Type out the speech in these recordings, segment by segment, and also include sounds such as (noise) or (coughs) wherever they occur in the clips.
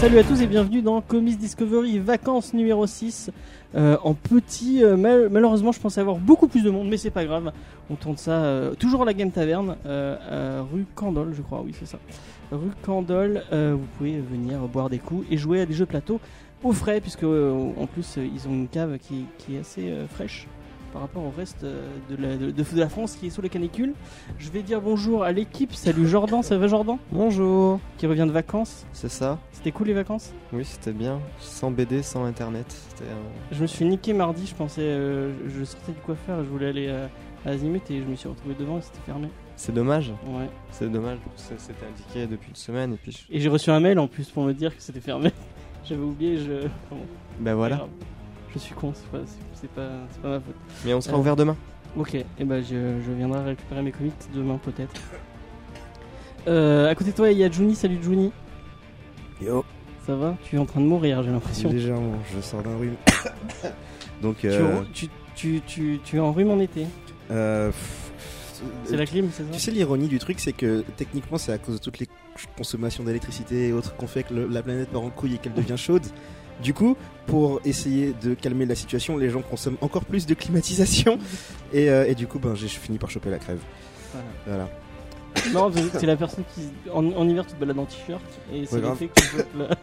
Salut à tous et bienvenue dans Comics Discovery Vacances numéro 6 euh, en petit. euh, mal- malheureusement, je pensais avoir beaucoup plus de monde, mais c'est pas grave. On tourne ça euh, toujours à la Game Taverne, rue Candole, je crois. Oui, c'est ça. Rue Candole. vous pouvez venir boire des coups et jouer à des jeux de plateau au frais, puisque en plus ils ont une cave qui, est assez fraîche par rapport au reste euh, de, la, de- de la France qui est sous les canicules. Je vais dire bonjour à l'équipe. Salut (laughs) Jordan, ça va Jordan Bonjour, Qui revient de vacances. c'est ça C'était cool les vacances? Oui, c'était bien. Sans BD, sans internet. Un- Je me suis niqué mardi, je pensais, euh, je sortais du coiffeur, je voulais aller euh, à Azimut et je me suis retrouvé devant et c'était fermé. C'est dommage. Ouais. C'est dommage. C'était indiqué depuis une semaine et puis. je- Et j'ai reçu un mail en plus pour me dire que c'était fermé. (laughs) J'avais oublié, je. Bon, Ben voilà. grave. Je suis con, c'est pas, c'est- pas, c'est pas ma faute. Mais on sera Euh. ouvert demain. Ok, et ben je, je viendrai récupérer mes comics demain peut-être. (laughs) Euh, à côté de toi, il y a Juni. Salut Juni. Yo, Ça va? Tu es en train de mourir, j'ai l'impression. légèrement, je sors d'un rhume. (coughs) Donc, Tu, euh, tu, tu, tu, tu es en rhume en été? euh, pff, C'est la clim, c'est ça? Tu sais, l'ironie du truc, c'est que techniquement, c'est à cause de toutes les consommations d'électricité et autres qu'on fait que le- la planète part en couille et qu'elle devient chaude. Du coup, pour essayer de calmer la situation, les gens consomment encore plus de climatisation. Et, euh, et du coup, ben, j'ai fini par choper la crève. Voilà. Voilà. Non, c'est la personne qui. En, en hiver, tu te balades en t-shirt. Et c'est Ouais, l'effet que tu.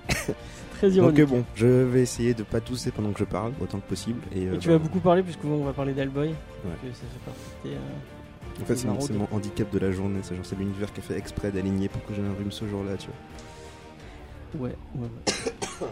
C'est Très Donc, ironique. euh, bon, je vais essayer de pas tousser pendant que je parle, autant que possible. Et, euh, Et tu ben, vas beaucoup parler, puisque bon, on va parler d'Hellboy. que Ça fait partie de tes, euh, En fait, c'est mon, maraude. c'est mon handicap de la journée. C'est genre, c'est l'univers qui a fait exprès d'aligner pour que j'ai un rhume ce jour-là, tu vois. Ouais, ouais, ouais.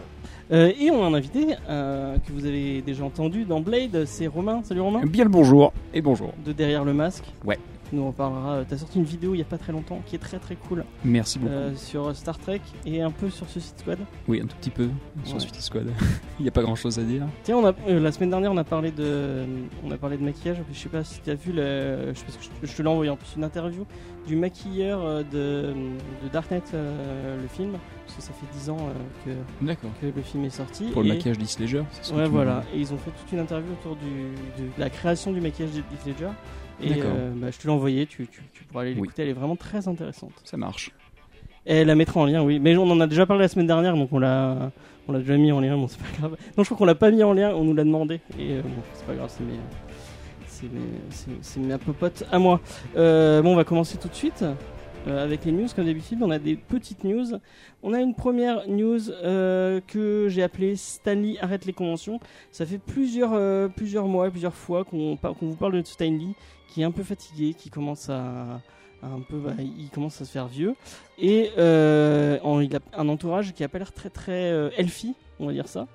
Euh, et on a un invité euh, que vous avez déjà entendu dans Blade, c'est Romain. Salut Romain. Bien le bonjour et bonjour. De Derrière le masque. Ouais. Tu nous reparlera. T'as sorti une vidéo il y a pas très longtemps qui est très très cool Merci beaucoup. euh, sur Star Trek et un peu sur Suicide Squad. Oui, un tout petit peu sur Ouais. Suicide Squad. (laughs) Il n'y a pas grand chose à dire. Tiens, on a, euh, la semaine dernière, on a parlé de, on a parlé de maquillage. Je sais pas si tu as vu, le, je, je, je te l'ai envoyé en plus une interview du maquilleur euh, de, de Darknet, euh, le film, parce que ça fait 10 ans euh, que, que le film est sorti. Pour le maquillage d'Heath Ledger, c'est ce que Ouais, tu voilà. Et ils ont fait toute une interview autour du, de la création du maquillage d'Heath Ledger. Et euh, bah, je te l'ai envoyé, tu, tu, tu pourras aller Oui. l'écouter, elle est vraiment très intéressante. Ça marche. Et elle la mettra en lien, oui. Mais on en a déjà parlé la semaine dernière, donc on l'a, on l'a déjà mis en lien, bon, c'est pas grave. Non, je crois qu'on l'a pas mis en lien, on nous l'a demandé. Et euh, bon, c'est pas grave, c'est mes, c'est mes, c'est, c'est mes potes à moi. Euh, bon, on va commencer tout de suite. Euh, avec les news, comme d'habitude, on a des petites news. On a une première news euh, que j'ai appelée Stanley arrête les conventions. Ça fait plusieurs, euh, plusieurs mois, plusieurs fois qu'on qu'on vous parle de Stanley, qui est un peu fatigué, qui commence à, un peu, bah, il commence à se faire vieux, et euh, il a un entourage qui a pas l'air très très elfie, on va dire ça.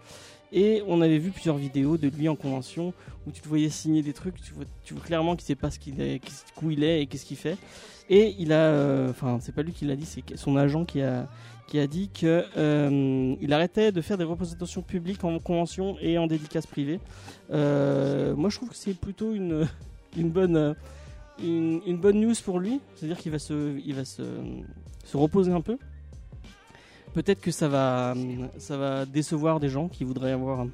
Et on avait vu plusieurs vidéos de lui en convention où tu te voyais signer des trucs, tu vois, clairement qu'il sait pas ce qu'il est, où il est et qu'est-ce qu'il fait. Et il a, euh, enfin c'est pas lui qui l'a dit, c'est son agent qui a qui a dit que euh, il arrêtait de faire des représentations publiques en convention et en dédicace privée. Euh, moi je trouve que c'est plutôt une (laughs) une bonne une, bonne news pour lui, c'est-à-dire qu'il va se il va se se reposer un peu. Peut-être que ça va, ça va décevoir des gens qui voudraient avoir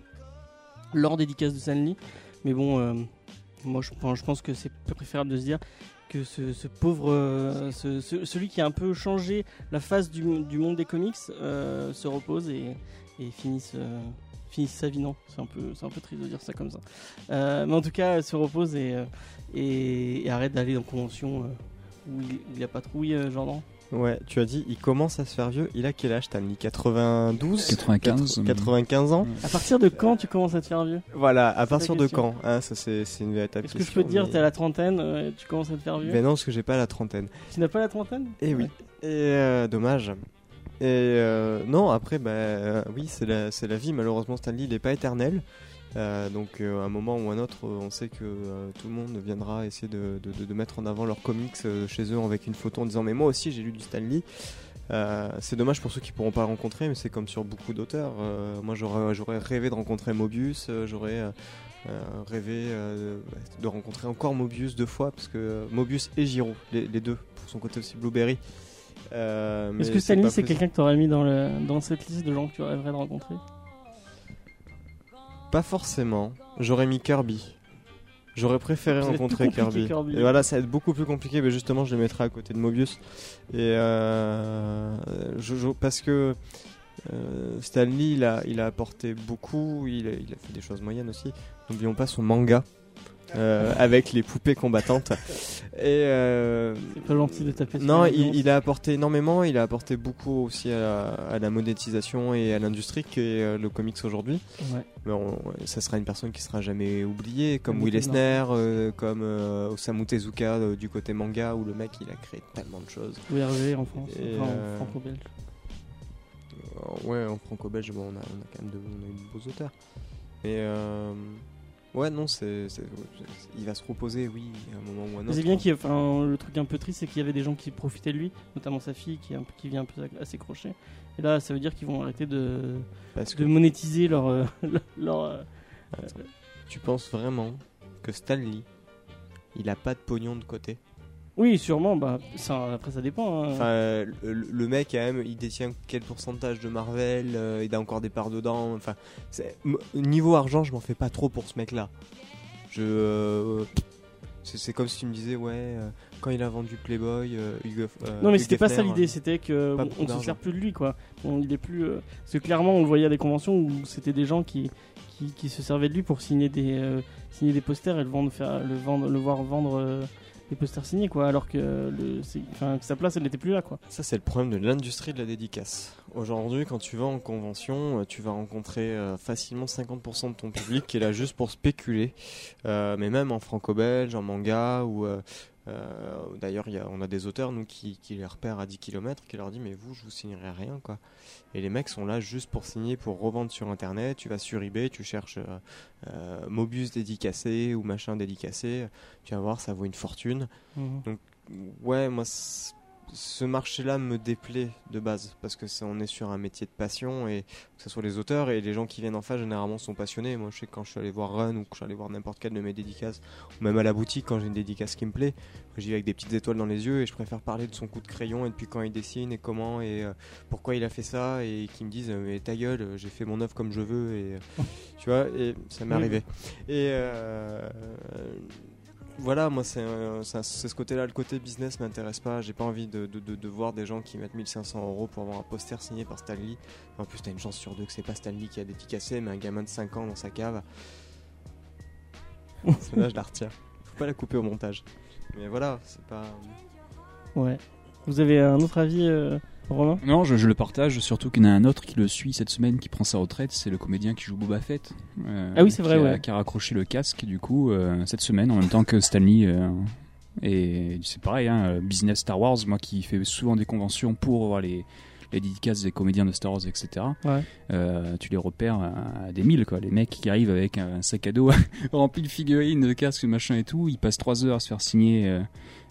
leur dédicace de Stanley. Mais bon, moi je, je pense que c'est préférable de se dire que ce, pauvre, euh, ce- ce- celui qui a un peu changé la face du, monde des comics euh, se repose et, euh, finisse sa vie. C'est un, peu, triste de dire ça comme ça. Mais en tout cas, se repose et, arrête d'aller en convention où il, il a pas trop. Oui, euh, Jordan? Ouais, tu as dit, il commence à se faire vieux. Il a quel âge, Stanley? 92 95, 95 ans? À partir de quand tu commences à te faire vieux? Voilà, à partir de quand? Hein, Ça, c'est une véritable Est-ce que je peux te dire, mais- t'es à la trentaine, euh, tu commences à te faire vieux? Ben non, parce que j'ai pas la trentaine. Tu n'as pas la trentaine? Eh oui. Ouais. Et euh, dommage. Et euh, non, après, bah, euh, oui, c'est la, c'est la vie. Malheureusement, Stanley, il n'est pas éternel. Euh, donc, euh, à un moment ou un autre, euh, on sait que tout le monde viendra essayer de, de- de- de mettre en avant leurs comics chez eux avec une photo en disant Mais moi aussi, j'ai lu du Stanley. C'est dommage pour ceux qui pourront pas le rencontrer, mais c'est comme sur beaucoup d'auteurs. Moi, j'aurais, rêvé de rencontrer Mobius, j'aurais, rêvé de rencontrer encore Mobius deux fois, parce que Mobius et Giro, les, les deux, pour son côté aussi Blueberry. Est-ce que Stanley c'est quelqu'un que tu aurais mis dans, le, dans cette liste de gens que tu rêverais de rencontrer? Pas forcément. J'aurais mis Kirby. J'aurais préféré Ça rencontrer Kirby. Kirby. Et voilà, ça va être beaucoup plus compliqué, mais justement, je le mettrai à côté de Mobius. Et euh, je, je- parce que euh, Stan Lee, il a, il a apporté beaucoup. Il a, il a fait des choses moyennes aussi. N'oublions pas son manga. Euh, avec les poupées combattantes et euh, C'est pas gentil de taper non, il, a apporté énormément, il a apporté beaucoup aussi à la, à la monétisation et à l'industrie qui est euh, le comics aujourd'hui. Ouais. Mais on- ça sera une personne qui sera jamais oubliée, comme Will Eisner, euh, comme Osamu Tezuka du côté manga, où le mec il a créé tellement de choses. Ou Hergé en France, Et, enfin, en franco-belge. Ouais, en franco-belge, bon, on, a, on a quand même de, on a eu de beaux auteurs. Mais ouais, non, c'est, c'est- il va se reposer, oui, à un moment ou à un autre. C'est bien qu'il y ait- enfin, le truc un peu triste, c'est qu'il y avait des gens qui profitaient de lui, notamment sa fille qui, est un peu- qui vient un peu à ses crochets. Et là, ça veut dire qu'ils vont arrêter de, Parce que de monétiser leur. euh, (laughs) leur euh, tu penses vraiment que Stan Lee, il a pas de pognon de côté? Oui, sûrement, bah, ça, après ça dépend. hein. Enfin, euh, le, le mec, quand même, il détient quel pourcentage de Marvel euh, Il a encore des parts dedans. Enfin, niveau argent, je m'en fais pas trop pour ce mec-là. Je. euh, c'est comme si tu me disais, ouais, euh, quand il a vendu Playboy, Hugo. non, mais c'était pas ça l'idée, c'était que on- se sert plus de lui, quoi. On- il est plus. Parce que clairement, on le voyait à des conventions où c'était des gens qui, qui, qui se servaient de lui pour signer des, signer des posters et le, vendre, faire, le, vendre, le voir vendre des posters signés, quoi. Alors que, sa place, elle n'était plus là, quoi. Ça, c'est le problème de l'industrie de la dédicace. Aujourd'hui, quand tu vas en convention, euh, tu vas rencontrer euh, facilement 50% de ton public qui est là juste pour spéculer. Euh, mais même en franco-belge, en manga, ou euh, d'ailleurs, on a des auteurs, nous, qui, qui les repèrent à 10 km, qui leur dit Mais vous, je vous signerai rien, quoi. Et les mecs sont là juste pour signer, pour revendre sur internet. Tu vas sur eBay, tu cherches euh, euh, Mobius dédicacé ou machin dédicacé. Tu vas voir, ça vaut une fortune Mhm. ouais, moi, ce marché-là me déplaît de base parce que on est sur un métier de passion et que ce soit les auteurs et les gens qui viennent en face généralement sont passionnés. Moi, je sais que quand je suis allé voir Run ou que je suis allé voir n'importe quelle de mes dédicaces ou même à la boutique quand j'ai une dédicace qui me plaît, j'y vais avec des petites étoiles dans les yeux et je préfère parler de son coup de crayon et depuis quand il dessine et comment et euh, pourquoi il a fait ça et qu'ils me disent mais ta gueule, j'ai fait mon œuvre comme je veux et tu vois et ça m'est Oui. arrivé. Et euh, voilà, moi c'est euh, c'est ce côté-là, le côté business m'intéresse pas. J'ai pas envie de, de, de- de voir des gens qui mettent 1500 euros pour avoir un poster signé par Stanley. En plus, t'as une chance sur deux que c'est pas Stanley qui a dédicacé, mais un gamin de 5 ans dans sa cave. (laughs) Celle-là, je la retiens. Faut pas la couper au montage. Mais voilà, c'est pas. Ouais. Vous avez un autre avis, euh, Romain Non, je, je le partage, surtout qu'il y en a un autre qui le suit cette semaine qui prend sa retraite, c'est le comédien qui joue Boba Fett. euh, Ah oui, c'est vrai, qui a, ouais. Qui a raccroché le casque, du coup, euh, cette semaine, en même temps que Stanley. euh, et c'est pareil, hein, business Star Wars, moi qui fais souvent des conventions pour voir les, les dédicaces des comédiens de Star Wars, etc. Ouais. Euh, tu les repères à, à des mille, quoi. Les mecs qui arrivent avec un sac à dos (laughs) rempli de figurines, de casques, machin et tout, ils passent trois heures à se faire signer euh,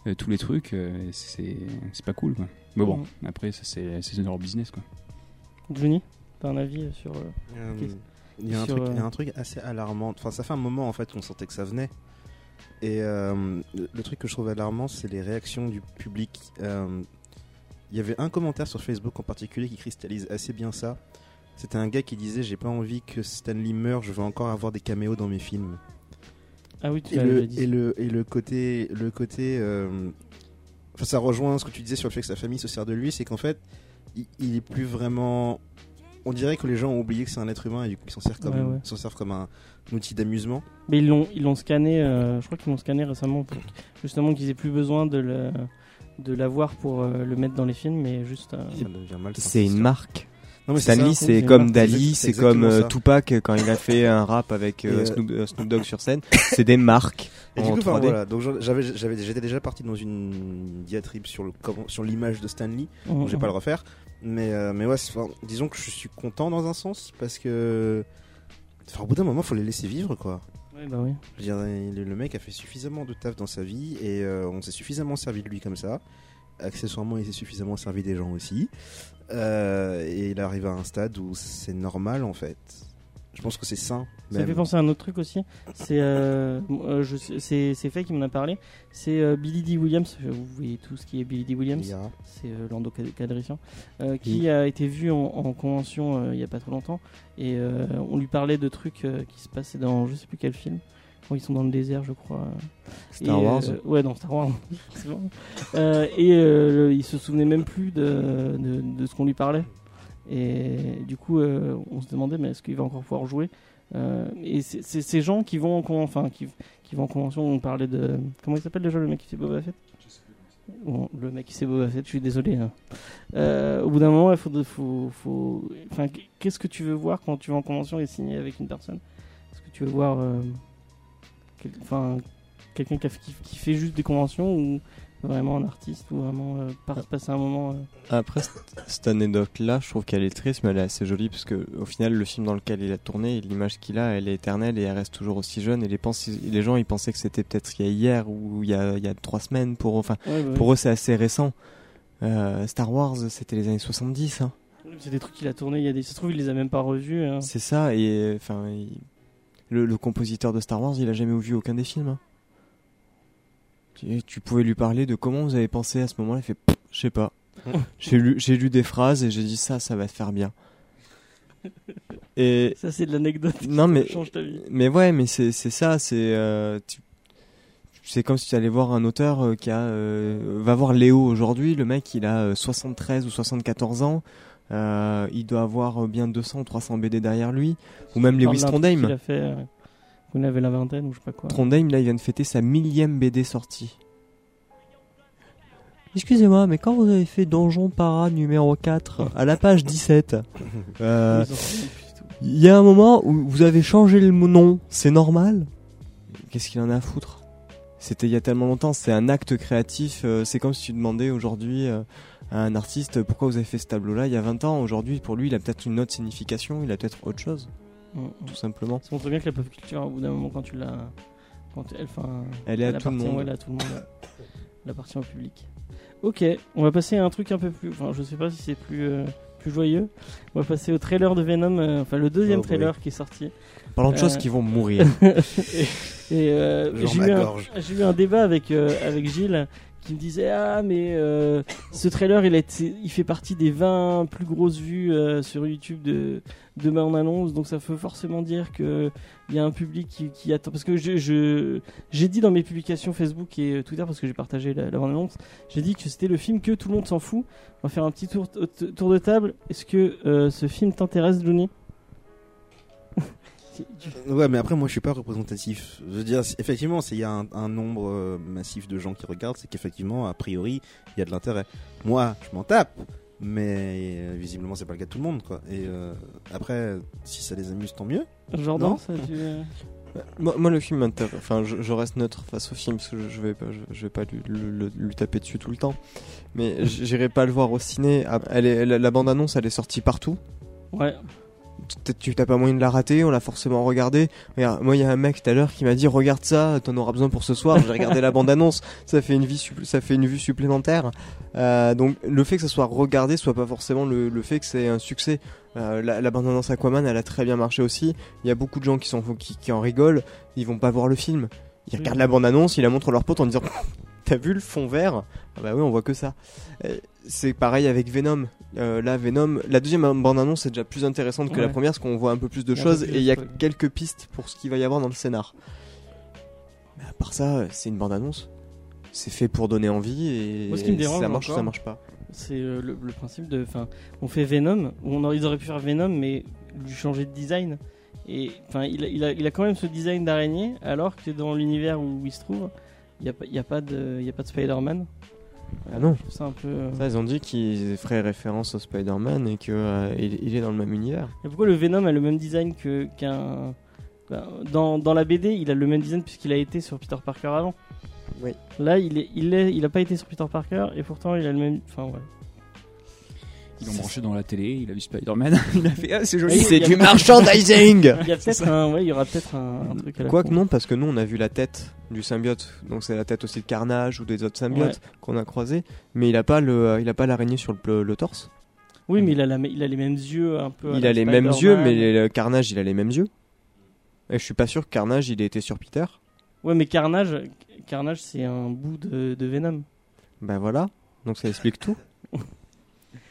euh, tous les trucs. c'est pas cool, quoi. Mais bon, Mhm. après, ça, c'est c'est leur business, quoi. Johnny, t'as un avis sur. euh, Euh, Il y, a un sur, truc, il y a euh, un truc assez alarmant. Enfin, ça fait un moment en fait qu'on sentait que ça venait. Et euh, le, truc que je trouve alarmant, c'est les réactions du public. Euh, Il y avait un commentaire sur Facebook en particulier qui cristallise assez bien ça. C'était un gars qui disait J'ai pas envie que Stanley meure, je veux encore avoir des caméos dans mes films. Ah oui, tu Et l'as le, déjà dit. et le, et le côté. Le côté euh, Enfin, ça rejoint ce que tu disais sur le fait que sa famille se sert de lui, c'est qu'en fait, il, il est plus vraiment. On dirait que les gens ont oublié que c'est un être humain et du coup, ils s'en servent comme, Ouais, ouais. ils s'en servent comme un, un outil d'amusement. Mais ils l'ont, ils l'ont scanné, euh, je crois qu'ils l'ont scanné récemment pour justement qu'ils aient plus besoin de, le, de l'avoir pour euh, le mettre dans les films, mais juste. euh, Ça devient malsain, C'est une marque. Non, mais c'est Stanley, c'est comme Dali, c'est comme euh, ça. Tupac quand il a fait un rap avec euh, euh, Snoop, euh, Snoop Dogg sur scène. C'est des marques Et du en coup, enfin, 3D. voilà. Donc j'avais, j'avais, j'étais déjà parti dans une diatribe sur le, sur l'image de Stanley. Donc, je vais pas le refaire. Mais, euh, mais ouais, enfin, disons que je suis content dans un sens parce que. Enfin, au bout d'un moment, faut les laisser vivre, quoi. Ouais, bah oui. Je veux dire, le, le mec a fait suffisamment de taf dans sa vie et euh, on s'est suffisamment servi de lui comme ça. Accessoirement, il s'est suffisamment servi des gens aussi. Euh, et il arrive à un stade où c'est normal, en fait. Je pense que c'est sain. Ça même. fait penser à un autre truc aussi. C'est euh, euh, c'est Faye qui m'en a parlé. C'est euh, Billy D. Williams. Vous voyez tout ce qui est Billy D. Williams. Lia. C'est euh, Lando Calrissian, qui a été vu en, en convention il y a pas trop longtemps. Et on lui parlait de trucs qui se passaient dans je sais plus quel film. Quand ils sont dans le désert, je crois. Star Et, Wars. euh, Ouais, dans Star Wars. (laughs) Bon. Euh, et euh, il se souvenait même plus de, de, de ce qu'on lui parlait. Et du coup, euh, on se demandait, mais est-ce qu'il va encore pouvoir jouer? Euh, Et c'est ces gens qui vont en con- enfin qui, qui vont en convention. On parlait de comment il s'appelle déjà le mec qui fait Boba Fett? Bon, le mec qui fait Boba Fett, je suis désolé. hein. Euh, au bout d'un moment, il faut, faut, faut... Enfin, qu'est-ce que tu veux voir quand tu vas en convention et signer avec une personne? Est-ce que tu veux voir euh, enfin, quelqu'un qui, a- qui, qui fait juste des conventions ou vraiment un artiste ou vraiment euh, par- passer un moment euh, Après, cette anecdote-là, je trouve qu'elle est triste, mais elle est assez jolie, parce que au final, le film dans lequel il a tourné, l'image qu'il a, elle est éternelle et elle reste toujours aussi jeune. Et les, gens, ils pensaient que c'était peut-être il y a hier ou il y a, il y a trois semaines. Pour, enfin, ouais, bah, pour eux, c'est assez récent. Euh, Star Wars, c'était les années 70. Hein. C'est des trucs qu'il a tourné, il y a des... ça se trouve, il les a même pas revus. hein. C'est ça, et enfin, il- le, le compositeur de Star Wars, il a jamais vu aucun des films. hein. Tu, tu pouvais lui parler de comment vous avez pensé à ce moment-là, il fait, je sais pas. (laughs) J'ai lu, j'ai lu des phrases et j'ai dit ça, ça va te faire bien. (laughs) Et Ça, c'est de l'anecdote non mais change ta vie. mais ouais, mais c'est ça, c'est euh, c'est comme si tu allais voir un auteur euh, qui a euh, va voir Léo aujourd'hui, le mec il a euh, 73 ou 74 ans, euh, il doit avoir euh, bien 200 ou 300 BD derrière lui, ou même Il Lewis Trondheim. qu'il a fait euh, il avait la vingtaine ou je sais pas quoi. Trondheim là, il vient de fêter sa millième BD sortie. Excusez-moi, mais quand vous avez fait Donjon Para numéro 4 à la page 17, (laughs) euh. Il y a un moment où vous avez changé le nom, c'est normal? Qu'est-ce qu'il en a à foutre? C'était il y a tellement longtemps, c'est un acte créatif, c'est comme si tu demandais aujourd'hui euh, à un artiste pourquoi vous avez fait ce tableau-là il y a 20 ans, aujourd'hui pour lui il a peut-être une autre signification, il a peut-être autre chose, Mm, mm. tout simplement. Ça montre bien que la pop culture, au bout d'un moment, quand tu l'as. Quand elle, Elle est à elle tout le appartient, monde. ouais, elle est à tout le monde. Elle appartient au public. Ok, on va passer à un truc un peu plus. Enfin, je sais pas si c'est plus, euh, plus joyeux. On va passer au trailer de Venom, euh, enfin le deuxième Oh, oui. trailer qui est sorti. Parlons de choses Euh, qui vont (laughs) mourir. Et euh, j'ai eu, eu un débat avec, euh, avec Gilles qui me disait Ah, mais euh, ce trailer il, été- il fait partie des 20 plus grosses vues euh, sur YouTube de, de ma annonce, donc ça veut forcément dire qu'il y a un public qui, attend. Parce que je, j'ai dit dans mes publications Facebook et euh, Twitter, parce que j'ai partagé la, la bande-annonce, j'ai dit que c'était le film que tout le monde s'en fout. On va faire un petit tour, tour de table. Est-ce que ce film t'intéresse, Johnny? Ouais, mais après, moi, je suis pas représentatif. Je veux dire, c'est- effectivement, s'il y a un, un nombre euh, massif de gens qui regardent, c'est qu'effectivement, a priori, il y a de l'intérêt. Moi, je m'en tape, mais euh, visiblement, c'est pas le cas de tout le monde, quoi. Et euh, après, si ça les amuse, tant mieux. Jordan, Non. ça, tu... moi, moi, le film m'intéresse, enfin je, je reste neutre face au film parce que je, je vais pas, je, je vais pas lui, taper dessus tout le temps, mais j'irai pas le voir au ciné. Ah, Elle est, la, la bande-annonce elle est sortie partout. Ouais. Tu t'as pas moyen de la rater, on l'a forcément regardé. Regarde, moi il y a un mec tout à l'heure qui m'a dit regarde ça, t'en auras besoin pour ce soir. J'ai regardé la bande annonce, (laughs) ça fait une vie, supplé- ça fait une vue supplémentaire. Euh, donc le fait que ça soit regardé soit pas forcément le, le fait que c'est un succès. Euh, la, la bande annonce Aquaman, elle a très bien marché aussi. Il y a beaucoup de gens qui sont qui, qui en rigolent, ils vont pas voir le film. Ils Oui. regardent la bande annonce, ils la montrent à leurs potes en disant (laughs) t'as vu le fond vert? Ah bah oui, on voit que ça. Euh, C'est pareil avec Venom. Euh, là, Venom, la deuxième bande-annonce est déjà plus intéressante que la première parce qu'on voit un peu plus de choses plus et il y a quelques pistes pour ce qu'il va y avoir dans le scénar. Mais à part ça, c'est une bande-annonce. C'est fait pour donner envie et Moi, ce qui me dérange ça marche ou ça marche pas. C'est euh, le, le principe de. Enfin, on fait Venom, on ils auraient pu faire Venom, mais lui changer de design. Et enfin, il, a- il, a, il a quand même ce design d'araignée, alors que dans l'univers où il se trouve, il n'y a, pas- il y a pas de, il y a pas de Spider-Man. Ah non. Un peu. euh, Ça, ils ont dit qu'ils feraient référence au Spider-Man et qu'il il il est dans le même univers. Et pourquoi le Venom a le même design que qu'un. ben, dans, dans la BD, il a le même design puisqu'il a été sur Peter Parker avant? Oui. Là, il est, il est, il a pas été sur Peter Parker et pourtant il a le même. Enfin, ouais. Ils l'ont branché dans la télé, il a vu Spider-Man, (laughs) il a fait Ah, c'est joli. Oui, C'est il y a- du merchandising (laughs) Il y a peut-être un, ouais, il y aura peut-être un, un truc à la Quoique con. non, parce que nous on a vu la tête du symbiote, donc c'est la tête aussi de Carnage ou des autres symbiotes qu'on a croisés, mais il a pas le, il a pas l'araignée sur le, le torse. Oui, mais il a, la, il a les mêmes yeux un peu. à Il la a les mêmes Spider-Man. yeux, mais le Carnage, il a les mêmes yeux. Et je suis pas sûr que Carnage, il ait été sur Peter. Ouais, mais Carnage, Carnage c'est un bout de, de Venom. Ben voilà, donc ça explique tout. (laughs)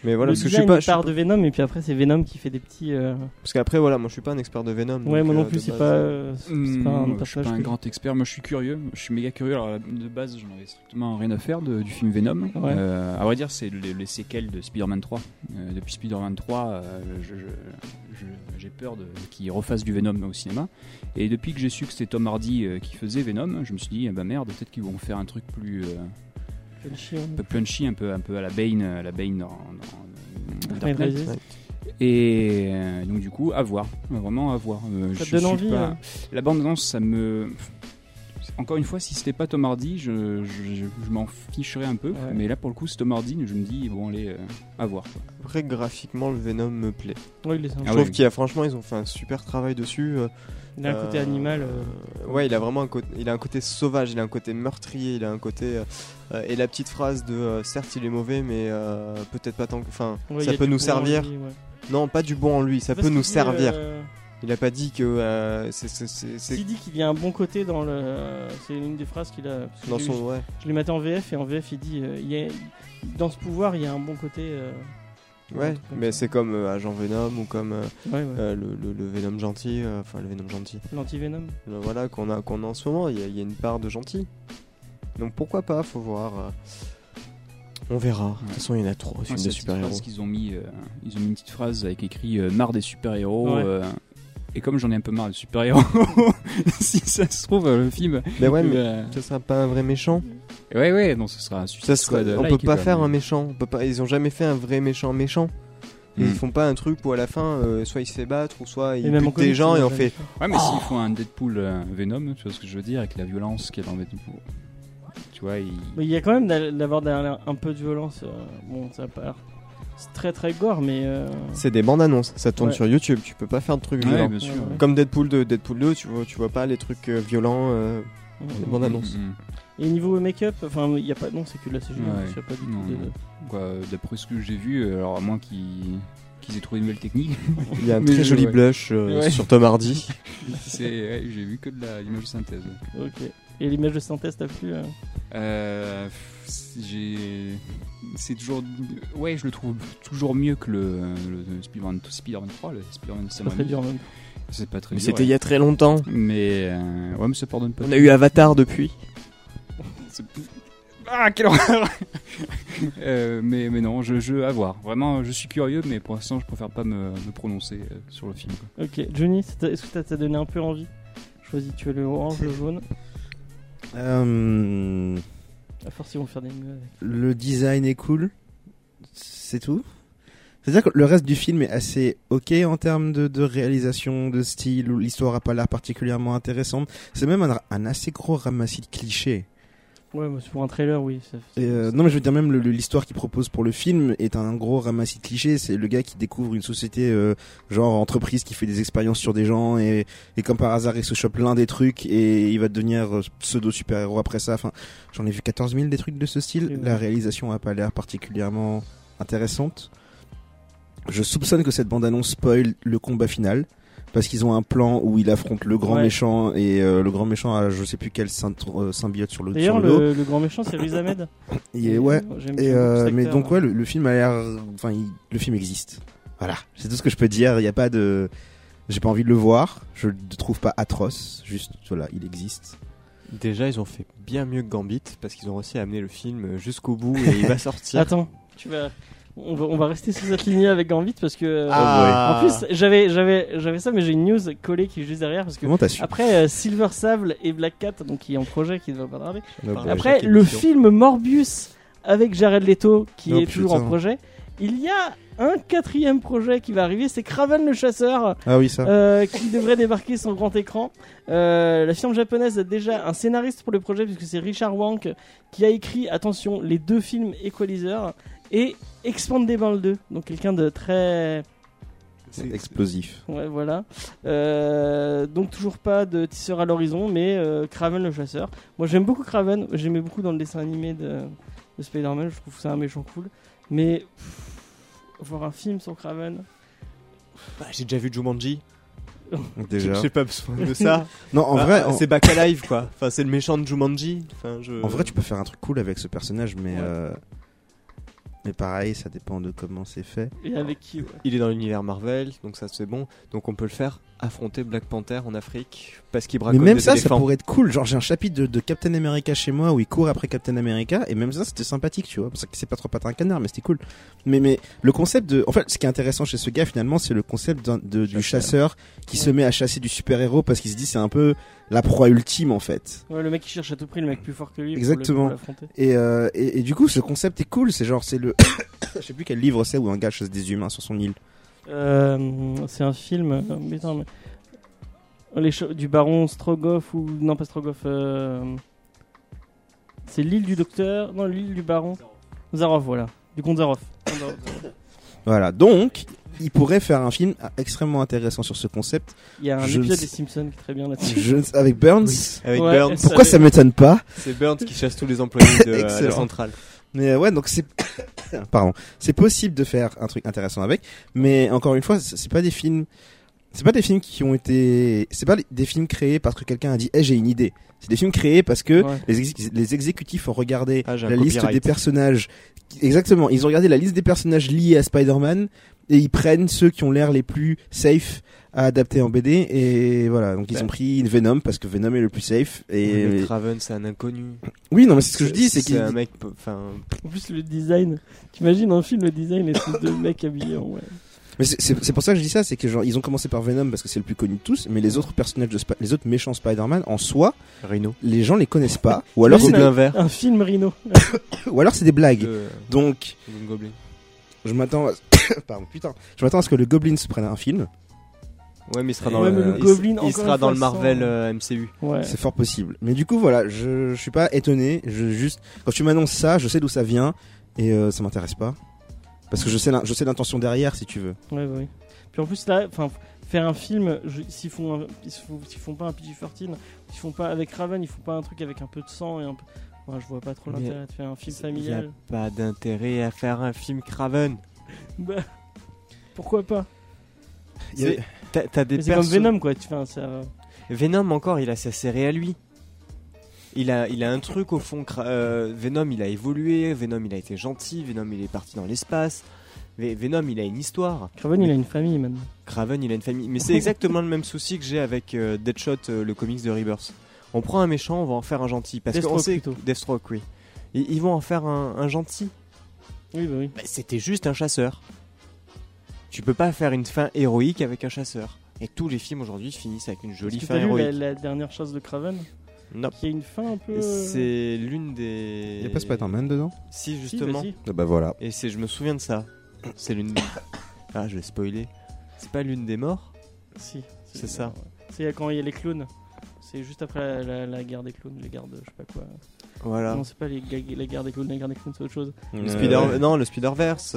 Mais voilà, le parce que je suis pas. je suis part pas- de Venom et puis après c'est Venom qui fait des petits. euh, Parce qu'après, voilà, moi je suis pas un expert de Venom. Ouais, donc, moi non euh, plus, de c'est base, pas, euh, euh, c'est Hmm, pas un je suis pas un que- grand expert, moi je suis curieux, je suis méga curieux. Alors de base, j'en avais strictement rien à faire de- du film Venom. Ouais. Euh, à vrai dire, c'est les, les séquelles de Spider-Man 3. Euh, depuis Spider-Man 3, euh, je- je- je- j'ai peur de, qu'ils refassent du Venom au cinéma. Et depuis que j'ai su que c'était Tom Hardy euh, qui faisait Venom, je me suis dit, eh ben merde, peut-être qu'ils vont faire un truc plus euh, Punchy, un peu punchy, un peu, un peu à la Bane, à la Bane dans, dans- dans Dark Knight Knight. Rises. ouais. Et euh, donc du coup, à voir, vraiment à voir. Euh, Ça te je donne suis envie, pas- hein. La bande annonce, ça me. Encore une fois, si c'était pas Tom Hardy, je, je, je- je m'en ficherais un peu. Ouais. Mais là, pour le coup, c'est Tom Hardy, je me dis, bon, allez, euh, à voir. quoi. Après, graphiquement, le Venom me plaît. Ouais, il est sympa. Je Ah trouve qu'il y a, franchement, ils ont fait un super travail dessus. euh, Il a un côté euh, animal. euh, Ouais, il a vraiment un côté, il a un côté sauvage, il a un côté meurtrier, il a un côté euh, et la petite phrase de euh, certes il est mauvais, mais euh, peut-être pas tant que, enfin, ouais, ça peut nous servir. lui, ouais. Non, pas du bon en lui, ça Parce peut nous servir. Euh, Il a pas dit que euh, c'est c'est- c'est- c'est Il dit qu'il y a un bon côté dans le. C'est une des phrases qu'il a. dans je- son ouais. Je l'ai maté en VF et en VF il dit euh, il y a- dans ce pouvoir il y a un bon côté. euh, Ouais, mais ça. c'est comme euh, Agent Venom ou comme euh, Ouais, ouais. euh, le, le, le Venom gentil, euh, enfin le Venom gentil. L'anti-venom. Euh, Voilà qu'on a qu'on a en ce moment, il y, a- il y a une part de gentil. Donc pourquoi pas, faut voir. euh, On verra. De toute façon, il y en a trop, Ouais, c'est des petite super héros. phrase qu'ils ont mis, euh, ils ont mis une petite phrase avec écrit euh, marre des super-héros. Ouais. euh, et comme j'en ai un peu marre des super-héros, (laughs) si ça se trouve, euh, le film. Mais ouais, mais euh, ce sera pas un vrai méchant. ouais, ouais, non, ce sera un Suicide Ça sera- Squad on like, peut pas quoi, faire mais- un méchant. On peut pas, ils ont jamais fait un vrai méchant méchant. Ils Hmm. font pas un truc où à la fin, euh, soit il se fait battre, ou soit il bute des gens et on fait. Ouais, mais s'ils font un Deadpool euh, Venom, tu vois ce que je veux dire, avec la violence qu'il y a dans Deadpool. Tu vois, il... Mais il y a quand même d'a- d'avoir derrière un peu de violence. euh, bon, ça l'air. C'est très très gore, mais. euh, C'est des bandes annonces, ça tourne Ouais. sur YouTube, tu peux pas faire de trucs Ouais, violents. bien sûr. Ouais, ouais. Comme Deadpool 2, Deadpool 2, tu vois, tu vois pas les trucs euh, violents. euh, les bandes annonces. Mm, mm. Et niveau make-up, enfin, il y a pas. Non, c'est que de la CGI. Ouais. Il y a pas du tout de. D'après ce que j'ai vu, alors à moins qu'ils qu'ils aient trouvé une nouvelle technique, Il y a un (laughs) très joli ouais. blush euh, Ouais. sur Tom Hardy. (laughs) c'est ouais, j'ai vu que de la- l'image de synthèse. Ok. Et l'image de synthèse, t'as plu euh Euh, j'ai c'est toujours ouais je le trouve toujours mieux que le, le Spider-Man Spider-Man 3 le Spider-Man C'est pas très Raimi. dur même. c'est pas très Mais dur, c'était il ouais. y a très longtemps. mais euh, ouais mais ça pardonne pas On a eu Avatar depuis. (laughs) Ah, quelle horreur (laughs) Euh, mais, mais non, je, je, à voir. Vraiment, je suis curieux, mais pour l'instant, je préfère pas me, me prononcer euh, sur le film. quoi. Ok. Johnny, est-ce que ça t'a donné un peu envie? Choisis, tu veux le orange, le jaune Euh, Le design est cool. C'est tout. C'est-à-dire que le reste du film est assez ok en termes de, réalisation, de style, l'histoire a pas l'air particulièrement intéressante. C'est même un assez gros ramassis de clichés. Ouais, pour un trailer, oui. ça- Et, euh, non, mais je veux dire même le- le- l'histoire qu'il propose pour le film est un gros ramassis de clichés. C'est le gars qui découvre une société euh, genre entreprise qui fait des expériences sur des gens et, et comme par hasard il se chope l'un des trucs et il va devenir euh, pseudo super héros après ça. Enfin, j'en ai vu 14 000 des trucs de ce style. Oui. La réalisation a pas l'air particulièrement intéressante. Je soupçonne que cette bande annonce spoil le combat final. Parce qu'ils ont un plan où il affronte le grand Ouais. méchant et euh, le grand méchant a je sais plus quel euh, symbiote sur le, D'ailleurs, le dos. le, le grand méchant, c'est Riz Ahmed. (laughs) Et ouais, et euh, mais donc ouais, le, le film a l'air, enfin, il- le film existe. Voilà, c'est tout ce que je peux dire. Il n'y a pas de, j'ai pas envie de le voir. Je le trouve pas atroce. Juste, voilà, il existe. Déjà, ils ont fait bien mieux que Gambit parce qu'ils ont réussi à amener le film jusqu'au bout et il va (laughs) sortir. Attends, tu vas. On va, on va rester sur cette lignée avec Gambit parce que. euh, Ah. En plus, j'avais, j'avais, j'avais ça, mais j'ai une news collée qui est juste derrière parce que. Comment t'as su Après euh, Silver Sable et Black Cat, donc qui est en projet, qui ne va pas tarder. Oh, boy. Après, le émission. film Morbius avec Jared Leto, qui Oh, est toujours en projet. Il y a un quatrième projet qui va arriver, c'est Craven le chasseur, Ah oui, ça. euh, qui devrait débarquer sur le grand écran. Euh, la firme japonaise a déjà un scénariste pour le projet, puisque c'est Richard Wank qui a écrit, attention, les deux films Equalizer et Expandable 2. Donc quelqu'un de très C'est explosif. Ouais, voilà. Euh, donc toujours pas de tisseur à l'horizon, mais euh, Kraven le chasseur. Moi j'aime beaucoup Kraven, j'aimais beaucoup dans le dessin animé de, de Spider-Man, je trouve que c'est un méchant cool. Mais pff, voir un film sur Craven. Bah, J'ai déjà vu Jumanji. (laughs) Déjà. J'ai pas besoin de ça. (laughs) Non, en vrai, ah, en, c'est Back Alive quoi. Enfin, c'est le méchant de Jumanji. Enfin, je... en vrai, tu peux faire un truc cool avec ce personnage, mais Ouais. euh, mais pareil, ça dépend de comment c'est fait. Et avec qui, ouais. Il est dans l'univers Marvel, donc ça c'est bon. Donc on peut le faire affronter Black Panther en Afrique parce qu'il Mais bracole même des ça, ça pourrait être cool. Genre, j'ai un chapitre de, de Captain America chez moi où il court après Captain America, et même ça, c'était sympathique, tu vois. Parce que c'est pas trop patin un canard, mais c'était cool. Mais, mais le concept de. En fait, ce qui est intéressant chez ce gars, finalement, c'est le concept d'un- de, du chasseur qui se met à chasser du super-héros parce qu'il se dit c'est un peu la proie ultime, en fait. Ouais, le mec qui cherche à tout prix le mec plus fort que lui. pour le- Exactement. pour l'affronter. Et, euh, et, et du coup, ce concept est cool. C'est genre, c'est le. (coughs) Je sais plus quel livre c'est où un gars chasse des humains sur son île. Euh, c'est un film. euh, putain, mais- Les du baron Strogoff ou. Non, pas Strogoff. euh, C'est l'île du docteur. Non, l'île du baron. Zaroff, voilà. Du comte. Zaroff. Voilà. Donc, il pourrait faire un film extrêmement intéressant sur ce concept. Il y a un Je épisode ne des sais- Simpsons qui est très bien là-dessus. (laughs) Avec Burns. Avec Ouais, Burns. ça- Pourquoi ça m'étonne pas C'est Burns qui chasse tous les employés de euh, la centrale. Mais euh, ouais, donc c'est (coughs) pardon, c'est possible de faire un truc intéressant avec, mais encore une fois, c'est c'est pas des films, c'est pas des films qui ont été, c'est pas des films créés parce que quelqu'un a dit, eh j'ai une idée. C'est des films créés parce que Ouais. les, ex- les exécutifs ont regardé Ah, la liste copyright. des personnages. Exactement, ils ont regardé la liste des personnages liés à Spider-Man et ils prennent ceux qui ont l'air les plus safe à adapter en BD et voilà. Donc ils Ouais. ont pris Venom parce que Venom est le plus safe et Mais Craven, c'est un inconnu. oui non mais c'est ce que je dis, c'est c'est qu'il un mec. Enfin, En plus, le design. T'imagines un film, le design, et ces (laughs) deux mecs habillés en. Ouais. Mais c'est- pour ça que je dis ça, c'est que genre ils ont commencé par Venom parce que c'est le plus connu de tous, mais les autres personnages de Spi- les autres méchants Spider-Man en soi, Rhino. les gens les connaissent pas, (laughs) ou alors c'est vert. Un film Rhino. (coughs) ou alors c'est des blagues. de- Donc Green Goblin. je m'attends, à... (coughs) pardon putain, je m'attends à ce que le Goblin se prenne un film. Ouais, mais il sera dans Ouais, le, le il- Goblin, il, sera dans le Marvel euh, MCU. Ouais. C'est fort possible. Mais du coup voilà, je, je suis pas étonné, je juste quand tu m'annonces ça, je sais d'où ça vient et euh, ça m'intéresse pas parce que je sais je sais l'intention derrière si tu veux. Ouais, bah oui. Puis en plus, là, enfin, faire un film, s'ils font, un- ils font, font pas un PG-13, s'ils font pas avec Raven, ils font pas un truc avec un peu de sang et un peu. Ouais, je vois pas trop l'intérêt de faire un film Il y a familial. pas d'intérêt à faire un film Craven. (laughs) Bah, pourquoi pas? T'as des C'est comme Venom, quoi. Tu fais un, ça- Venom encore, il a sa série à lui. Il a, il a un truc au fond. Euh, Venom, il a évolué. Venom, il a été gentil. Venom, il est parti dans l'espace. Ve- Venom, il a une histoire. Craven, il a une famille maintenant. Craven, il a une famille. Mais c'est exactement le même souci que j'ai avec euh, Deadshot, euh, le comics de Rebirth. On prend un méchant, on va en faire un gentil. Parce Deathstroke, sait plutôt. Deathstroke, oui. Ils, ils vont en faire un, un gentil. Oui, bah oui. Mais c'était juste un chasseur. Tu peux pas faire une fin héroïque avec un chasseur. Et tous les films aujourd'hui finissent avec une jolie fin lu la, héroïque. la dernière chasse de Craven? Non. Qui a une fin un peu. C'est l'une des. Il a pas Spider-Man dedans Si, Si, justement. vas-y. Ah Bah voilà. Et c'est, je me souviens de ça. C'est l'une. (coughs) Ah, je vais spoiler. C'est pas l'une des morts Si. C'est ça. ouais. C'est quand il y a les clones. C'est juste après la, la- la guerre des clones, les guerres de je sais pas quoi. Voilà. Non, c'est pas les, la guerre des clones, la guerre des clones, c'est autre chose. Le Spider... Euh, Non, le Spider-Verse.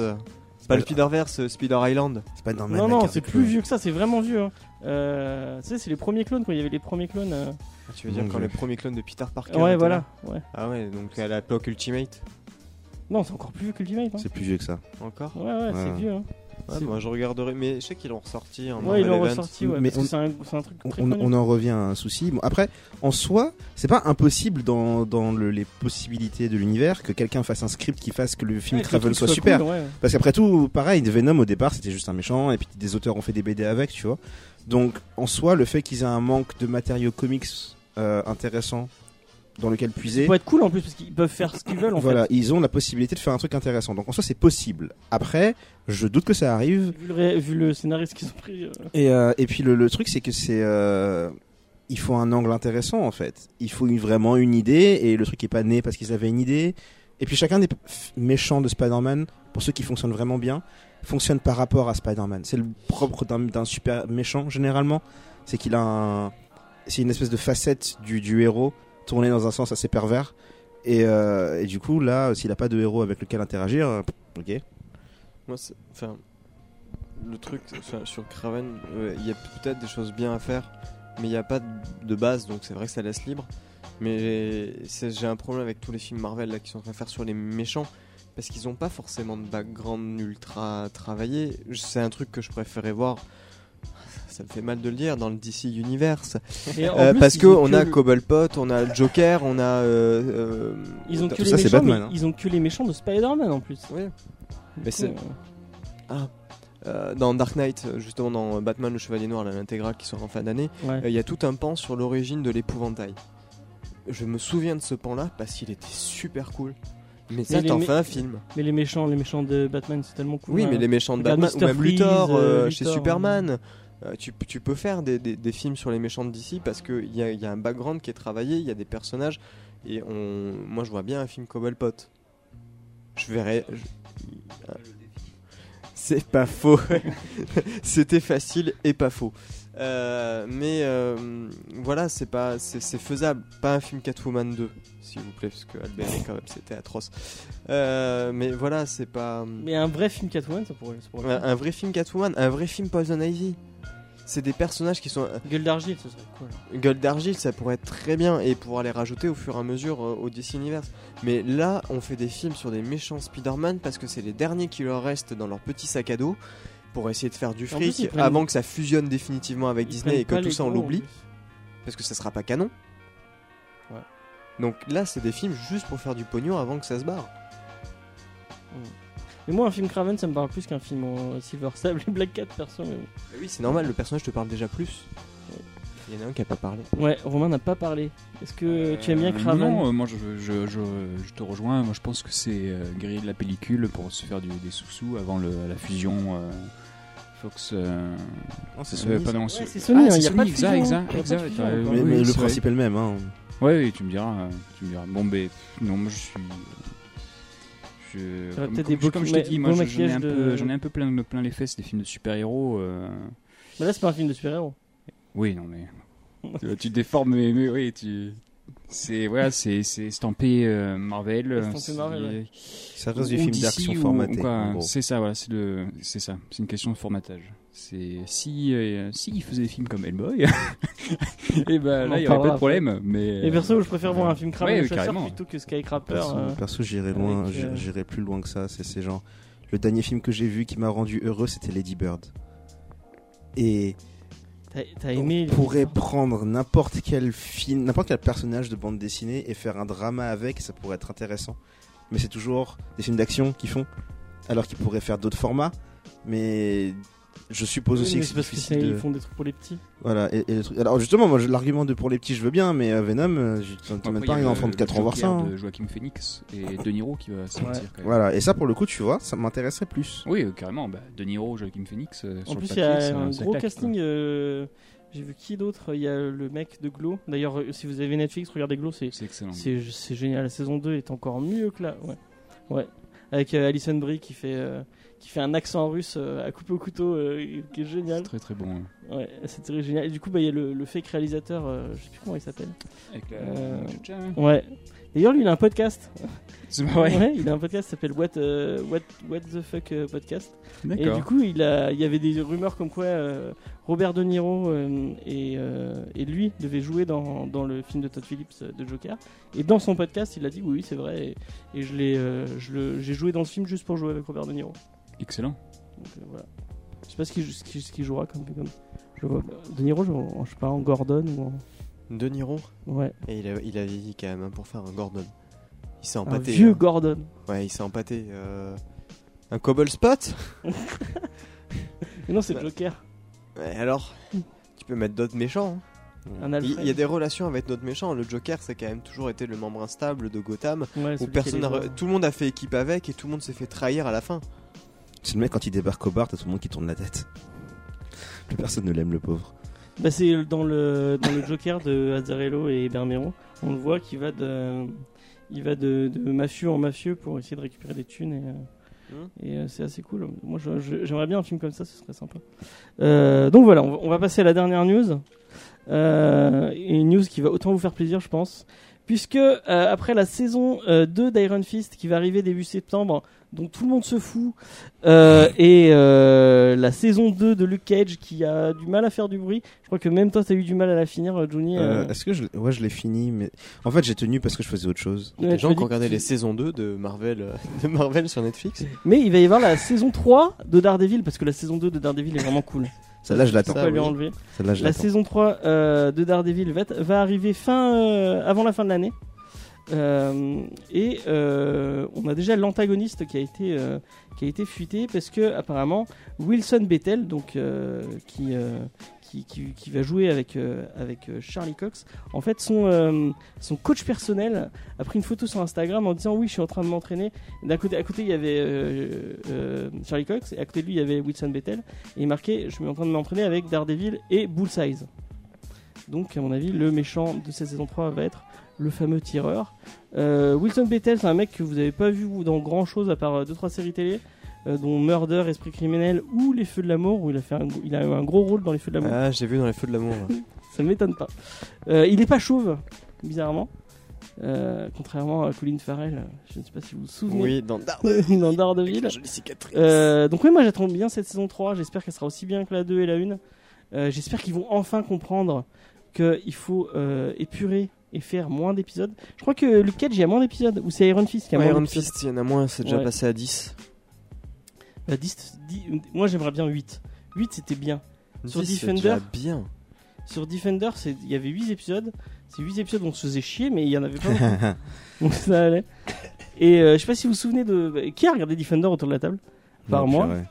C'est pas le Spider-Verse, euh, Spider Island. Spider-Man. non, la non, carte c'est plus vieux que ça, c'est vraiment vieux. Hein. Euh, tu sais, c'est les premiers clones, quand il y avait les premiers clones. euh. Ah, Tu veux dire quand Dieu. les premiers clones de Peter Parker Ouais, voilà. Ouais. Ah ouais, donc à l'époque Ultimate. Non, c'est encore plus vieux que Ultimate. Hein. C'est plus vieux que ça. Encore Ouais, ouais, c'est vieux. Hein. Ouais, C'est- moi je regarderai, mais je sais qu'ils l'ont ressorti en Ouais, ils l'ont ressorti, ouais. Mais c'est un, truc On, très on- connu. on en revient à un souci. Bon, après, en soi, c'est pas impossible dans, dans le- les possibilités de l'univers que quelqu'un fasse un script qui fasse que le film Ouais, le Travel soit super. cool, ouais. Parce qu'après tout, pareil, Venom au départ c'était juste un méchant et puis des auteurs ont fait des BD avec, tu vois. Donc en soi, le fait qu'ils aient un manque de matériaux comics euh, intéressants dans lequel Ça puiser, peut être cool en plus parce qu'ils peuvent faire ce qu'ils veulent en voilà, fait. ils ont la possibilité de faire un truc intéressant. Donc en soi, c'est possible. Après, je doute que ça arrive. Vu le, vu le scénariste qu'ils ont pris. euh, Et, euh, et puis le, le truc, c'est que c'est. euh, il faut un angle intéressant en fait. Il faut une- vraiment une idée et le truc est pas né parce qu'ils avaient une idée. Et puis chacun des méchants de Spider-Man, pour ceux qui fonctionnent vraiment bien, fonctionne par rapport à Spider-Man. C'est le propre d'un super méchant généralement, c'est qu'il a un. C'est une espèce de facette du, héros tournée dans un sens assez pervers. Et, euh, du coup, là, s'il a pas de héros avec lequel interagir, euh, ok. Moi, enfin, le truc sur Craven, euh, il y a peut-être des choses bien à faire, mais il n'y a pas de base, donc c'est vrai que ça laisse libre. Mais j'ai- un problème avec tous les films Marvel là, qui sont en train de faire sur les méchants. parce qu'ils ont pas forcément de background ultra travaillé. C'est un truc que je préférais voir. Ça me fait mal de le dire dans le DC Universe. Euh, plus, parce ils que ont on que a le- Cobblepot, on a Joker, on a. euh, euh, Ils ont que les ça, méchants, Batman, hein. ils ont que les méchants de Spider-Man en plus. Oui. Mais c'est- Ah. Euh, dans Dark Knight, justement dans Batman le Chevalier Noir, l'intégrale qui sort en fin d'année, ouais. Euh, Il y a tout un pan sur l'origine de l'épouvantail. Je me souviens de ce pan-là parce qu'il était super cool. Mais ça, Mais t'en mé- fais un film. Mais les méchants, les méchants de Batman, c'est tellement cool. Oui, hein. mais les méchants de Batman, ou même Freeze, Luthor euh, chez Superman, euh, tu, tu peux faire des, des- des films sur les méchants DC parce qu'il y a, y a un background qui est travaillé, il y a des personnages. Et on... moi, je vois bien un film Cobblepot. Je verrais. je- C'est pas faux. (laughs) C'était facile et pas faux. Euh, mais euh, voilà, c'est pas, c'est faisable. Pas un film Catwoman 2, s'il vous plaît, parce que Albert quand même, c'était atroce. Euh, mais voilà, c'est pas Mais un vrai film Catwoman, ça pourrait. Ça pourrait un, un vrai film Catwoman, un vrai film Poison Ivy. C'est des personnages qui sont Gueule d'argile, ce serait cool. Gueule d'argile, ça pourrait être très bien et pouvoir les rajouter au fur et à mesure euh, au DC Universe. Mais là, on fait des films sur des méchants Spider-Man parce que c'est les derniers qui leur restent dans leur petit sac à dos pour essayer de faire du plus, fric prennent- avant que ça fusionne définitivement avec Ils Disney et que tout ça on l'oublie parce que ça sera pas canon. Ouais. Donc là, c'est des films juste pour faire du pognon avant que ça se barre. Mais moi, un film Craven, ça me parle plus qu'un film en Silver Sable et Black Cat, perso. mais bon. oui, c'est normal, le personnage te parle déjà plus. Il y en a un qui a pas parlé. Ouais, Romain n'a pas parlé. Est-ce que tu aimes bien Euh, Craven Non, euh, moi je, je, je, je te rejoins. Moi je pense que c'est euh, griller de la pellicule pour se faire du, des sous-sous avant le, la fusion euh, Fox. euh, Non, c'est euh, Sony, pardon, Ouais, c'est- Sony, Ah, hein, c'est y a pas de exact, fusion, exact, exact, euh. Mais, oui, mais le principe est le même. Hein. Ouais, oui, tu me diras. euh, Tu me diras. Bon, ben, non, moi je suis. Je, comme, comme- des beaux comme je t'ai dit, moi j'en ai, un de- peu- j'en ai un peu plein, plein les fesses des films de super-héros. euh, Mais là, c'est pas un film de super-héros. Oui, non, mais. (laughs) tu, tu déformes, mais, mais oui, tu. C'est voilà, c'est c'est estampé euh, Marvel. Estampé c'est- Marvel, ouais. Ça reste du film d'action formaté. C'est ça, voilà, c'est le, c'est ça, c'est une question de formatage. C'est si euh, si ils faisaient des films comme Hellboy, (laughs) et ben On là il y aurait pas de problème. Mais Et perso, je préfère voir un film Craven Ouais, plutôt que Skycrapper. Perso, euh. perso, j'irai loin, j'irai- euh, j'irai plus loin que ça. C'est ces gens. Le dernier film que j'ai vu qui m'a rendu heureux, c'était Lady Bird. Et T'as aimé on pourrait prendre n'importe quel film, n'importe quel personnage de bande dessinée et faire un drama avec, ça pourrait être intéressant. Mais c'est toujours des films d'action qu'ils font, alors qu'ils pourraient faire d'autres formats. Mais je suppose Oui, aussi mais que c'est parce que difficile c'est- de... ils font des trucs pour les petits. Voilà. Et, Alors justement, moi, l'argument de pour les petits, je veux bien, mais euh, Venom, euh, je il y pas a un enfant de le 4 ans voir ça. De Joaquin Phoenix et De Niro qui va sortir. Ouais. même. Voilà. Et ça, pour le coup, tu vois, ça m'intéresserait plus. Oui, euh, carrément. Bah, de Niro, Joaquin Phoenix. euh, En sur plus, il y a un gros casting. euh, J'ai vu qui d'autre? Il y a le mec de Glow. D'ailleurs, si vous avez Netflix, regardez Glow, c'est excellent. c'est c'est génial. La saison 2 est encore mieux que là. Ouais. ouais. Avec euh, Alison Brie qui fait, euh, qui fait un accent russe euh, à couper au couteau euh, qui est C'est génial. très très bon. hein. Ouais, c'est très génial. Et du coup, bah, il y a le, le fake réalisateur, euh, je sais plus comment il s'appelle. Avec la. Euh, hein. Ouais. D'ailleurs, lui, il a un podcast. C'est. Ouais, il a un podcast qui s'appelle What, euh, What, What the Fuck Podcast. Et du coup, il, a, il y avait des rumeurs comme quoi euh, Robert De Niro euh, et, euh, et lui devaient jouer dans, dans le film de Todd Phillips de Joker. Et dans son podcast, il a dit oui, oui, c'est vrai. Et, et je l'ai, euh, je le- j'ai joué dans ce film juste pour jouer avec Robert De Niro. Excellent. Donc euh, voilà. Je sais pas ce qu'il, ce qu'il- ce qu'il jouera comme. comme je vois, de Niro, je, en- je sais pas, en Gordon ou en. De Niro. Ouais, Et il a, il a vieilli quand même hein, pour faire un Gordon. Il s'est un empâté. vieux hein. Gordon. Ouais, il s'est empâté. euh, Un cobble spot (laughs) Mais non, c'est Bah, Joker. Ouais, alors Tu peux mettre d'autres méchants. hein. Un Il Alfred. il y a des relations avec d'autres méchants. Le Joker, c'est quand même toujours été le membre instable de Gotham. Ouais, Où celui personne qui a re- doigts. tout le monde a fait équipe avec et tout le monde s'est fait trahir à la fin. C'est le mec quand il débarque au bar, t'as tout le monde qui tourne la tête. Plus personne ne l'aime, le pauvre. Bah, c'est dans le, dans le Joker de Azzarello et Bermero. On le voit qu'il va de, il va de, de mafieux en mafieux pour essayer de récupérer des thunes et, euh, Hmm. et euh, c'est assez cool. Moi, je- je- j'aimerais bien un film comme ça, ce serait sympa. Euh, donc voilà, on va, on va passer à la dernière news. Euh, une news qui va autant vous faire plaisir, je pense, puisque euh, après la saison euh, 2 d'Iron Fist qui va arriver début septembre, dont tout le monde se fout, euh, et euh, la saison 2 de Luke Cage qui a du mal à faire du bruit. Je crois que même toi, t'as eu du mal à la finir, euh, Johnny. Euh, euh. Est-ce que je, l'ai- ouais, je l'ai fini, mais en fait, j'ai tenu parce que je faisais autre chose. Ouais, Les tu gens qui que- les saisons 2 de Marvel, euh, (laughs) de Marvel sur Netflix. Mais il va y avoir la saison 3 de Daredevil, parce que la saison 2 de Daredevil est vraiment cool. Celle-là, je l'attends. pas Ça, lui oui. enlever. Celle-là, je La saison 3 euh, de Daredevil va, arriver fin, euh, avant la fin de l'année. Euh, et on a déjà l'antagoniste qui a été qui a été fuité parce que apparemment Wilson Bethel donc qui, qui, va jouer avec euh, avec euh, Charlie Cox. En fait son euh, son coach personnel a pris une photo sur Instagram en disant oui je suis en train de m'entraîner. D'un côté à côté il y avait Charlie Cox et à côté de lui il y avait Wilson Bethel et il marquait je suis en train de m'entraîner avec Daredevil et Bullseye. Donc à mon avis le méchant de cette saison 3 va être le fameux tireur. Wilson Bethel c'est un mec que vous avez pas vu dans grand chose à part 2-3 séries télé dont Murder, Esprit criminel ou Les Feux de l'amour où il a fait un, il a eu un gros rôle dans Les Feux de l'amour Ah, j'ai vu dans les feux de l'amour. (laughs) ça m'étonne pas. Euh, il est pas chauve, bizarrement. Euh, contrairement à Colin Farrell, je ne sais pas si vous vous souvenez Oui, dans Dark. (laughs) dans Daredevil. Euh, donc oui, moi j'attends bien cette saison 3, j'espère qu'elle sera aussi bien que la 2 et la 1. Euh, j'espère qu'ils vont enfin comprendre qu'il faut euh, épurer et faire moins d'épisodes. Je crois que Luke Cage, il y a moins d'épisodes, ou c'est Iron Fist qui a Ouais, moins Iron. Fist, il y en a moins, c'est déjà Ouais. passé à 10. Bah, 10, 10 moi j'aimerais bien 8. 8 c'était bien. Sur 10, c'est Defender bien. Sur Defender, c'est- il y avait 8 épisodes. C'est 8 épisodes on se faisait chier, mais il y en avait pas beaucoup. (laughs) Donc ça allait. Et euh, je sais pas si vous vous souvenez de. bah, Qui a regardé Defender autour de la table? Par moi. purée.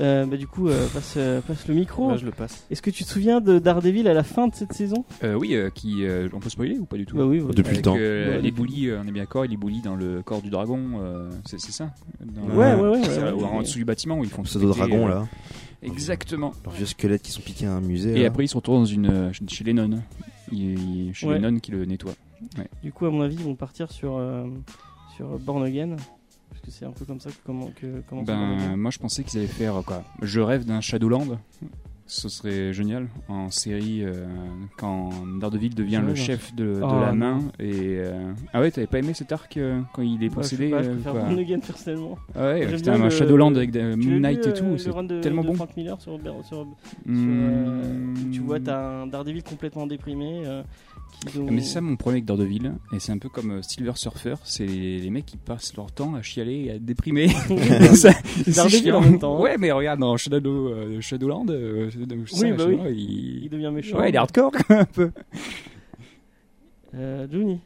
Euh, Bah du coup, euh, passe, euh, passe le micro. Là, je le passe. Est-ce que tu te souviens de Daredevil à la fin de cette saison? Euh, oui, euh, qui, euh, on peut spoiler ou pas du tout? Bah oui. Depuis le Avec, temps. euh, Ouais, les boulis, on est bien d'accord, il est boulis dans le corps du dragon, euh, c'est ça? Dans- Ouais, ouais, ouais. En dessous du bâtiment où ils font Pseudo péter, dragon euh, là, Exactement. leurs vieux squelettes qui sont piqués à un musée. Et là. après, il se retrouve dans une, euh, chez les nonnes. Il, il- chez Ouais. les nonnes qui le nettoient. Du coup, à mon avis, ils vont partir sur, euh, sur Born Again. Que c'est un peu comme ça que comment que commence Born Ben, moi, je pensais qu'ils allaient faire quoi Je rêve d'un Shadowland. Ce serait génial en série euh, quand Daredevil devient Ouais, le chef de, de Oh, la main. Et euh, ah ouais, t'avais pas aimé cet arc euh, quand il est Ouais, je possédé pas, je Again personnellement. Ah ouais, putain, un Shadowland avec des- Tu Moon Knight et tout, c'est tellement de bon. Frank Miller sur, sur, sur, Hmm. tu vois, t'as un Daredevil complètement déprimé. Mais c'est ça mon problème avec Daredevil, et c'est un peu comme euh, Silver Surfer, c'est les, les mecs qui passent leur temps à chialer et à déprimer. (laughs) (laughs) Daredevil en même temps, hein. Ouais, mais regarde dans Shadow, euh, Shadowland, euh, ça, Oui, bah oui. il... il devient méchant. Ouais, il est hardcore un peu. Euh, Johnny,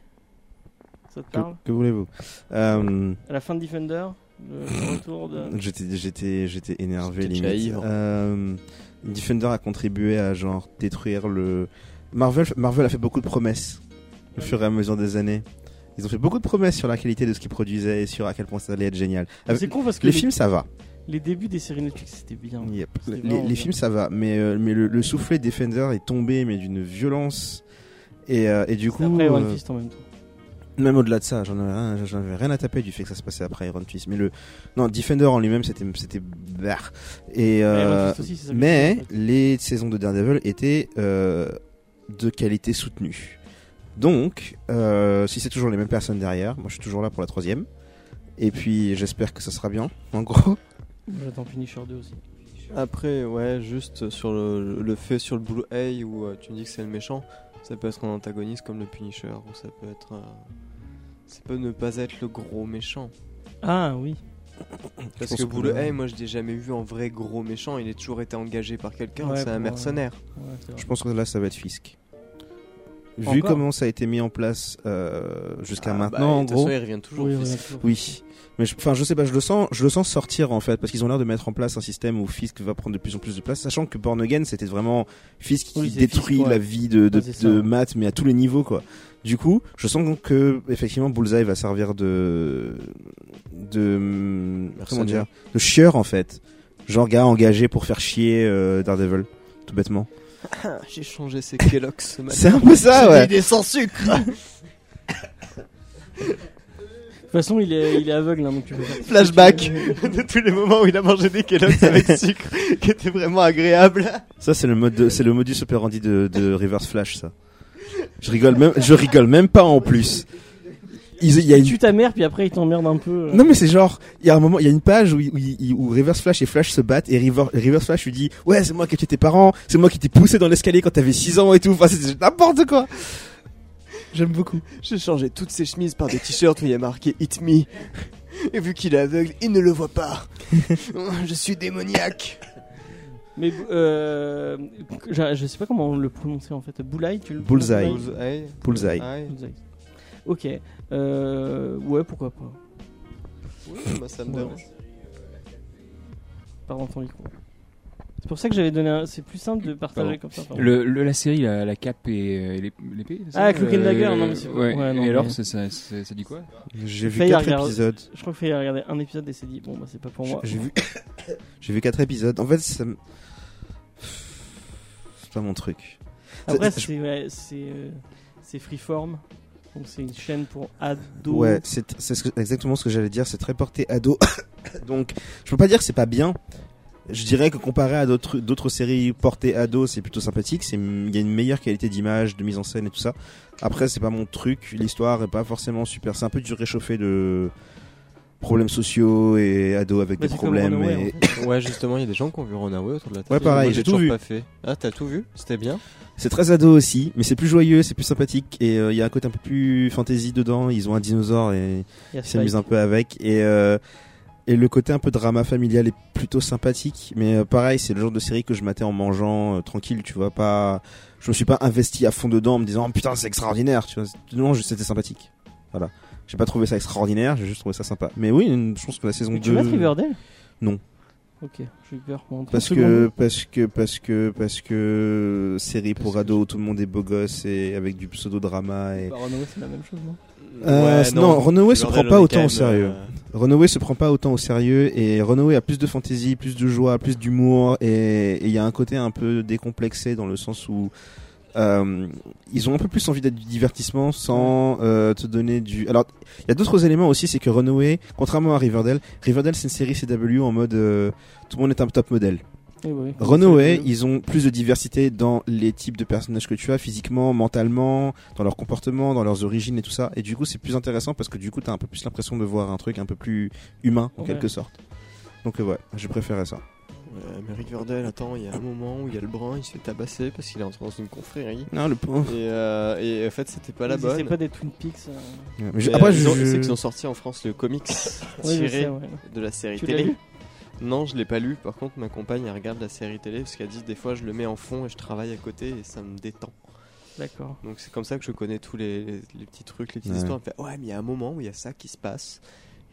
ça te Que, parle? que voulez-vous? Euh, À la fin de Defender, le, retour de. (laughs) J'étais, j'étais, j'étais énervé limite. Euh, Defender a contribué à genre détruire le. Marvel, Marvel a fait beaucoup de promesses au fur et à mesure des années. Ils ont fait beaucoup de promesses sur la qualité de ce qu'ils produisaient et sur à quel point ça allait être génial. Avec- C'est con parce que les les, films, ça va. les débuts des séries Netflix c'était bien. Yep. Les, vraiment les bien. films, ça va. Mais, euh, mais le, le soufflet Defender est tombé, mais d'une violence. Et, euh, et du coup, après Iron euh, Fist en même temps. même au-delà de ça, j'en avais, rien, j'en avais rien à taper du fait que ça se passait après Iron Fist. Mais le, non, Defender en lui-même, c'était, c'était, barre. Et, euh, aussi, mais les saisons de Daredevil étaient euh, de qualité soutenue. Donc, euh, si c'est toujours les mêmes personnes derrière, moi je suis toujours là pour la troisième. Et puis j'espère que ça sera bien, en gros. J'attends Punisher 2 aussi. Après, ouais, juste sur le, le fait sur le Blu-ray où euh, tu me dis que c'est le méchant, ça peut être un antagoniste comme le Punisher, ou ça peut être. euh, ça peut ne pas être le gros méchant. Ah oui. Parce que Blu-ray, là- moi je l'ai jamais vu en vrai gros méchant, il a toujours été engagé par quelqu'un, Ouais, c'est un mercenaire. Ouais. Je pense que là ça va être Fisk. Vu Encore comment ça a été mis en place euh, jusqu'à Ah, bah, maintenant, en de toute gros. façon, il revient toujours. Oui, Fisk. ouais, toujours. Oui. Mais je- enfin, je, sais pas, je le sens, je le sens sortir en fait, parce qu'ils ont l'air de mettre en place un système où Fisk va prendre de plus en plus de place, sachant que Born Again c'était vraiment Fisk qui Oui, détruit Fisk, la vie de, de. Matt, mais à tous les niveaux quoi. Du coup, je sens que effectivement Bullseye va servir de de comment dire, de chieur en fait, genre gars engagé pour faire chier euh, Daredevil, tout bêtement. Ah, (laughs) J'ai changé ses Kellogg's ce matin. C'est un peu ça, ouais. des sans sucre (laughs) De toute façon, il est, il est aveugle, hein, donc tu peux faire- (laughs) Flashback de tous les moments où il a mangé des Kellogg's avec sucre, qui était vraiment agréable. Ça c'est le mode, de- c'est le modus operandi de, de Reverse Flash ça. Je rigole même, je rigole même pas en plus. Il y a Il une tue ta mère, puis après il t'emmerde un peu. euh. Non mais c'est genre, il y a un moment, il y a une page où, où, Reverse Flash et Flash se battent et River- Reverse Flash lui dit ouais c'est moi qui ai tué tes parents, c'est moi qui t'ai poussé dans l'escalier quand t'avais 6 ans et tout, enfin c'est n'importe quoi. J'aime beaucoup. J'ai changé toutes ses chemises par des t-shirts où il y a marqué Hit Me. Et vu qu'il est aveugle, il ne le voit pas. (laughs) Je suis démoniaque. Mais euh, je, sais pas comment le prononcer en fait. Bullseye, tu le Bullseye. Bullseye. Bullseye. Ok. Euh, ouais, pourquoi pas. Oui, bah, ça me Ouais. dérange. Pardon ton micro. C'est pour ça que j'avais donné un... C'est plus simple de partager Pardon. comme ça. pardon. Le, le- la série, la, la cape et euh, l'ép- l'épée c'est ça Ah, Cloak and Euh, Dagger, non, mais c'est- ouais. ouais, non, et alors, mais- ça, ça, ça, ça dit quoi? J'ai vu Faye a 4 regardé- épisodes. Je crois qu'il fallait regarder un épisode et s'est dit bon bah c'est pas pour moi. J'ai vu, (coughs) j'ai vu 4 épisodes. En fait, ça me- c'est pas mon truc. Après Ça- c'est ouais, c'est euh, c'est Freeform. Donc c'est une chaîne pour ados. Ouais, c'est exactement ce que j'allais dire. C'est très porté ado. (coughs) Donc, je peux pas dire que c'est pas bien. Je dirais que comparé à d'autres d'autres séries portées ado, c'est plutôt sympathique. C'est il y a une meilleure qualité d'image, de mise en scène et tout ça. Après, c'est pas mon truc. L'histoire est pas forcément super. C'est un peu du réchauffé de problèmes sociaux et ados avec Bah, des problèmes. Runaway, et- en fait. Ouais, justement, il y a des gens qui ont vu Runaway autour de la table. Ouais, pareil, j'ai tout toujours vu. pas fait. Ah, t'as tout vu? C'était bien? C'est très ado aussi, mais c'est plus joyeux, c'est plus sympathique et euh, il y a un côté un peu plus fantasy dedans. Ils ont un dinosaure et ils s'amusent un peu avec et euh, et le côté un peu drama familial est plutôt sympathique. Mais euh, pareil, c'est le genre de série que je matais en mangeant euh, tranquille, tu vois pas. Je me suis pas investi à fond dedans en me disant oh, putain c'est extraordinaire, tu vois. Non, juste, c'était sympathique. Voilà. J'ai pas trouvé ça extraordinaire, j'ai juste trouvé ça sympa. Mais oui, je pense que la saison Mais 2 tu mates Riverdale? Non. Ok, j'ai eu peur. Bon, 30 parce que parce que parce que parce que série pour Parce que ados, tout le monde est beau gosse et avec du pseudo drama et Bah, Runaway c'est la même chose non? Euh, non, Runaway se prend pas autant au sérieux. euh, Runaway se prend pas autant au sérieux et Runaway a plus de fantaisie, plus de joie, plus d'humour et et il y a un côté un peu décomplexé dans le sens où euh, ils ont un peu plus envie d'être du divertissement sans euh, te donner du. Alors il y a d'autres éléments aussi, c'est que Runaway, contrairement à Riverdale, Riverdale c'est une série CW en mode euh, tout le monde est un top modèle. Oui, oui. Runaway, ils ont plus de diversité dans les types de personnages que tu as, physiquement, mentalement, dans leur comportement, dans leurs origines et tout ça. Et du coup, c'est plus intéressant parce que du coup, t'as un peu plus l'impression de voir un truc un peu plus humain, en Ouais. quelque sorte. Donc ouais, je préférais ça. Ouais, mais Riverdale, attends, il y a un moment où il y a le brun, il se fait tabasser parce qu'il est entré dans une confrérie. Non, le pauvre. Et, euh, et en fait, c'était pas la bonne. essaient pas des Twin Peaks. euh. Ouais, mais je- Après, euh, je, ils ont- je- c'est qu'ils ont sorti en France le comics tiré sais, ouais. de la série Tu télé. Non, je l'ai pas lu. Par contre, ma compagne elle regarde la série télé parce qu'elle dit des fois je le mets en fond et je travaille à côté et ça me détend. D'accord. Donc c'est comme ça que je connais tous les, les- les petits trucs, les petites Ouais. histoires. Elle me fait ouais, mais il y a un moment où il y a ça qui se passe.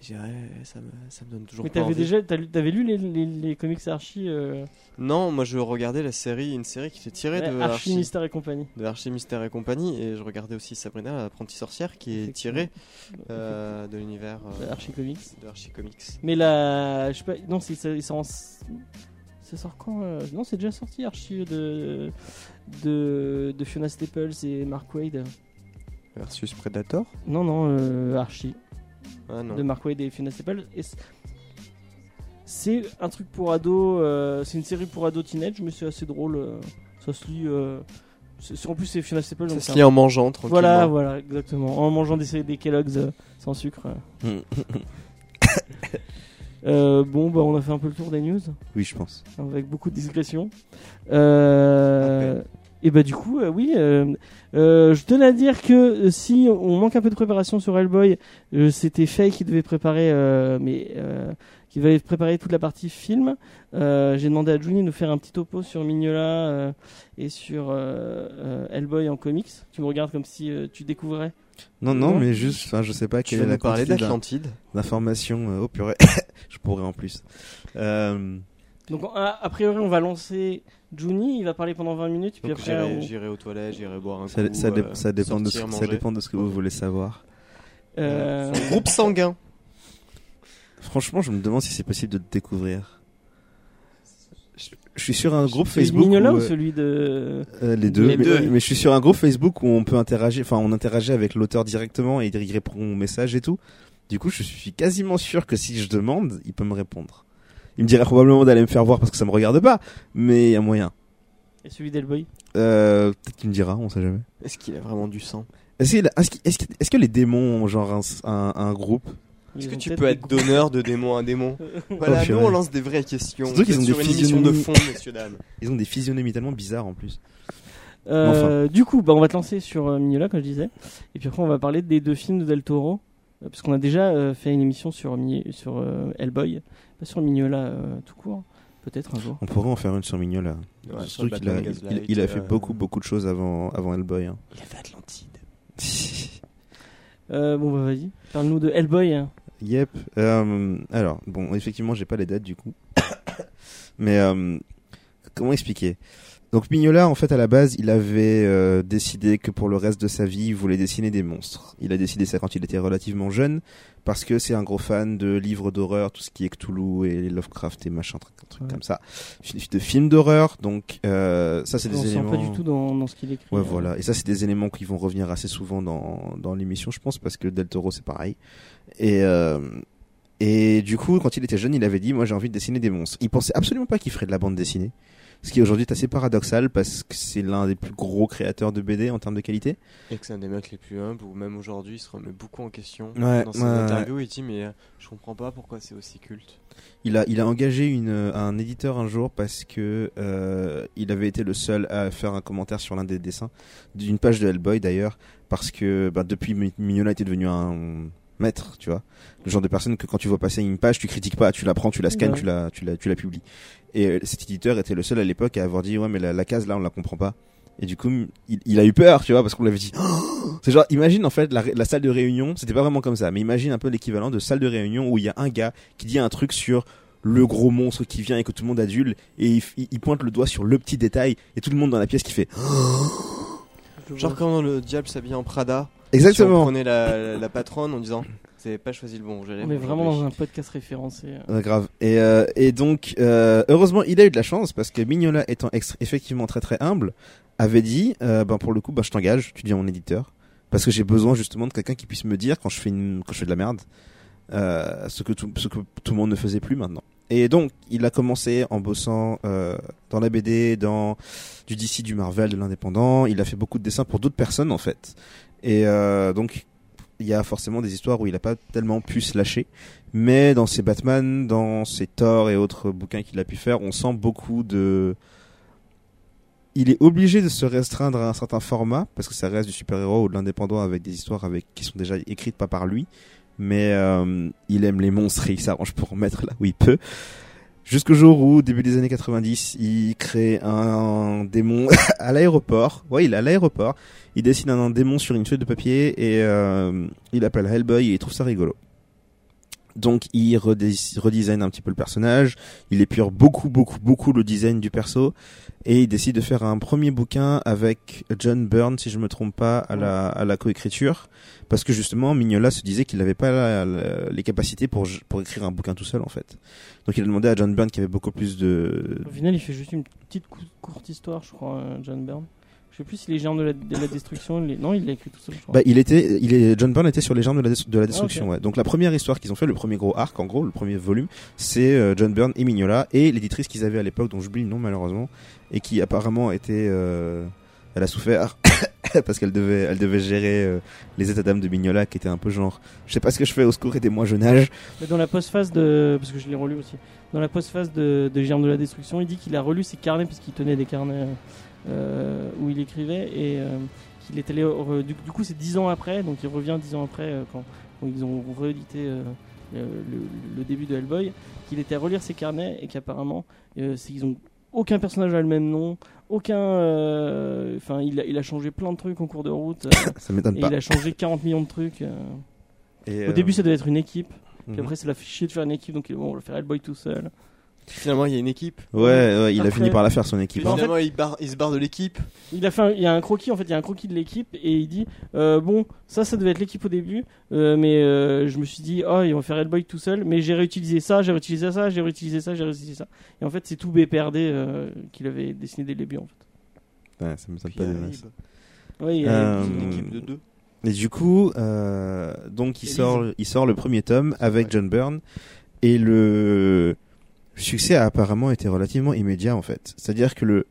J'ai ouais, ça me, ça me donne toujours Mais pas t'avais envie. déjà, t'as lu- t'avais lu les, les, les comics Archie, euh, Non, moi je regardais la série, une série qui était tirée ouais, de Archie Archie, Mystère et compagnie. de Archie Mystère et compagnie et je regardais aussi Sabrina, l'apprentie sorcière, qui est tirée euh, de l'univers euh, De Archie Comics. de Archie Comics. Mais la, je sais pas, non, c'est, ça, il sort en- ça sort quand euh, Non, c'est déjà sorti Archie de, de, de Fiona Staples et Mark Wade. Versus Predator? Non, non, euh, Archie Ah de Mark Wade et Fiona Staples. C'est- un truc pour ados, euh, c'est une série pour ados teenage, mais c'est assez drôle. euh, ça se lit. euh, en plus, c'est Fiona Staples. Ça donc se c'est un- lit en mangeant tranquillement. Voilà, voilà, exactement. En mangeant des, des Kellogg's euh, sans sucre. euh. (laughs) Euh, bon, bah, on a fait un peu le tour des news, oui, je pense. avec beaucoup de discrétion. Euh, et bah, du coup, euh, oui, euh, euh, je tenais à dire que si on manque un peu de préparation sur Hellboy, euh, c'était Faye qui devait préparer, euh, mais euh, qui devait préparer toute la partie film. Euh, J'ai demandé à Juni de nous faire un petit topo sur Mignola euh, et sur euh, euh, Hellboy en comics. Tu me regardes comme si euh, tu découvrais. Non, non, mais juste, enfin, je sais pas Tu quelle est la parler d'Atlantide. d'informations. euh, oh purée, (laughs) je pourrais en plus. Euh, Donc, a, a priori, on va lancer Juni. Il va parler pendant 20 minutes, puis Donc après, j'irai on- aux toilettes, j'irai boire un ça, coup. ça, dé- euh, ça dépend de ce, sortir, ça manger. dépend de ce que vous voulez savoir. euh, Son groupe sanguin. Franchement, je me demande si c'est possible de te découvrir. Je, je suis sur un groupe celui de Facebook. Mignola où, ou euh, celui de. euh, les deux, Les mais, deux. mais je suis sur un groupe Facebook où on peut interagir, enfin on interagit avec l'auteur directement et il répond aux messages et tout. Du coup, je suis quasiment sûr que si je demande, il peut me répondre. Il me dirait probablement d'aller me faire voir parce que ça me regarde pas, mais il y a moyen. Et celui d'Hellboy Euh, Peut-être qu'il me dira, on sait jamais. Est-ce qu'il a vraiment du sang? Est-ce qu'il a- est-ce qu'il- est-ce qu'il- est-ce que les démons ont genre un, un- un groupe? Est-ce Ils que ont tu peut-être peux être donneur de démon à démon (laughs) Voilà, Oh, nous purée. on lance des vraies questions. Surtout qu'ils Vous ont des une émission de physionomies. fond, messieurs dames. Ils ont des physionomies tellement bizarres en plus. Euh, Du coup, bah, on va te lancer sur euh, Mignola, comme je disais. Et puis après, on va parler des deux films de Del Toro. Euh, Parce qu'on a déjà euh, fait une émission sur, sur euh, Hellboy. Pas sur Mignola euh, tout court. Peut-être un jour. On pourrait en faire une sur Mignola. Ouais, sur a, il, a fait euh, beaucoup beaucoup de choses avant, avant Hellboy. hein. Il a fait Atlantide. (laughs) Euh, bon, bah vas-y. Parle-nous de Hellboy. hein. Yep. Euh, alors, bon, effectivement, j'ai pas les dates du coup. (coughs) Mais euh, comment expliquer? Donc Mignola, en fait, à la base, il avait euh, décidé que pour le reste de sa vie, il voulait dessiner des monstres. Il a décidé ça quand il était relativement jeune, parce que c'est un gros fan de livres d'horreur, tout ce qui est Cthulhu et Lovecraft et machin, truc, truc Ouais. comme ça, de films d'horreur. Donc euh, ça, c'est On des éléments. pas du tout dans, dans ce qu'il écrit. Ouais, hein. voilà. Et ça, c'est des éléments qui vont revenir assez souvent dans, dans l'émission, je pense, parce que Del Toro, c'est pareil. Et, euh, et du coup, quand il était jeune, il avait dit, moi, j'ai envie de dessiner des monstres. Il pensait absolument pas qu'il ferait de la bande dessinée. Ce qui aujourd'hui est assez paradoxal parce que c'est l'un des plus gros créateurs de BD en termes de qualité. Et que c'est un des mecs les plus humbles, ou même aujourd'hui, il se remet beaucoup en question. Ouais, Dans ses ouais, interviews, il dit Mais euh, je comprends pas pourquoi c'est aussi culte. Il a, il a engagé une, un éditeur un jour parce que euh, il avait été le seul à faire un commentaire sur l'un des dessins d'une page de Hellboy d'ailleurs parce que bah, depuis Mi- Mignola était devenu un maître, tu vois, le genre de personne que quand tu vois passer une page, tu critiques pas, tu la prends, tu la scannes, Ouais. tu la, tu la, tu la publies. Et euh, cet éditeur était le seul à l'époque à avoir dit ouais mais la, la case là on la comprend pas. Et du coup, il, il a eu peur, tu vois, parce qu'on l'avait dit. (gasps) c'est genre, imagine en fait la, la salle de réunion, c'était pas vraiment comme ça, mais imagine un peu l'équivalent de salle de réunion où il y a un gars qui dit un truc sur le gros monstre qui vient et que tout le monde adule, et il, il- il pointe le doigt sur le petit détail, et tout le monde dans la pièce qui fait. (gasps) Genre quand le diable s'habille en Prada. Si on Exactement. prenait la, la patronne en disant avez pas choisi le bon, j'allais On est vraiment dans un podcast référencé. Ouais, grave. Et, euh, et donc, euh, heureusement, il a eu de la chance parce que Mignola, étant effectivement très très humble, avait dit, euh, ben pour le coup, ben je t'engage, tu dis à mon éditeur, parce que j'ai besoin justement de quelqu'un qui puisse me dire quand je fais une, quand je fais de la merde, euh, ce que tout, ce que tout le monde ne faisait plus maintenant. Et donc, il a commencé en bossant euh, dans la BD, dans du DC, du Marvel, de l'indépendant. Il a fait beaucoup de dessins pour d'autres personnes en fait. Et euh, donc, il y a forcément des histoires où il n'a pas tellement pu se lâcher. Mais dans ses Batman, dans ses Thor et autres bouquins qu'il a pu faire, on sent beaucoup de. Il est obligé de se restreindre à un certain format parce que ça reste du super-héros ou de l'indépendant avec des histoires avec qui sont déjà écrites pas par lui. Mais euh, il aime les monstres et il s'arrange pour en (laughs) mettre là où il peut. Jusqu'au jour où, début des années 90, il crée un démon (laughs) à l'aéroport. Ouais, il est à l'aéroport. Il dessine un démon sur une feuille de papier et euh, il l'appelle Hellboy et il trouve ça rigolo. Donc il redis- redesign un petit peu le personnage, il épure beaucoup beaucoup beaucoup le design du perso et il décide de faire un premier bouquin avec John Byrne si je me trompe pas à la à la coécriture parce que justement Mignola se disait qu'il n'avait pas les capacités pour pour écrire un bouquin tout seul en fait. Donc il a demandé à John Byrne qui avait beaucoup plus de Au final, il fait juste une petite cou- courte histoire, je crois, euh, John Byrne. Je sais plus si les géants de la, de la destruction. Non, il l'a écrit tout seul, je crois. Bah, il était, il est, John Byrne était sur les jambes de la, des- de la destruction. Ah, ok. ouais. Donc la première histoire qu'ils ont fait, le premier gros arc, en gros, le premier volume, c'est euh, John Byrne et Mignola et l'éditrice qu'ils avaient à l'époque, dont j'oublie le nom malheureusement, et qui apparemment était, euh, elle a souffert (coughs) parce qu'elle devait, elle devait gérer euh, les états d'âme de Mignola, qui était un peu genre, je sais pas ce que je fais au secours, aidez-moi jeune âge. Mais dans la postface de. Parce que je l'ai relu aussi. Dans la postface de, de Géants de la Destruction, il dit qu'il a relu ses carnets, parce qu'il tenait des carnets euh, où il écrivait, et euh, qu'il est allé. Du, du coup, c'est dix ans après, donc il revient dix ans après, euh, quand, quand ils ont réédité euh, le, début de Hellboy, qu'il était à relire ses carnets, et qu'apparemment, euh, c'est qu'ils ont. Aucun personnage a le même nom, aucun. euh, Enfin, il, a, il a changé plein de trucs en cours de route, euh, Ça m'étonne pas. il a changé 40 millions de trucs. euh. Et, Au euh, début, ça devait être une équipe. Puis mhm. après, ça l'a fait chier de faire une équipe, donc bon, on va faire Hellboy tout seul. Finalement, il y a une équipe. ouais, ouais, il a fini par la faire son équipe. en finalement, il, barre- il se barre de l'équipe. Il a fait, un- il y a un croquis en fait, il y a un croquis de l'équipe et il dit euh, bon, ça, ça devait être l'équipe au début, euh, mais euh, je me suis dit oh, ils vont faire Hellboy tout seul, mais j'ai réutilisé ça, j'ai réutilisé ça, j'ai réutilisé ça, j'ai réutilisé ça. Et en fait, c'est tout BPRD euh, qu'il avait dessiné dès le début en fait. Ouais, ça m'étonne Puis pas. Oui, il y a- Euh, une équipe de deux. Et du coup, euh, donc il sort, il sort le premier tome avec Ouais. John Byrne et le succès a apparemment été relativement immédiat en fait. C'est-à-dire que le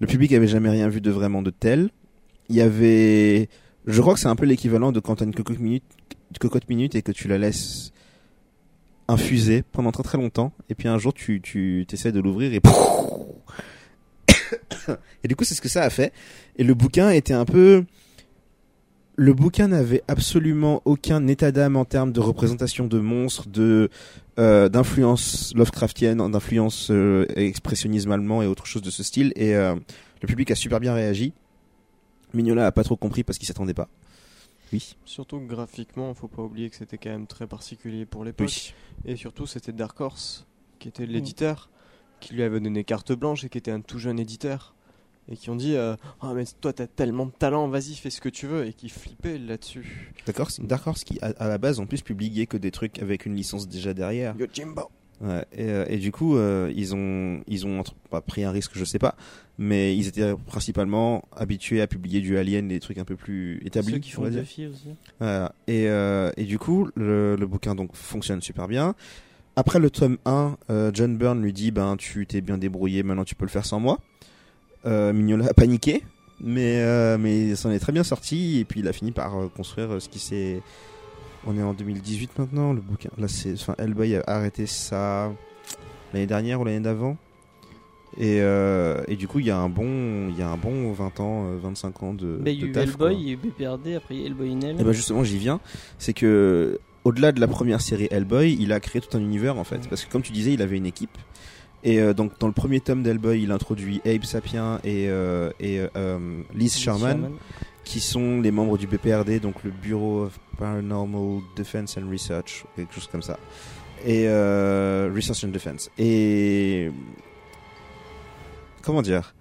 Le public avait jamais rien vu de vraiment de tel. Il y avait, je crois que c'est un peu l'équivalent de quand t'as une cocotte minute, cocotte minute et que tu la laisses infuser pendant très très longtemps et puis un jour tu tu essaies de l'ouvrir et (coughs) et du coup c'est ce que ça a fait et le bouquin était un peu le bouquin n'avait absolument aucun état d'âme en termes de représentation de monstres, de euh, d'influence Lovecraftienne, d'influence euh, expressionnisme allemand et autre chose de ce style. Et euh, le public a super bien réagi. Mignola a pas trop compris parce qu'il s'attendait pas. Oui. Surtout que graphiquement, faut pas oublier que c'était quand même très particulier pour l'époque. Oui. Et surtout, c'était Dark Horse qui était l'éditeur, qui lui avait donné carte blanche et qui était un tout jeune éditeur. Et qui ont dit euh, Ah, mais toi, t'as tellement de talent, vas-y, fais ce que tu veux. Et qui flippaient là-dessus. D'accord. Dark Horse qui à, à la base en plus publiait que des trucs avec une licence déjà derrière. Yo, Jimbo Ouais, et, euh, et du coup, euh, ils ont, ils ont entre- pas pris un risque, je sais pas, mais ils étaient principalement habitués à publier du Alien, des trucs un peu plus établis. Ceux qui on font aussi. Voilà. Et, euh, et du coup, le, le bouquin donc fonctionne super bien. Après le tome 1, euh, John Byrne lui dit ben tu t'es bien débrouillé, maintenant tu peux le faire sans moi. Euh, Mignola a paniqué, mais euh, mais il s'en est très bien sorti et puis il a fini par euh, construire ce qui s'est. On est en 2018 maintenant, le bouquin. Là c'est, enfin Hellboy a arrêté ça l'année dernière ou l'année d'avant. Et, euh, et du coup, il y a un bon, il y a un bon 20 ans, euh, 25 ans de, Bah, il y a eu taf. Hellboy, il y a eu BPRD, après il y a Hellboy in Hell. Et bah justement, j'y viens. C'est que au-delà de la première série Hellboy, il a créé tout un univers en fait. Parce que comme tu disais, il avait une équipe. Et euh, donc dans le premier tome d'Hellboy, il introduit Abe Sapien et, euh, et euh, Liz Sherman, qui sont les membres du BPRD, donc le Bureau of Paranormal Defense and Research, quelque chose comme ça. Et Research and Defense. Et comment dire?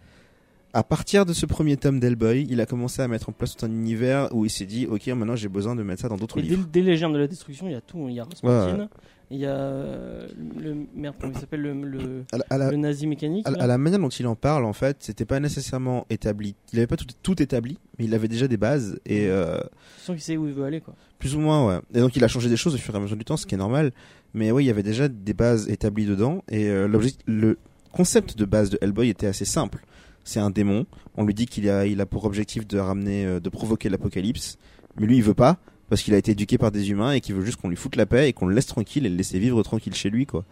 À partir de ce premier tome d'Hellboy, il a commencé à mettre en place tout un univers où il s'est dit, ok, maintenant j'ai besoin de mettre ça dans d'autres Et dès, livres. dès les germes de la destruction, il y a tout. Il y a Ouais, Rasputin, il y a euh, le merde, comment il s'appelle le, le, À la, à la- le nazi mécanique. à la- là. à la manière dont il en parle, en fait, c'était pas nécessairement établi. Il avait pas tout, tout établi, mais il avait déjà des bases et euh, Je sens qu'il sait où il veut aller quoi. plus ou moins, ouais. Et donc il a changé des choses au fur et à mesure du temps, ce qui est normal. Mais oui, il y avait déjà des bases établies dedans et euh, le concept de base de Hellboy était assez simple. C'est un démon. On lui dit qu'il a, il a pour objectif de ramener, euh, de provoquer l'apocalypse. Mais lui, il veut pas parce qu'il a été éduqué par des humains et qu'il veut juste qu'on lui foute la paix et qu'on le laisse tranquille et le laisser vivre tranquille chez lui, quoi.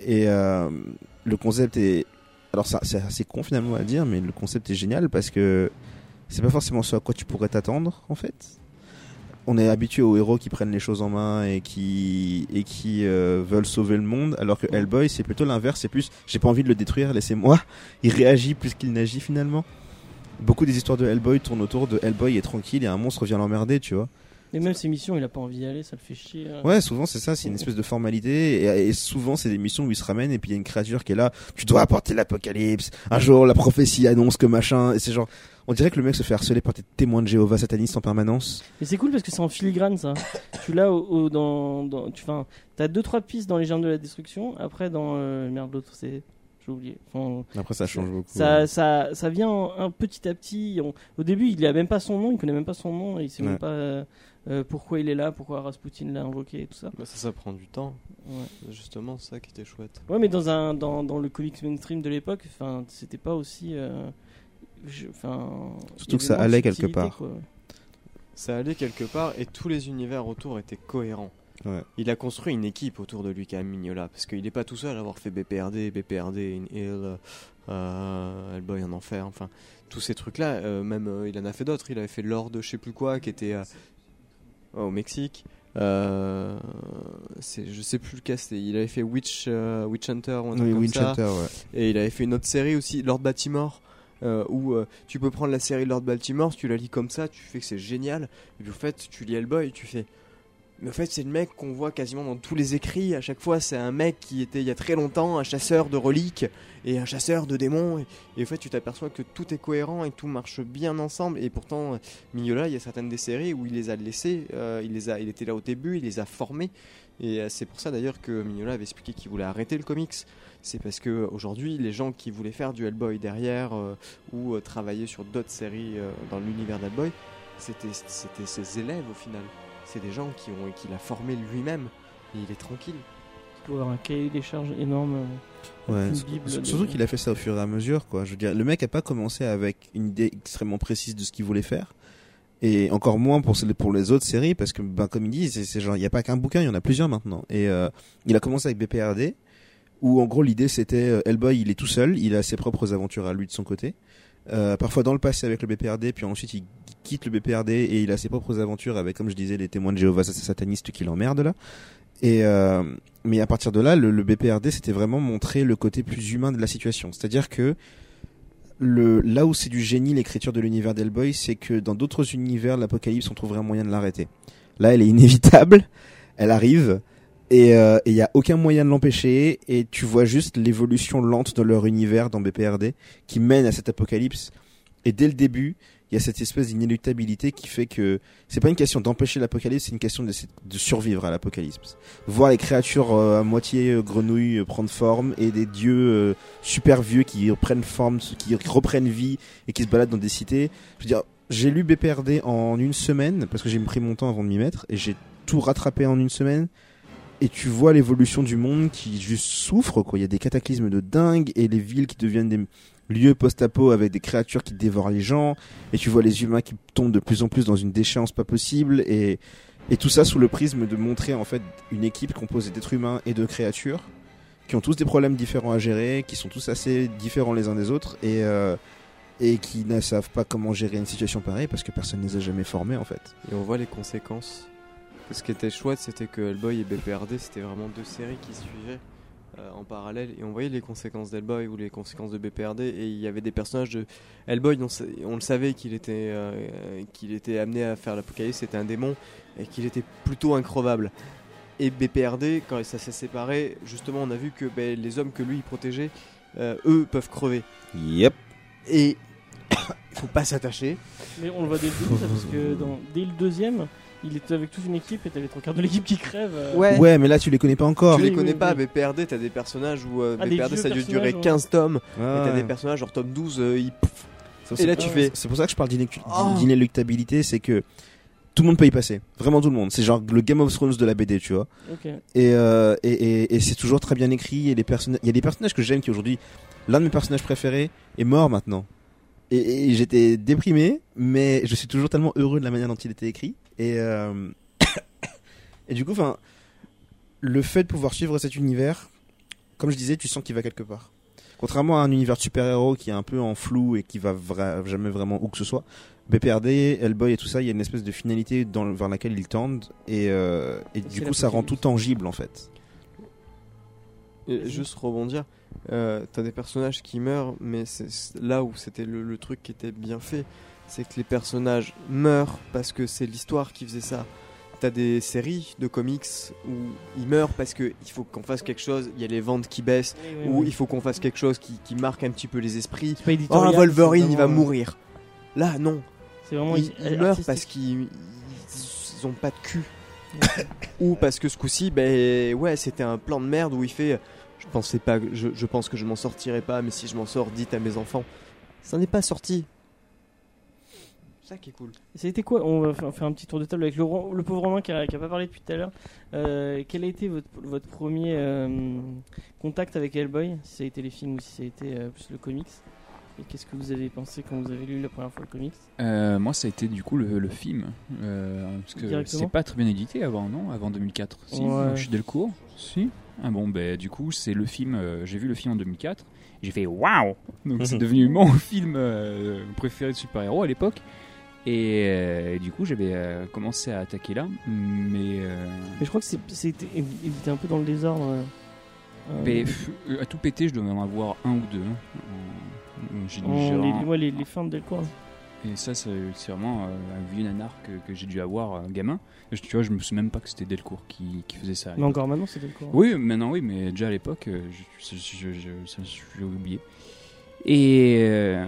Et euh, le concept est, alors ça, c'est assez con finalement à dire, mais le concept est génial parce que c'est pas forcément ce à quoi tu pourrais t'attendre, en fait. On est habitué aux héros qui prennent les choses en main et qui et qui euh, veulent sauver le monde alors que Hellboy c'est plutôt l'inverse c'est plus j'ai pas envie de le détruire laissez-moi. Il réagit plus qu'il n'agit finalement. Beaucoup des histoires de Hellboy tournent autour de Hellboy est tranquille et un monstre vient l'emmerder tu vois Et même ses missions, il a pas envie d'y aller, ça le fait chier. hein. ouais souvent c'est ça c'est une espèce de formalité et, et souvent c'est des missions où il se ramène et puis il y a une créature qui est là tu dois apporter l'apocalypse un jour la prophétie annonce que machin et c'est genre on dirait que le mec se fait harceler par des témoins de Jéhovah satanistes en permanence Mais c'est cool parce que c'est en filigrane ça. tu l'as au, au- dans, dans tu t'as deux trois pistes dans les germes de la destruction. Après dans euh, merde l'autre c'est j'ai oublié. Enfin, après ça change beaucoup ça, ça, ça vient un petit à petit. On- au début, il a même pas son nom, il connaît même pas son nom, il sait Ouais. même pas euh, pourquoi il est là, pourquoi Rasputin l'a invoqué et tout ça. Bah, ça, ça prend du temps. Ouais. C'est Justement, ça qui était chouette. Ouais, mais dans un dans, dans le comics mainstream de l'époque, enfin, c'était pas aussi. euh, je- Enfin. Surtout que ça allait quelque part. quoi. Ça allait quelque part et tous les univers autour étaient cohérents. Ouais. Il a construit une équipe autour de lui, quand même, Mignola, parce qu'il n'est pas tout seul à avoir fait BPRD, BPRD, In Hill, euh, Hellboy en enfer, enfin, tous ces trucs-là. euh, même euh, il en a fait d'autres. Il avait fait Lord de je sais plus quoi, qui était euh, au Mexique. Euh, c'est, je sais plus le cas, il avait fait Witch, euh, Witch Hunter ou un truc oui comme Witch ça. Hunter, ouais. Et il avait fait une autre série aussi, Lord Baltimore, euh, où tu peux prendre la série Lord Baltimore, tu la lis comme ça, tu fais que c'est génial, et puis en fait, tu lis Hellboy, tu fais. Mais en fait, c'est le mec qu'on voit quasiment dans tous les écrits. À chaque fois, c'est un mec qui était il y a très longtemps un chasseur de reliques et un chasseur de démons. Et, en fait, tu t'aperçois que tout est cohérent et tout marche bien ensemble. Et pourtant, Mignola, il y a certaines des séries où il les a laissés, euh, il, les a, il était là au début, il les a formés. Et euh, c'est pour ça d'ailleurs que Mignola avait expliqué qu'il voulait arrêter le comics. C'est parce que aujourd'hui, les gens qui voulaient faire du Hellboy derrière euh, ou travailler sur d'autres séries dans l'univers d'Hellboy, c'était ses élèves au final. C'est des gens qui ont qu'il a formé lui-même et il est tranquille. doit avoir un cahier des charges énorme. euh, Ouais, bible surtout qu'il a fait ça au fur et à mesure, quoi. Je veux dire, le mec a pas commencé avec une idée extrêmement précise de ce qu'il voulait faire. Et encore moins pour, pour les autres séries, parce que, ben, comme il dit, c'est genre, il n'y a pas qu'un bouquin, il y en a plusieurs maintenant. Et euh, il a commencé avec BPRD, où en gros l'idée c'était, euh, Hellboy, il est tout seul, il a ses propres aventures à lui de son côté. Euh, parfois dans le passé avec le BPRD, puis ensuite il quitte le BPRD et il a ses propres aventures avec, comme je disais, les témoins de Jéhovah satanistes qui l'emmerdent là. Et euh, mais à partir de là, le, BPRD c'était vraiment montrer le côté plus humain de la situation. C'est-à-dire que le là où c'est du génie l'écriture de l'univers d'Hellboy, c'est que dans d'autres univers, l'apocalypse, on trouverait un moyen de l'arrêter. Là, elle est inévitable, elle arrive. Et euh, il y a aucun moyen de l'empêcher et tu vois juste l'évolution lente de leur univers dans BPRD qui mène à cet apocalypse et dès le début il y a cette espèce d'inéluctabilité qui fait que c'est pas une question d'empêcher l'apocalypse, c'est une question de, survivre à l'apocalypse. Voir les créatures euh, à moitié euh, grenouilles euh, prendre forme et des dieux super vieux qui reprennent forme, qui reprennent vie et qui se baladent dans des cités. Je veux dire, j'ai lu BPRD en une semaine parce que j'ai pris mon temps avant de m'y mettre et j'ai tout rattrapé en une semaine. Et tu vois l'évolution du monde qui juste souffre, quoi. Il y a des cataclysmes de dingue et les villes qui deviennent des lieux post-apo avec des créatures qui dévorent les gens. Et tu vois les humains qui tombent de plus en plus dans une déchéance pas possible. Et, et tout ça sous le prisme de montrer en fait une équipe composée d'êtres humains et de créatures qui ont tous des problèmes différents à gérer, qui sont tous assez différents les uns des autres et, euh, et qui ne savent pas comment gérer une situation pareille parce que personne ne les a jamais formés en fait. Et on voit les conséquences. Ce qui était chouette, c'était que Hellboy et BPRD, c'était vraiment deux séries qui suivaient en parallèle. Et on voyait les conséquences d'Hellboy ou les conséquences de BPRD. Et il y avait des personnages de Hellboy, on, le savait qu'il était, euh, qu'il était amené à faire l'apocalypse, c'était un démon, et qu'il était plutôt increvable. Et BPRD, quand ça s'est séparé, justement, on a vu que ben, les hommes que lui il protégeait, euh, eux, peuvent crever. Yep. Et (coughs) il faut pas s'attacher. Mais on le voit dès le début, ça, parce que dans, dès le deuxième, il était avec toute une équipe et t'avais trois quarts de l'équipe qui crèvent. euh, Ouais. mais là tu les connais pas encore. Tu Oui, les connais oui, pas, oui. BPRD, t'as des personnages où euh, Ah, des BPRD ça a dû personnages, durer ouais. 15 tomes, et Ouais. t'as des personnages genre tome 12, euh, ils- C'est- Et là, c'est- tu fais- C'est pour ça que je parle d'inéluct- Oh. d'inéluctabilité, c'est que tout le monde peut y passer. Vraiment tout le monde. C'est genre le Game of Thrones de la BD, tu vois. Ok. Et, euh, et, et, et c'est toujours très bien écrit. Et les personnages, il y a des personnages que j'aime qui aujourd'hui, l'un de mes personnages préférés est mort maintenant. Et, et j'étais déprimé, mais je suis toujours tellement heureux de la manière dont il était écrit. Et, euh, (coughs) et du coup, enfin, le fait de pouvoir suivre cet univers, comme je disais, tu sens qu'il va quelque part. Contrairement à un univers de super-héros qui est un peu en flou et qui va vra- jamais vraiment où que ce soit, BPRD, Hellboy et tout ça, il y a une espèce de finalité dans, vers laquelle ils tendent et, euh, et du coup ça rend tout tangible en fait. Et Vas-y. juste rebondir, euh, t'as des personnages qui meurent, mais c'est là où c'était le, le truc qui était bien fait, c'est que les personnages meurent parce que c'est l'histoire qui faisait ça. T'as des séries de comics où ils meurent parce que il faut qu'on fasse quelque chose, il y a les ventes qui baissent, Oui, oui, ou oui. il faut qu'on fasse quelque chose qui, qui marque un petit peu les esprits. Oh, éditorial, Wolverine, il va euh, mourir. Là, non. Vraiment euh, meurent artistique. parce qu'ils ils ont pas de cul. Ou parce que ce coup-ci, ben ouais, c'était un plan de merde où il fait. Je pensais pas, je, pense que je m'en sortirai pas, mais si je m'en sors, dites à mes enfants. Ça n'est pas sorti. Ça qui est cool. Été quoi On va faire un petit tour de table avec le, pauvre Romain qui a, pas parlé depuis tout à l'heure. Euh, quel a été votre, votre premier euh, contact avec Hellboy Si ça a été les films ou si ça a été euh, plus le comics? Et qu'est-ce que vous avez pensé quand vous avez lu la première fois le comics Euh, moi, ça a été du coup le, le film. euh, parce que c'est pas très bien édité avant, non Avant 2004. Si, Ouais. je suis Delcourt. Si. Ah bon, ben du coup, c'est le film. euh, J'ai vu le film en 2004. J'ai fait waouh Donc (laughs) c'est devenu mon film euh, préféré de super-héros à l'époque. Et euh, du coup, j'avais euh, commencé à attaquer là. Mais. euh, Mais je crois que c'était il était un peu dans le désordre. mais, euh, à tout péter, je dois en avoir un ou deux. hein. Euh, J'ai dû- les, ouais, les, de Delcourt. Et ça, c'est c'est vraiment euh, un vieux nanar que, que j'ai dû avoir euh, gamin. Je- Tu vois, je me souviens même pas que c'était Delcourt qui, qui faisait ça. Mais encore maintenant, c'est Delcourt. Oui, maintenant oui, mais déjà à l'époque, euh, j'ai oublié. Et, euh,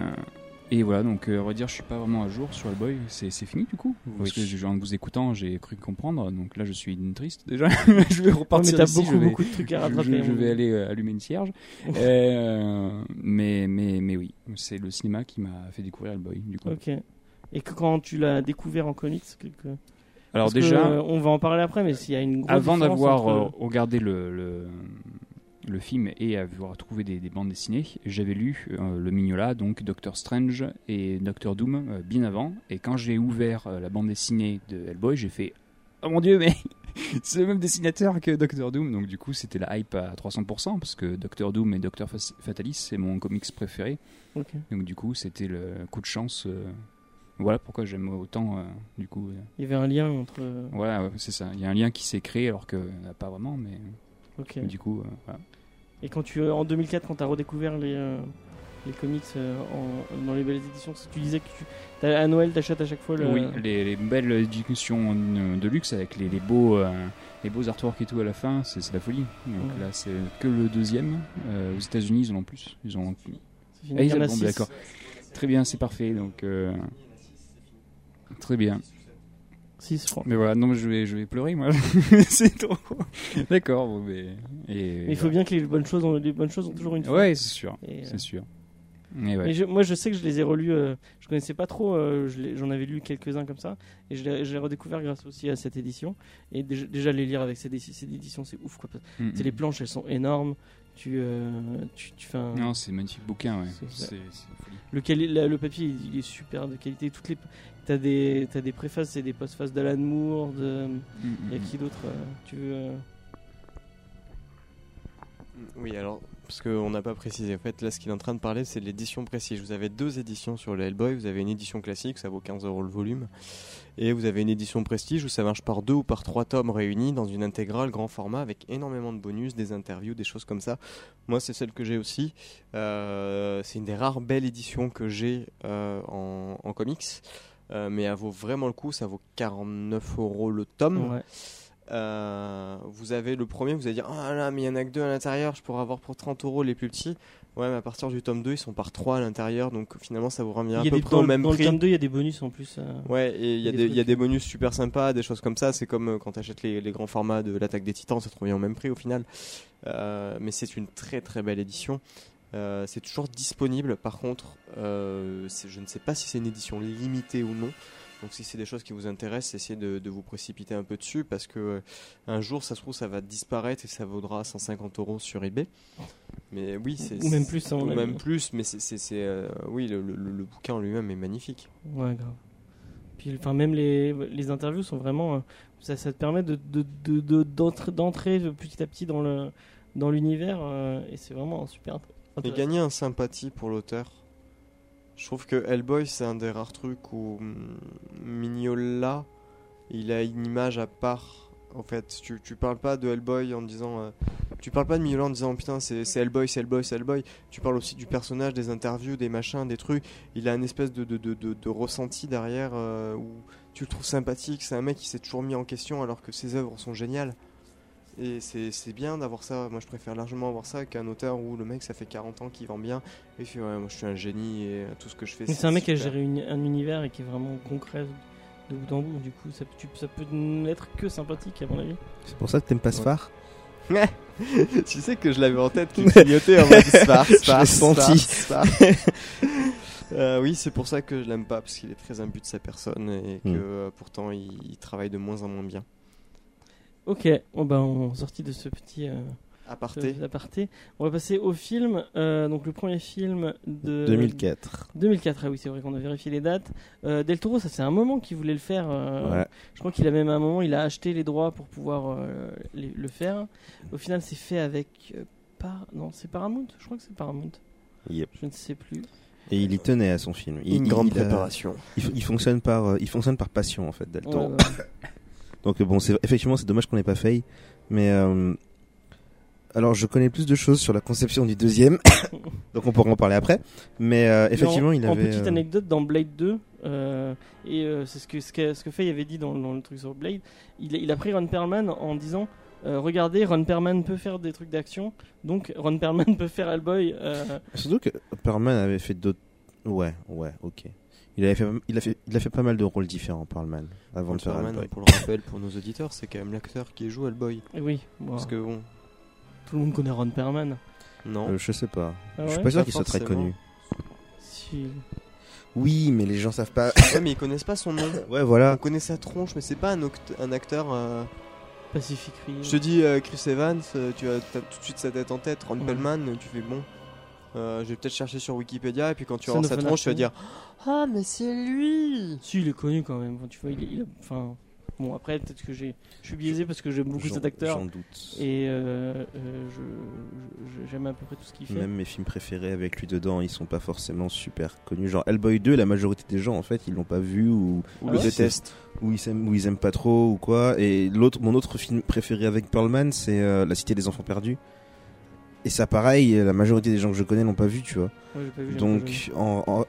et voilà, donc euh, on va dire, je suis pas vraiment à jour sur Hellboy. C'est c'est fini du coup Parce Oui. que j'ai- en vous écoutant, j'ai cru comprendre. Donc là, je suis triste déjà. (laughs) je vais Ouais, repartir mais ici, beaucoup, je vais, beaucoup de trucs à rattraper. je, je vais hein. aller euh, allumer une cierge. Euh, mais, mais, mais oui, c'est le cinéma qui m'a fait découvrir Hellboy du coup. Ok. Et que quand tu l'as découvert en comics, quelque... Alors Parce déjà, euh, on va en parler après, mais s'il y a une grosse avant d'avoir entre- regardé le, le, le film et avoir trouvé des, des bandes dessinées, j'avais lu euh, le Mignola, donc Doctor Strange et Doctor Doom euh, bien avant. Et quand j'ai ouvert euh, la bande dessinée de Hellboy, j'ai fait Oh mon dieu, mais (laughs) c'est le même dessinateur que Doctor Doom. Donc du coup, c'était la hype à 300% parce que Doctor Doom et Doctor Fa- Fatalis, c'est mon comics préféré. Donc du coup, c'était le coup de chance. Voilà pourquoi j'aime autant. du coup, Il y avait un lien entre. voilà, c'est ça. Il y a un lien qui s'est créé alors que pas vraiment, mais Du coup, euh, voilà. Et quand tu, en 2004, quand tu as redécouvert les, euh, les comics euh, en- dans les belles éditions, tu disais que tu, à Noël, t'achètes à chaque fois le. Oui, les, les belles éditions de luxe avec les, les beaux, les beaux artworks et tout à la fin, c'est la folie. Donc Ouais. là, c'est que le deuxième. Euh, aux États-Unis, ils en ont plus. Ils ont. Ah, ils ont- bon, d'accord. Très bien, c'est parfait. Donc euh, très bien. Six, je crois. Mais voilà, non, mais je vais, je vais pleurer moi. (laughs) c'est trop. D'accord, bon, mais. Et, Mais il faut bien que les bonnes choses, ont, les bonnes choses ont toujours une fin. Ouais, c'est sûr, euh, c'est sûr. Et ouais. Mais je- moi, je sais que je les ai relus. euh, je connaissais pas trop. euh, je J'en avais lu quelques-uns comme ça, et je l'ai je l'ai redécouvert grâce aussi à cette édition. Et déjà, déjà, les lire avec cette, édi- cette édition, c'est ouf. Quoi. Mm, sais, mm. les planches, elles sont énormes. Tu, euh, tu, tu fais un- Non, c'est magnifique bouquin, ouais. Folie. le, papier, il, il est super de qualité. Toutes les, t'as des, t'as des préfaces et des postfaces d'Alan Moore. De, il y a qui d'autre euh, Tu veux euh, Oui, alors, parce qu'on n'a pas précisé. En fait, là, ce qu'il est en train de parler, c'est de l'édition précise. Vous avez deux éditions sur le Hellboy. Vous avez une édition classique, ça vaut 15 euros le volume. Et vous avez une édition prestige où ça marche par deux ou par trois tomes réunis dans une intégrale grand format avec énormément de bonus, des interviews, des choses comme ça. Moi, c'est celle que j'ai aussi. Euh, c'est une des rares belles éditions que j'ai euh, en, en comics. Euh, mais elle vaut vraiment le coup, ça vaut 49 euros le tome. ouais. Euh, vous avez le premier, vous allez dire Ah là, mais il y en a que deux à l'intérieur, je pourrais avoir pour 30 euros les plus petits. Ouais, mais à partir du tome 2, ils sont par 3 à l'intérieur, donc finalement ça vous revient à peu près dans, au le- même dans prix. le tome 2, il y a des bonus en plus. euh. Ouais, et il y, a des y a bonus super sympas, des choses comme ça. C'est comme quand tu achètes les, les grands formats de l'attaque des titans, ça te revient au même prix au final. Euh, mais c'est une très très belle édition. Euh, c'est toujours disponible. Par contre, euh, je ne sais pas si c'est une édition limitée ou non. Donc si c'est des choses qui vous intéressent, essayez de, de vous précipiter un peu dessus parce que euh, un jour, ça se trouve, ça va disparaître et ça vaudra 150 euros sur eBay. Mais oui, c'est Ou même plus, ou même plus. Mais c'est, oui, le, le- le bouquin en lui-même est magnifique. Ouais, grave. Puis, enfin, même les, les interviews sont vraiment. ça, ça te permet de, de, de- de- d'entrer, petit à petit dans, le, dans l'univers et c'est vraiment super. Et gagner en sympathie pour l'auteur. Je trouve que Hellboy, c'est un des rares trucs où hum, Mignola, il a une image à part. En fait, tu, tu parles pas de Hellboy en disant. euh, tu parles pas de Mignola en disant putain, c'est c'est Hellboy, c'est Hellboy, c'est Hellboy. Tu parles aussi du personnage, des interviews, des machins, des trucs. Il a une espèce de, de, de, de- de ressenti derrière euh, où tu le trouves sympathique. C'est un mec qui s'est toujours mis en question alors que ses œuvres sont géniales. Et c'est c'est bien d'avoir ça. Moi, je préfère largement avoir ça qu'un auteur où le mec, ça fait 40 ans qu'il vend bien. Et il fait, ouais, moi, je suis un génie et tout ce que je fais, Mais c'est un mec qui a géré une- un univers et qui est vraiment concret de bout en bout. Du coup, ça, tu- ça peut n'être que sympathique, à mon avis. C'est pour ça que t'aimes pas ce Ouais. phare (laughs) tu sais que je l'avais en tête (laughs) qui clignotait en mode Spar, Spar, senti. Spar. (laughs) Euh, oui, c'est pour ça que je l'aime pas, parce qu'il est très imbu de sa personne et que Hmm. euh, pourtant il, il travaille de moins en moins bien. Ok, bon, ben, on sortit de ce petit euh, Aparté. ce aparté. On va passer au film. Euh, donc, le premier film de 2004. 2004, ah oui, c'est vrai qu'on a vérifié les dates. Euh, Del Toro, ça c'est un moment qu'il voulait le faire. euh, Ouais. Je crois qu'il a même à un moment, il a acheté les droits pour pouvoir euh, les- le faire. Au final, c'est fait avec. euh, par... Non, c'est Paramount Je crois que c'est Paramount. Yep. Je ne sais plus. Et il y tenait à son film. Il, Une il- grande il a- préparation. il, fonctionne par, euh, il fonctionne par passion en fait, Del Toro. Ouais, ouais. (laughs) Donc bon, c'est effectivement c'est dommage qu'on n'ait pas fait, mais euh, alors je connais plus de choses sur la conception du deuxième, (coughs) donc on pourra en parler après. Mais euh, effectivement, en, il en avait. petite euh, anecdote, dans Blade 2, euh, et c'est ce que, ce, que, ce que Faye avait dit dans, dans le truc sur Blade, il, a- il a pris Ron Perlman en disant euh, Regardez, Ron Perlman peut faire des trucs d'action, donc Ron Perlman (laughs) peut faire Hellboy. euh, Surtout que Perlman avait fait d'autres. Ouais, ouais, ok. Il avait fait, il a fait, il a fait pas mal de rôles différents, Perlman, avant de faire Hellboy. pour le rappel pour nos auditeurs, c'est quand même l'acteur qui joue Hellboy. et oui, bon, Parce que bon, tout le monde connaît Ron Perlman. non. Euh, je sais pas. Ah je suis pas sûr qu'il soit très connu. Si. Oui, mais les gens savent pas. Ouais, mais ils connaissent pas son nom. (coughs) ouais, On voilà. connaît sa tronche, mais c'est pas un, acteur. euh, Pacific Rim. Je te dis euh, Chris Evans, euh, tu as tout de suite sa tête en tête. Ron Ouais. Pellman, euh, tu fais bon. Euh, je vais peut-être chercher sur Wikipédia et puis quand tu vas voir sa tronche, tu vas dire Ah, mais c'est lui Si, il est connu quand même. Enfin, tu vois, il est, il a- enfin, bon, après, peut-être que j'ai, je suis biaisé parce que j'aime beaucoup J'en- cet acteur J'en doute. et euh, euh, je, je- j'aime à peu près tout ce qu'il fait. Même mes films préférés avec lui dedans, ils sont pas forcément super connus. Genre Hellboy 2, la majorité des gens en fait, ils l'ont pas vu ou, Ou Ah le ouais déteste. ou ils aiment ou ils aiment pas trop ou quoi. Et l'autre, mon autre film préféré avec Pearlman, c'est euh, La Cité des Enfants Perdus. Et ça, pareil, la majorité des gens que je connais l'ont pas vu, tu vois. Ouais, pas vu, Donc, en, en,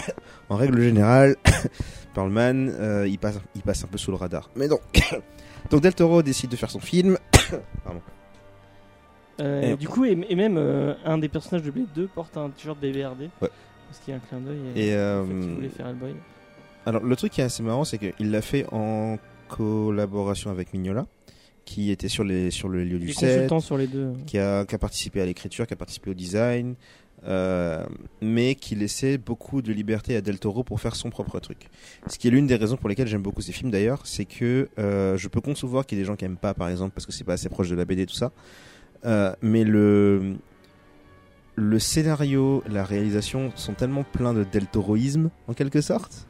(coughs) en règle générale, (coughs) Pearlman, euh, il, passe, il passe un peu sous le radar. Mais donc, (coughs) donc Del Toro décide de faire son film. Euh, et- du coup, et, et même euh, un des personnages de Blade 2 porte un t-shirt BBRD. Ouais. Parce qu'il y a un clin d'œil. Et, en fait, euh, il voulait faire Hellboy. Alors, le truc qui est assez marrant, c'est qu'il l'a fait en collaboration avec Mignola, qui était sur, les, sur le lieu du set, sur les deux. qui a, qui a participé à l'écriture, qui a participé au design, euh, mais qui laissait beaucoup de liberté à Del Toro pour faire son propre truc. Ce qui est l'une des raisons pour lesquelles j'aime beaucoup ces films d'ailleurs, c'est que euh, je peux concevoir qu'il y ait des gens qui aiment pas, par exemple, parce que c'est pas assez proche de la BD tout ça, Euh, mais le le scénario, la réalisation sont tellement pleins de Del Toroisme en quelque sorte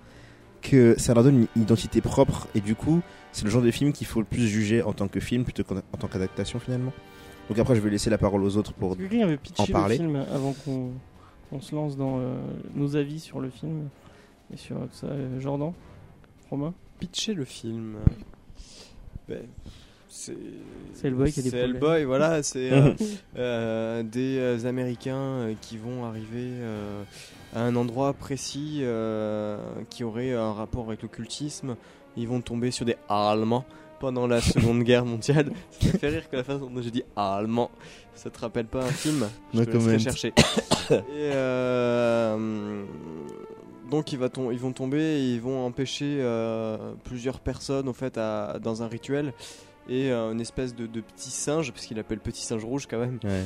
que ça leur donne une identité propre et du coup c'est le genre de film qu'il faut le plus juger en tant que film plutôt qu'en en tant qu'adaptation finalement. Donc après je vais laisser la parole aux autres pour Est-ce que Quelqu'un avait pitché en parler. le film avant qu'on se lance dans euh, nos avis sur le film et sur tout ça. euh, Jordan Romain Pitcher le film. Ben, c'est. C'est Hellboy qui a des C'est. Hellboy, voilà. (laughs) C'est euh, euh, des euh, Américains euh, qui vont arriver euh, à un endroit précis euh, qui aurait un rapport avec l'occultisme. Ils vont tomber sur des Allemands pendant la Seconde Guerre mondiale. (laughs) Me fait rire que la façon dont j'ai dit Allemand, ça te rappelle pas un film? Je te laisserai chercher. (coughs) Et euh, donc va ils vont tomber et ils vont empêcher euh, plusieurs personnes en fait à- dans un rituel et euh, une espèce de, de petit singe parce qu'il appelle petit singe rouge quand même Ouais.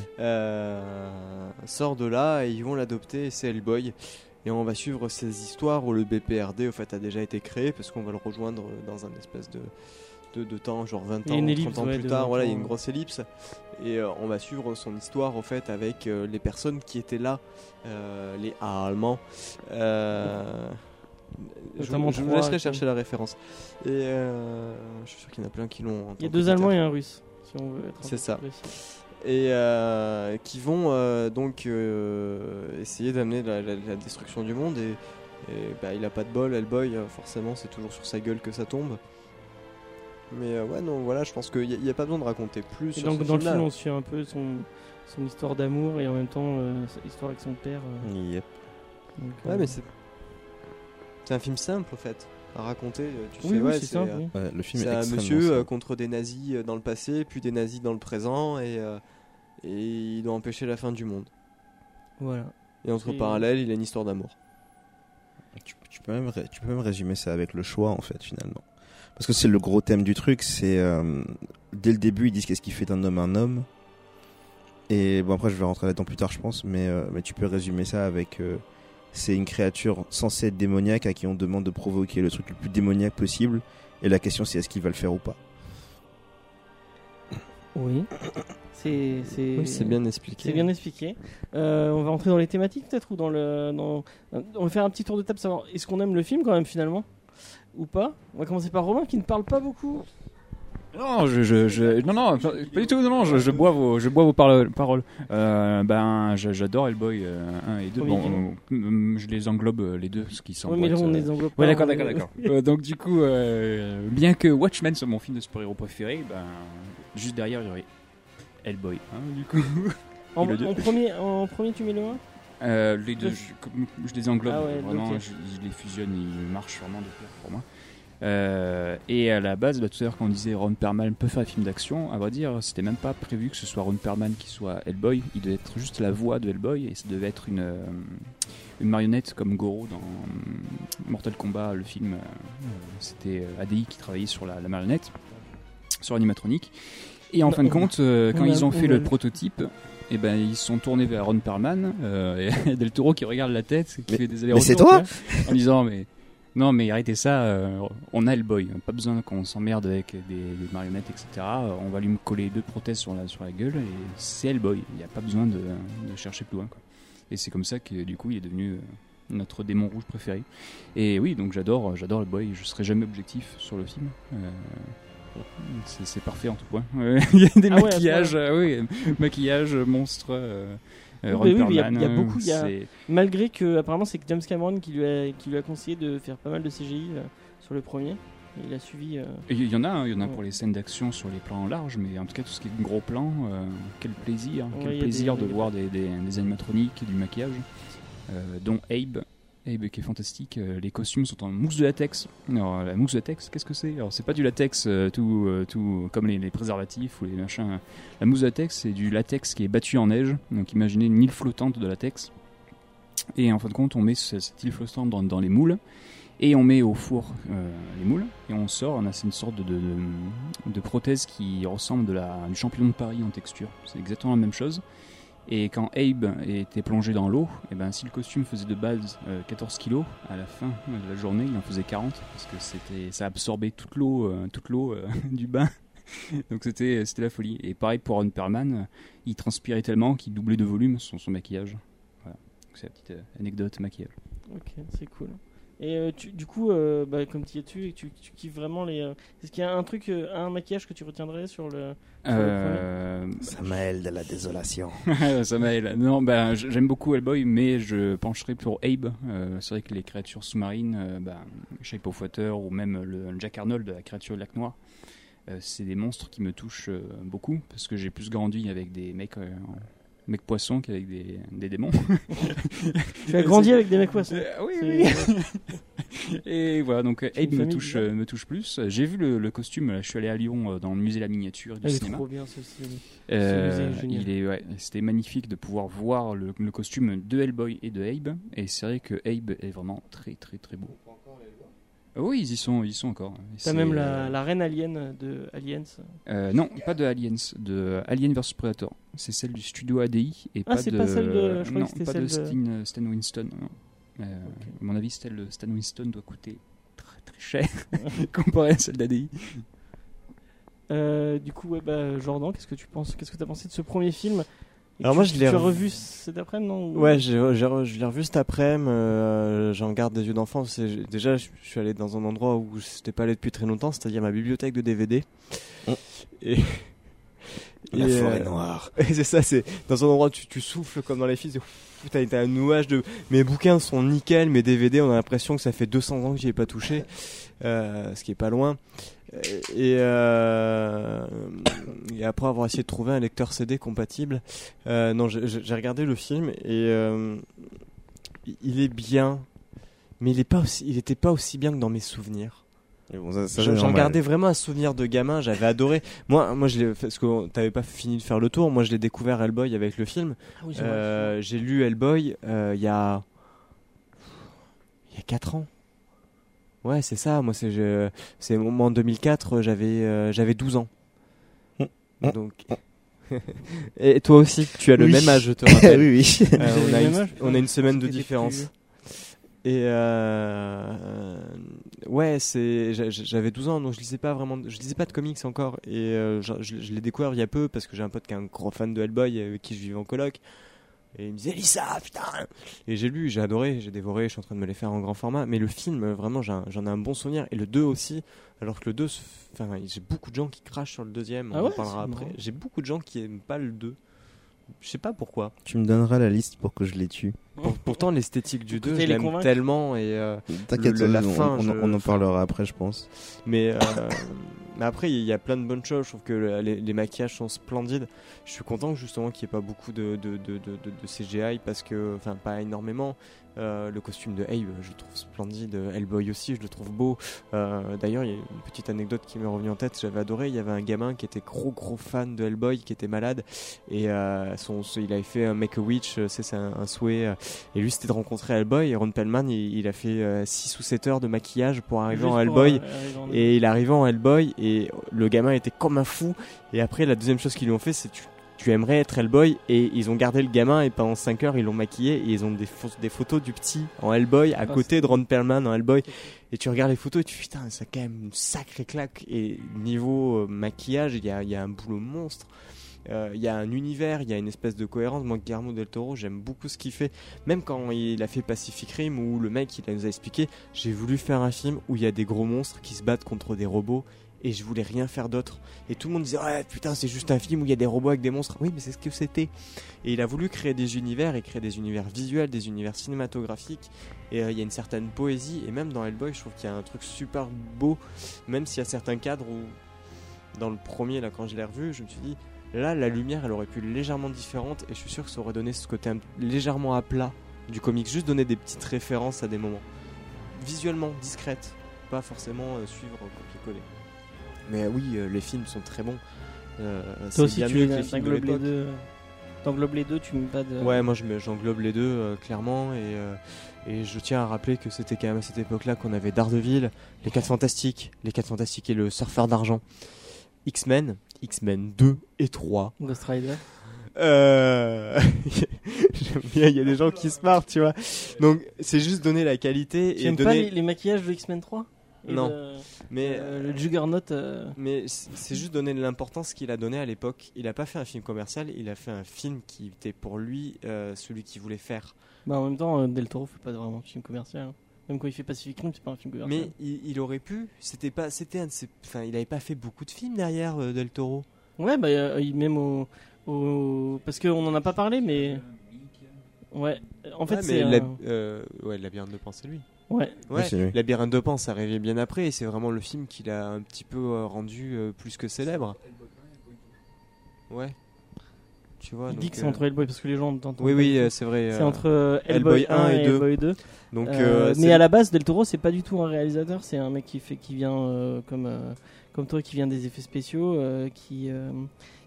sort de là et ils vont l'adopter et c'est Hellboy et on va suivre ces histoires où le BPRD au fait a déjà été créé parce qu'on va le rejoindre dans un espèce de de, de temps, genre 20 Il y a ans, une 30 ellipse, ans ouais, plus tard, 20 voilà, il y a une grosse ellipse. Et euh, on va suivre son histoire, en fait, avec euh, les personnes qui étaient là, euh, les Allemands. Euh, je je vous laisserai chercher la référence. Et je suis sûr qu'il y en a plein qui l'ont. Il y a deux. Allemands et un Russe, si on veut être C'est ça. précis. Et euh, qui vont euh, donc euh, essayer d'amener la, la- la destruction du monde. Et, et, bah, il a pas de bol, Hellboy, euh, forcément, c'est toujours sur sa gueule que ça tombe. Mais euh, ouais, non, voilà, je pense qu'il n'y a, il y a pas besoin de raconter plus. Et sur donc ce dans le film, on suit un peu son, son histoire d'amour et en même temps euh, sa histoire avec son père. euh, Yep. donc, Ouais, euh, mais c'est. C'est un film simple, en fait, à raconter. euh, Tu oui, sais, oui, ouais, c'est euh, oui. Ouais, le film c'est est un monsieur euh, contre des nazis euh, dans le passé, puis des nazis dans le présent, et, euh, et il doit empêcher la fin du monde. Voilà. Et entre Et- parallèles, il a une histoire d'amour. Tu, tu peux même ré- tu peux même résumer ça avec le choix en fait finalement. Parce que c'est le gros thème du truc, c'est euh, dès le début ils disent qu'est-ce qui fait d'un homme un homme. Et bon après je vais rentrer là-dedans plus tard je pense, mais, euh, mais tu peux résumer ça avec euh, c'est une créature censée être démoniaque à qui on demande de provoquer le truc le plus démoniaque possible. Et la question c'est est-ce qu'il va le faire ou pas? Oui. C'est c'est c'est bien expliqué. c'est bien expliqué. Euh, on va rentrer dans les thématiques peut-être ou dans le dans on va faire un petit tour de table savoir est-ce qu'on aime le film quand même finalement? Ou pas? On va commencer par Romain qui ne parle pas beaucoup. Non, je, je, je- non, non, pas du tout. Non, non, je, je bois vos, je bois vos parole- paroles. Euh, ben, j'adore Hellboy euh, 1 et 2. Oui, Bon, euh, je les englobe euh, les deux, ce qui sont. Oui, mais là on les englobe. Ouais, d'accord, d'accord, d'accord. (laughs) Euh, donc du coup, euh, bien que Watchmen soit mon film de super-héros préféré, ben, juste derrière, il y aurait Hellboy. hein, du coup, (laughs) En, premier en premier tu mets le 1 Euh, les deux, je, je les englobe. Ah ouais, vraiment, ok. je, je les fusionne, ils marchent vraiment de pair pour moi. Euh, et à la base, bah, tout à l'heure quand on disait Ron Perlman peut faire des films d'action, à vrai dire, c'était même pas prévu que ce soit Ron Perlman qui soit Hellboy. Il devait être juste la voix de Hellboy et ça devait être une, euh, une marionnette comme Goro dans euh, Mortal Kombat, le film. C'était ADI qui travaillait sur la, la marionnette, sur l'animatronique. Et en On a- fin de compte, euh, quand ils ont on fait le prototype, et ben ils se sont tournés vers Ron Perlman euh, (laughs) et Del Toro qui regarde la tête, qui Mais- fait des mais allers-retours c'est toi en disant mais non mais arrêtez ça, euh, on a Hellboy, pas besoin qu'on s'emmerde avec des, des marionnettes etc. Euh, On va lui coller deux prothèses sur la sur la gueule et c'est Hellboy, il n'y a pas besoin de, de chercher plus loin quoi. Et c'est comme ça que du coup il est devenu euh, notre démon rouge préféré. Et oui donc j'adore j'adore Hellboy, je serai jamais objectif sur le film. Euh, c'est parfait en tout point. (laughs) Il y a des Ah ouais, maquillages, euh, oui, maquillage, monstre, Ron bah oui, il y a- Perlman, il y a euh, beaucoup, il y a- c'est- Malgré que, apparemment, c'est James Cameron qui lui, a, qui lui a conseillé de faire pas mal de CGI euh, sur le premier. Et il a suivi. euh, Et Il y en a, hein, il y en a Ouais. pour les scènes d'action sur les plans larges, mais en tout cas tout ce qui est gros plan, euh, quel plaisir, Ouais, quel plaisir des- de voir des, des, des animatroniques, du maquillage, euh, dont Abe. Abe qui est fantastique, euh, les costumes sont en mousse de latex. Alors la mousse de latex, qu'est-ce que c'est? Alors c'est pas du latex euh, tout, euh, tout comme les, préservatifs ou les machins. La mousse de latex c'est du latex qui est battu en neige. Donc imaginez une île flottante de latex. Et en fin de compte on met ce- cette île flottante dans, les moules et on met au four les moules et on sort. On a c'est une sorte de, de- de prothèse qui ressemble de la, du champignon de Paris en texture. C'est exactement la même chose. Et quand Abe était plongé dans l'eau, et ben si le costume faisait de base euh, 14 kilos, à la fin de la journée il en faisait 40 parce que c'était ça absorbait toute l'eau euh, toute l'eau euh, (laughs) du bain. Donc c'était c'était la folie. Et pareil pour Ron Perlman, euh, il transpirait tellement qu'il doublait de volume son, son maquillage. Voilà. C'est la petite euh, anecdote maquillage. Ok, c'est cool. Et euh, tu- du coup, euh, bah, comme tu y es dessus et tu, tu kiffes vraiment les. euh, Est-ce qu'il y a un truc, euh, un maquillage que tu retiendrais sur le. Sur le Euh, Samael de la désolation. (laughs) m'aide. Non, ben, j- j'aime beaucoup Hellboy, mais je pencherai pour Abe. Euh, c'est vrai que les créatures sous-marines, euh, ben, Shape of Water ou même le Jack Arnold, la créature du lac noir, euh, c'est des monstres qui me touchent euh, beaucoup parce que j'ai plus grandi avec des mecs, euh, mecs poissons qu'avec des, des démons. (laughs) Tu as grandi avec des mecs poissons. Euh, oui, oui. (laughs) Et voilà, donc Abe me touche, bizarre. euh, me touche plus. J'ai vu le, le costume, là, je suis allé à Lyon euh, dans le musée de la miniature du cinéma. trop bien. Euh, Ce musée il est, ouais, c'était magnifique de pouvoir voir le, le costume de Hellboy et de Abe. Et c'est vrai que Abe est vraiment très très très beau. Euh, Oui, ils y sont, ils y sont encore. T'as même la, euh, la reine alien de Aliens. euh, non, pas de Aliens, de Alien vs Predator. C'est celle du studio ADI et Ah, pas c'est de. pas celle de- je non, que pas celle de de- Stan, Stan Winston. Euh, À mon avis, Stan, Stan Winston doit coûter très très cher (laughs) comparé à celle d'ADI. Euh, du coup, ouais, bah, Jordan, qu'est-ce que tu penses Qu'est-ce que t'as pensé de ce premier film? Alors tu- moi, je l'ai revu- cet après-midi, non ou- Ouais, j'ai, je l'ai revu cet après-midi. euh, j'en garde des yeux j'ai- déjà, je suis allé dans un endroit où je n'étais pas allé depuis très longtemps, c'est-à-dire ma bibliothèque de DVD. Mm. Et, (laughs) La et, forêt euh, noire. (laughs) c'est ça, c'est dans un endroit où tu, tu souffles comme dans les films. t'as un nuage de. Mes bouquins sont nickel, mes DVD, on a l'impression que ça fait 200 ans que j'y ai pas touché, euh, ce qui est pas loin. Et, euh, et après avoir essayé de trouver un lecteur CD compatible, euh, non, j'ai- regardé le film et euh, il est bien, mais il est pas aussi, il était pas aussi bien que dans mes souvenirs. Bon, J'en gardais vraiment un souvenir de gamin, j'avais adoré. Moi, moi, je l'ai, parce que t'avais pas fini de faire le tour. Moi, je l'ai découvert Hellboy avec le film. Ah oui. Euh, j'ai lu Hellboy euh, il y a il y a 4 ans. Ouais, c'est ça. Moi, c'est je- c'est en 2004, j'avais euh, j'avais 12 ans. Hum, hum, Donc (laughs) et toi aussi, tu as le Oui. même âge, je te (laughs) rappelle. oui, oui. Euh, on, a une, âge on a une semaine de différence. plus- Et euh, euh, ouais, c'est j'a- j'avais 12 ans, donc je lisais pas vraiment, je lisais pas de comics encore. Et euh, je, je- je l'ai découvert il y a peu parce que j'ai un pote qui est un gros fan de Hellboy avec qui je vivais en coloc. Et il me disait lis ça, putain. Et j'ai lu, j'ai adoré, j'ai dévoré, je suis en train de me les faire en grand format. Mais le film, vraiment, j'en ai un bon souvenir. Et le 2 aussi, alors que le 2, se- enfin, j'ai beaucoup de gens qui crachent sur le deuxième. On Ah en parlera après. J'ai beaucoup de gens qui aiment pas le 2. Je sais pas pourquoi. Tu me donneras la liste pour que je les tue. Pour- pourtant, l'esthétique du 2, Écoutez, je l'aime tellement. Et, euh, Le- la on, fin, on- je- on en parlera après, je pense. Mais, euh, (laughs) mais après, il y a plein de bonnes choses. Je trouve que le- les, maquillages sont splendides. Je suis content justement qu'il n'y ait pas beaucoup de- de CGI parce que, enfin, pas énormément. Euh, le costume de Abe, je le trouve splendide. Hellboy aussi, je le trouve beau. Euh, D'ailleurs, il y a une petite anecdote qui m'est revenue en tête. J'avais adoré. Il y avait un gamin qui était gros gros fan de Hellboy, qui était malade et euh, son, son- il avait fait un Make a Witch. euh, C'est un, un souhait. euh, et lui, c'était de rencontrer Hellboy. Et Ron Perlman, il, il a fait 6 ou 7 heures de maquillage pour arriver Juste en pour, Hellboy. euh, en- Et il est arrivé en Hellboy et le gamin était comme un fou. Et après, la deuxième chose qu'ils lui ont fait, c'est tu, tu aimerais être Hellboy et ils ont gardé le gamin et pendant 5 heures ils l'ont maquillé et ils ont des, pho- des photos du petit en Hellboy à Ah, côté de Ron Perlman en Hellboy et tu regardes les photos et tu putain c'est quand même une sacrée claque et niveau euh, maquillage il y a, il y a un boulot monstre Euh, il y a un univers, il y a une espèce de cohérence. Moi, Guillermo del Toro, j'aime beaucoup ce qu'il fait. Même quand il a fait Pacific Rim, où le mec, il nous a expliqué, j'ai voulu faire un film où il y a des gros monstres qui se battent contre des robots et je voulais rien faire d'autre. Et tout le monde disait, ouais, putain, c'est juste un film où il y a des robots avec des monstres. Oui, mais c'est ce que c'était. Et il a voulu créer des univers et créer des univers visuels, des univers cinématographiques. Et euh, il y a une certaine poésie. Et même dans Hellboy, je trouve qu'il y a un truc super beau, même s'il y a certains cadres où, dans le premier, là, quand je l'ai revu, je me suis dit, là, la lumière, elle aurait pu être légèrement différente. Et je suis sûr que ça aurait donné ce côté légèrement à plat du comics. Juste donner des petites références à des moments. Visuellement, discrètes. Pas forcément euh, suivre euh, copier-coller. Mais oui, euh, les films sont très bons. Euh, Toi aussi, bien tu mieux que les films de t'englobes les l'époque. deux. T'englobes les deux, tu mets pas de. Ouais, moi je me- j'englobe les deux euh, clairement et, euh, et je tiens à rappeler que c'était quand même à cette époque-là qu'on avait Daredevil, les 4 Fantastiques, les 4 Fantastiques et le Surfeur d'argent, X-Men, X-Men 2 et 3. Ghost Rider. Euh... (laughs) J'aime bien, il y a des gens qui se marrent, tu vois. Donc c'est juste donner la qualité Tu et aimes pas donner. les, les maquillages de X-Men 3 Et Non. de- Mais euh, le Juggernaut. euh, Mais c'est juste donner de l'importance qu'il a donné à l'époque. Il a pas fait un film commercial, il a fait un film qui était pour lui euh, celui qu'il voulait faire. Bah, en même temps, euh, Del Toro fait pas vraiment un film commercial. hein. Même quand il fait Pacific Rim, c'est pas un film commercial. Mais il, il aurait pu. C'était pas. C'était un de ses- Enfin, il avait pas fait beaucoup de films derrière euh, Del Toro. Ouais, bah, euh, il- même au. au... Parce qu'on en a pas parlé, mais. Ouais, en fait, Ouais, c'est. un- la- euh, ouais, Labyrinthe de c'est lui. Ouais, Ouais, lui. Labyrinthe de Pan, ça arrivait bien après, et c'est vraiment le film qu'il a un petit peu euh, rendu euh, plus que célèbre. Ouais. Tu vois. il dit donc, que c'est euh, entre Hellboy parce que les gens entendent. Oui, oui, c'est vrai. C'est euh, entre euh, Hellboy, 1 et, 2. Hellboy 2. Donc, Euh, euh, mais à la base, Del Toro, c'est pas du tout un réalisateur, c'est un mec qui fait, qui vient euh, comme euh, comme toi, qui vient des effets spéciaux, euh, qui euh,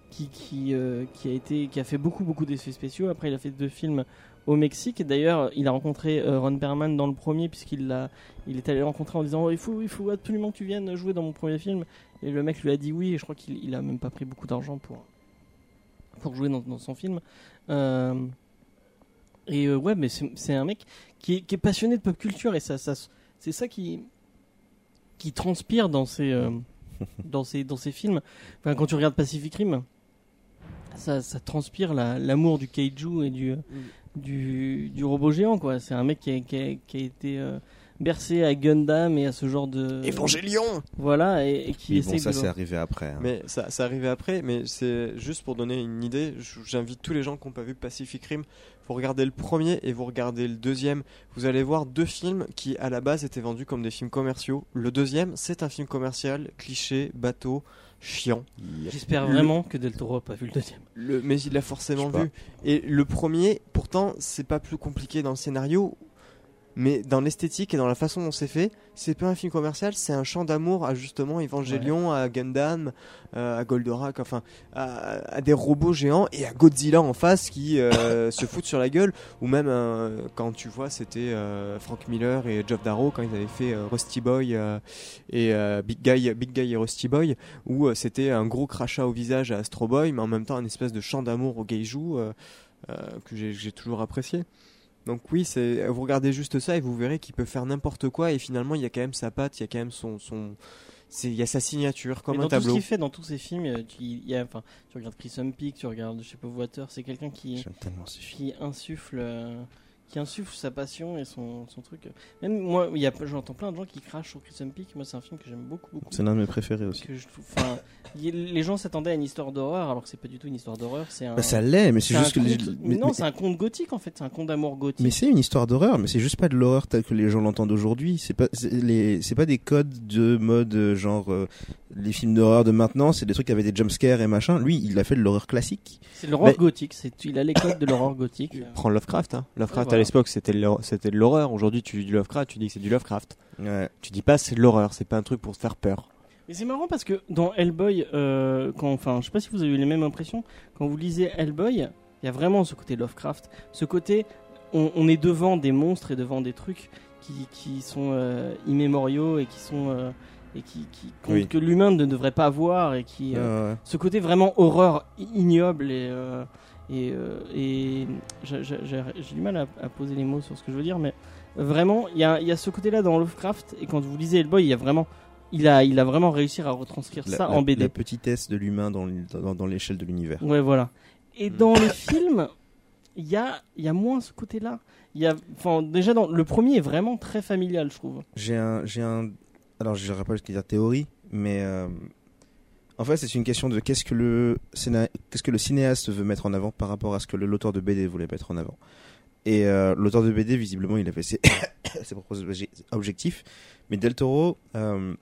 qui qui, euh, qui a été, qui a fait beaucoup beaucoup d'effets spéciaux. Après, il a fait deux films au Mexique. Et D'ailleurs, il a rencontré euh, Ron Perlman dans le premier, puisqu'il l'a, il est allé le rencontrer en disant, il faut, il faut absolument que tu viennes jouer dans mon premier film. Et le mec lui a dit oui. Et je crois qu'il, il a même pas pris beaucoup d'argent pour pour jouer dans, dans son film. Euh, et euh, ouais, mais c'est un mec qui est, qui est passionné de pop culture et ça, ça c'est ça qui qui transpire dans ses euh, (laughs) dans ses dans ses films. Enfin, quand tu regardes Pacific Rim, ça, ça transpire la- l'amour du kaiju et du du, du robot géant quoi. C'est un mec qui a, qui a- qui a été euh, bercé à Gundam et à ce genre de Évangélion voilà et, et qui Mais essaie bon, ça de c'est arrivé après. hein. Mais ça, ça arrivait après, mais c'est juste pour donner une idée. J'invite tous les gens qui n'ont pas vu Pacific Rim. Vous regardez le premier et vous regardez le deuxième. Vous allez voir deux films qui, à la base, étaient vendus comme des films commerciaux. Le deuxième, c'est un film commercial, cliché, bateau, chiant. J'espère vraiment que Del Toro a pas vu le deuxième. Le, mais il l'a forcément vu. Et le premier, pourtant, c'est pas plus compliqué dans le scénario, mais dans l'esthétique et dans la façon dont c'est fait, c'est pas un film commercial, c'est un chant d'amour à justement Evangelion, à Gundam, euh, à Goldorak, enfin, à, à des robots géants et à Godzilla en face qui euh, (laughs) se foutent sur la gueule. Ou même euh, quand tu vois, c'était euh, Frank Miller et Geoff Darrow quand ils avaient fait euh, Rusty Boy euh, et euh, Big Guy, Big Guy et Rusty Boy où euh, c'était un gros crachat au visage à Astro Boy, mais en même temps un espèce de chant d'amour au Geiju que j'ai j'ai toujours apprécié. Donc oui, c'est vous regardez juste ça et vous verrez qu'il peut faire n'importe quoi et finalement il y a quand même sa patte, il y a quand même son son c'est il y a sa signature comme Mais un dans tout ce tableau. qu'il fait dans tous ses films, euh, tu, il y a, enfin, tu regardes Crimson Peak, tu regardes Shape of Water, c'est quelqu'un qui, J'aime tellement ce film. qui insuffle, euh, qui insuffle sa passion et son, son truc. Même moi, il y a, j'entends plein de gens qui crachent sur Crimson Peak. Moi, c'est un film que j'aime beaucoup, beaucoup. C'est l'un de mes préférés aussi. Que je trouve, enfin, y- les gens s'attendaient à une histoire d'horreur, alors que c'est pas du tout une histoire d'horreur. C'est un. Bah, ça l'est, mais c'est juste que les- mais- non, c'est un conte gothique en fait. C'est un conte d'amour gothique. Mais c'est une histoire d'horreur, mais c'est juste pas de l'horreur telle que les gens l'entendent aujourd'hui. C'est pas c'est les c'est pas des codes de mode euh, genre euh, les films d'horreur de maintenant, c'est des trucs avec des jumpscares et machin. Lui, il a fait de l'horreur classique. C'est l'horreur Mais- gothique. C'est, il a les codes de l'horreur gothique. Prends Lovecraft hein. Lovecraft. À l'époque c'était de l'hor- c'était de l'horreur, aujourd'hui tu dis du Lovecraft, tu dis que c'est du Lovecraft. Ouais. Tu dis pas c'est de l'horreur, c'est pas un truc pour te faire peur. Mais c'est marrant parce que dans Hellboy, euh, quand, enfin, je sais pas si vous avez eu les mêmes impressions, quand vous lisez Hellboy, il y a vraiment ce côté Lovecraft, ce côté, on, on est devant des monstres et devant des trucs qui, qui sont euh, immémoriaux et qui sont, euh, et qui, qui Oui. que l'humain ne devrait pas voir et qui euh, Ouais, ouais. ce côté vraiment horreur ignoble et euh, et, euh, et j'ai du mal à, à poser les mots sur ce que je veux dire mais vraiment il y a, y a ce côté là dans Lovecraft et quand vous lisez Hellboy il y a vraiment il a il a vraiment réussi à retranscrire La, ça la- en BD la petitesse de l'humain dans, l- dans, dans l'échelle de l'univers. Ouais, voilà. Et Mm. dans les films, il y a, y a moins ce côté-là. Y a, enfin, déjà, dans, le premier est vraiment très familial, je trouve. J'ai un, j'ai un, alors je ne pas jusqu'à dire théorie, mais euh, en fait c'est une question de qu'est-ce que le scéna- qu'est-ce que le cinéaste veut mettre en avant par rapport à ce que l'auteur de BD voulait mettre en avant. Et euh, l'auteur de BD visiblement il avait ses, (coughs) ses propres obje- objectifs, mais Del Toro, euh,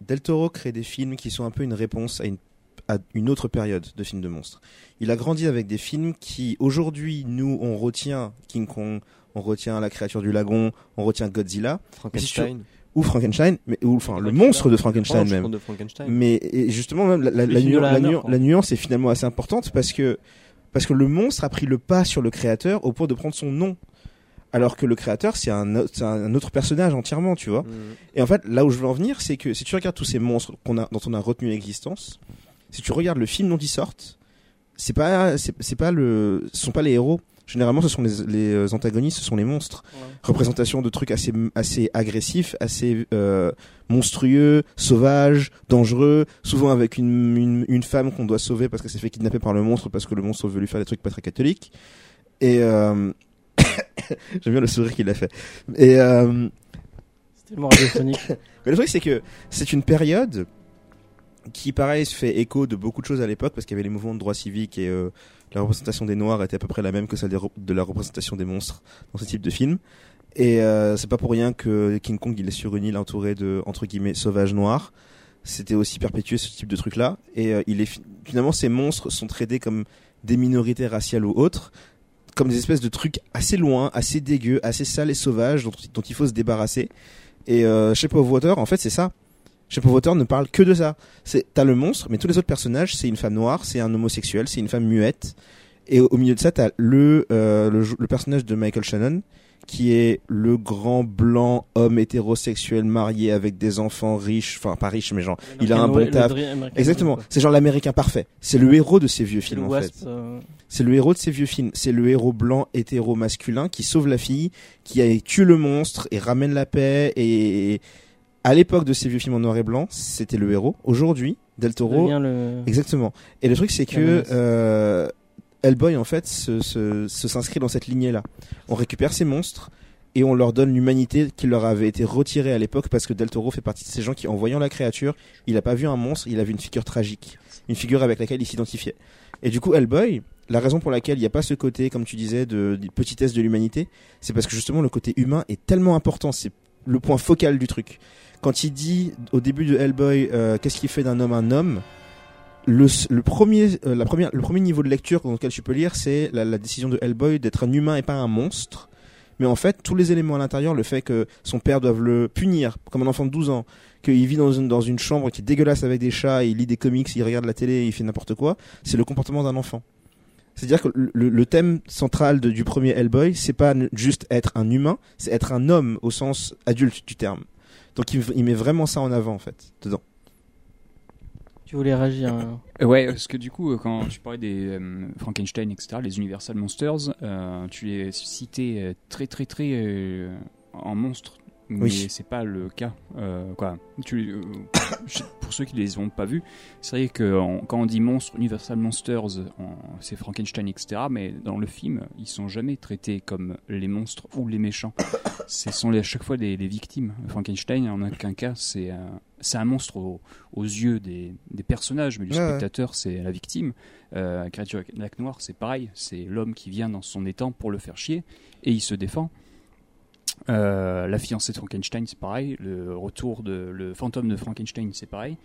Del Toro crée des films qui sont un peu une réponse à une à une autre période de films de monstres. Il a grandi avec des films qui aujourd'hui nous on retient King Kong, on retient la créature du lagon, on retient Godzilla Frankenstein. Ou Frankenstein, mais ou enfin le monstre de Frankenstein même. prends de Frankenstein. Mais et justement même la, nuance est finalement assez importante parce que parce que le monstre a pris le pas sur le créateur au point de prendre son nom. Alors que le créateur, c'est un, autre personnage entièrement, tu vois. Mm. Et en fait, là où je veux en venir, c'est que si tu regardes tous ces monstres qu'on a, dont on a retenu l'existence, si tu regardes le film dont ils sortent, c'est pas, c'est c'est pas le, ce sont pas les héros. Généralement, ce sont les, les antagonistes, ce sont les monstres. Représentation de trucs assez, assez agressifs, assez euh, monstrueux, sauvages, dangereux, souvent avec une, une, une femme qu'on doit sauver parce qu'elle s'est fait kidnapper par le monstre parce que le monstre veut lui faire des trucs pas très catholiques. Et euh... (coughs) j'aime bien le sourire qu'il a fait. Et euh... C'est tellement radiophonique. (coughs) Mais le truc, c'est que c'est une période qui, pareil, se fait écho de beaucoup de choses à l'époque, parce qu'il y avait les mouvements de droits civiques et euh, la représentation des Noirs était à peu près la même que celle de la représentation des monstres dans ce type de film. Et euh, c'est pas pour rien que King Kong, il est sur une île entourée de, entre guillemets, sauvages noirs. C'était aussi perpétué ce type de truc-là. Et euh, il est fi- finalement, ces monstres sont traités comme des minorités raciales ou autres, comme des espèces de trucs assez loin, assez dégueux, assez sales et sauvages dont, dont il faut se débarrasser. Et euh, Shape of Water, en fait, c'est ça. Shape of Water ne parle que de ça. C'est t'as le monstre, mais tous les autres personnages, c'est une femme noire, c'est un homosexuel, c'est une femme muette. Et au, au milieu de ça, t'as le, euh, le le personnage de Michael Shannon, qui est le grand blanc homme hétérosexuel marié avec des enfants riches, enfin pas riches, mais genre Il a un bon taf. Exactement. C'est genre l'américain parfait. C'est le héros de ces vieux films en fait. Euh, C'est le héros de ces vieux films. C'est le héros blanc hétéro masculin qui sauve la fille, qui tue le monstre et ramène la paix. Et à l'époque de ces vieux films en noir et blanc, c'était le héros. Aujourd'hui, Del Toro, le. exactement. Et le truc c'est que euh, Hellboy en fait se se- se s'inscrit dans cette lignée là. On récupère ces monstres. Et on leur donne l'humanité qui leur avait été retirée à l'époque parce que Del Toro fait partie de ces gens qui, en voyant la créature, il a pas vu un monstre, il a vu une figure tragique, une figure avec laquelle il s'identifiait. Et du coup, Hellboy, la raison pour laquelle il n'y a pas ce côté, comme tu disais, de, de petitesse de l'humanité, c'est parce que justement le côté humain est tellement important. C'est le point focal du truc. Quand il dit au début de Hellboy, euh, qu'est-ce qui fait d'un homme un homme le, premier, euh, la première, le premier niveau de lecture dans lequel tu peux lire, c'est la, décision de Hellboy d'être un humain et pas un monstre. Mais en fait, tous les éléments à l'intérieur, le fait que son père doive le punir comme un enfant de 12 ans, qu'il vit dans une, dans une chambre qui est dégueulasse avec des chats, il lit des comics, il regarde la télé, il fait n'importe quoi, c'est le comportement d'un enfant. C'est-à-dire que le, thème central du premier Hellboy, c'est pas juste être un humain, c'est être un homme au sens adulte du terme. Donc il, il met vraiment ça en avant en fait, dedans. Tu voulais réagir. hein. Euh, Ouais, parce que du coup, euh, quand tu parlais des euh, Frankenstein, etc., les Universal Monsters, euh, tu les citais très très très euh, en monstres, mais Oui. c'est pas le cas. Euh, quoi. Tu, euh, (coughs) pour ceux qui les ont pas vus, c'est vrai que quand on dit monstres, Universal Monsters, c'est Frankenstein, etc., mais dans le film, ils sont jamais traités comme les monstres ou les méchants. (coughs) Ce sont à chaque fois des, des victimes. Frankenstein, en aucun cas, c'est un, monstre au- aux yeux des, des personnages, mais du Ouais, ouais. spectateur, c'est la victime. Euh, la créature avec lac noir, c'est pareil. C'est l'homme qui vient dans son étang pour le faire chier et il se défend. Euh, la fiancée de Frankenstein, c'est pareil. Le retour de le fantôme de Frankenstein, c'est pareil.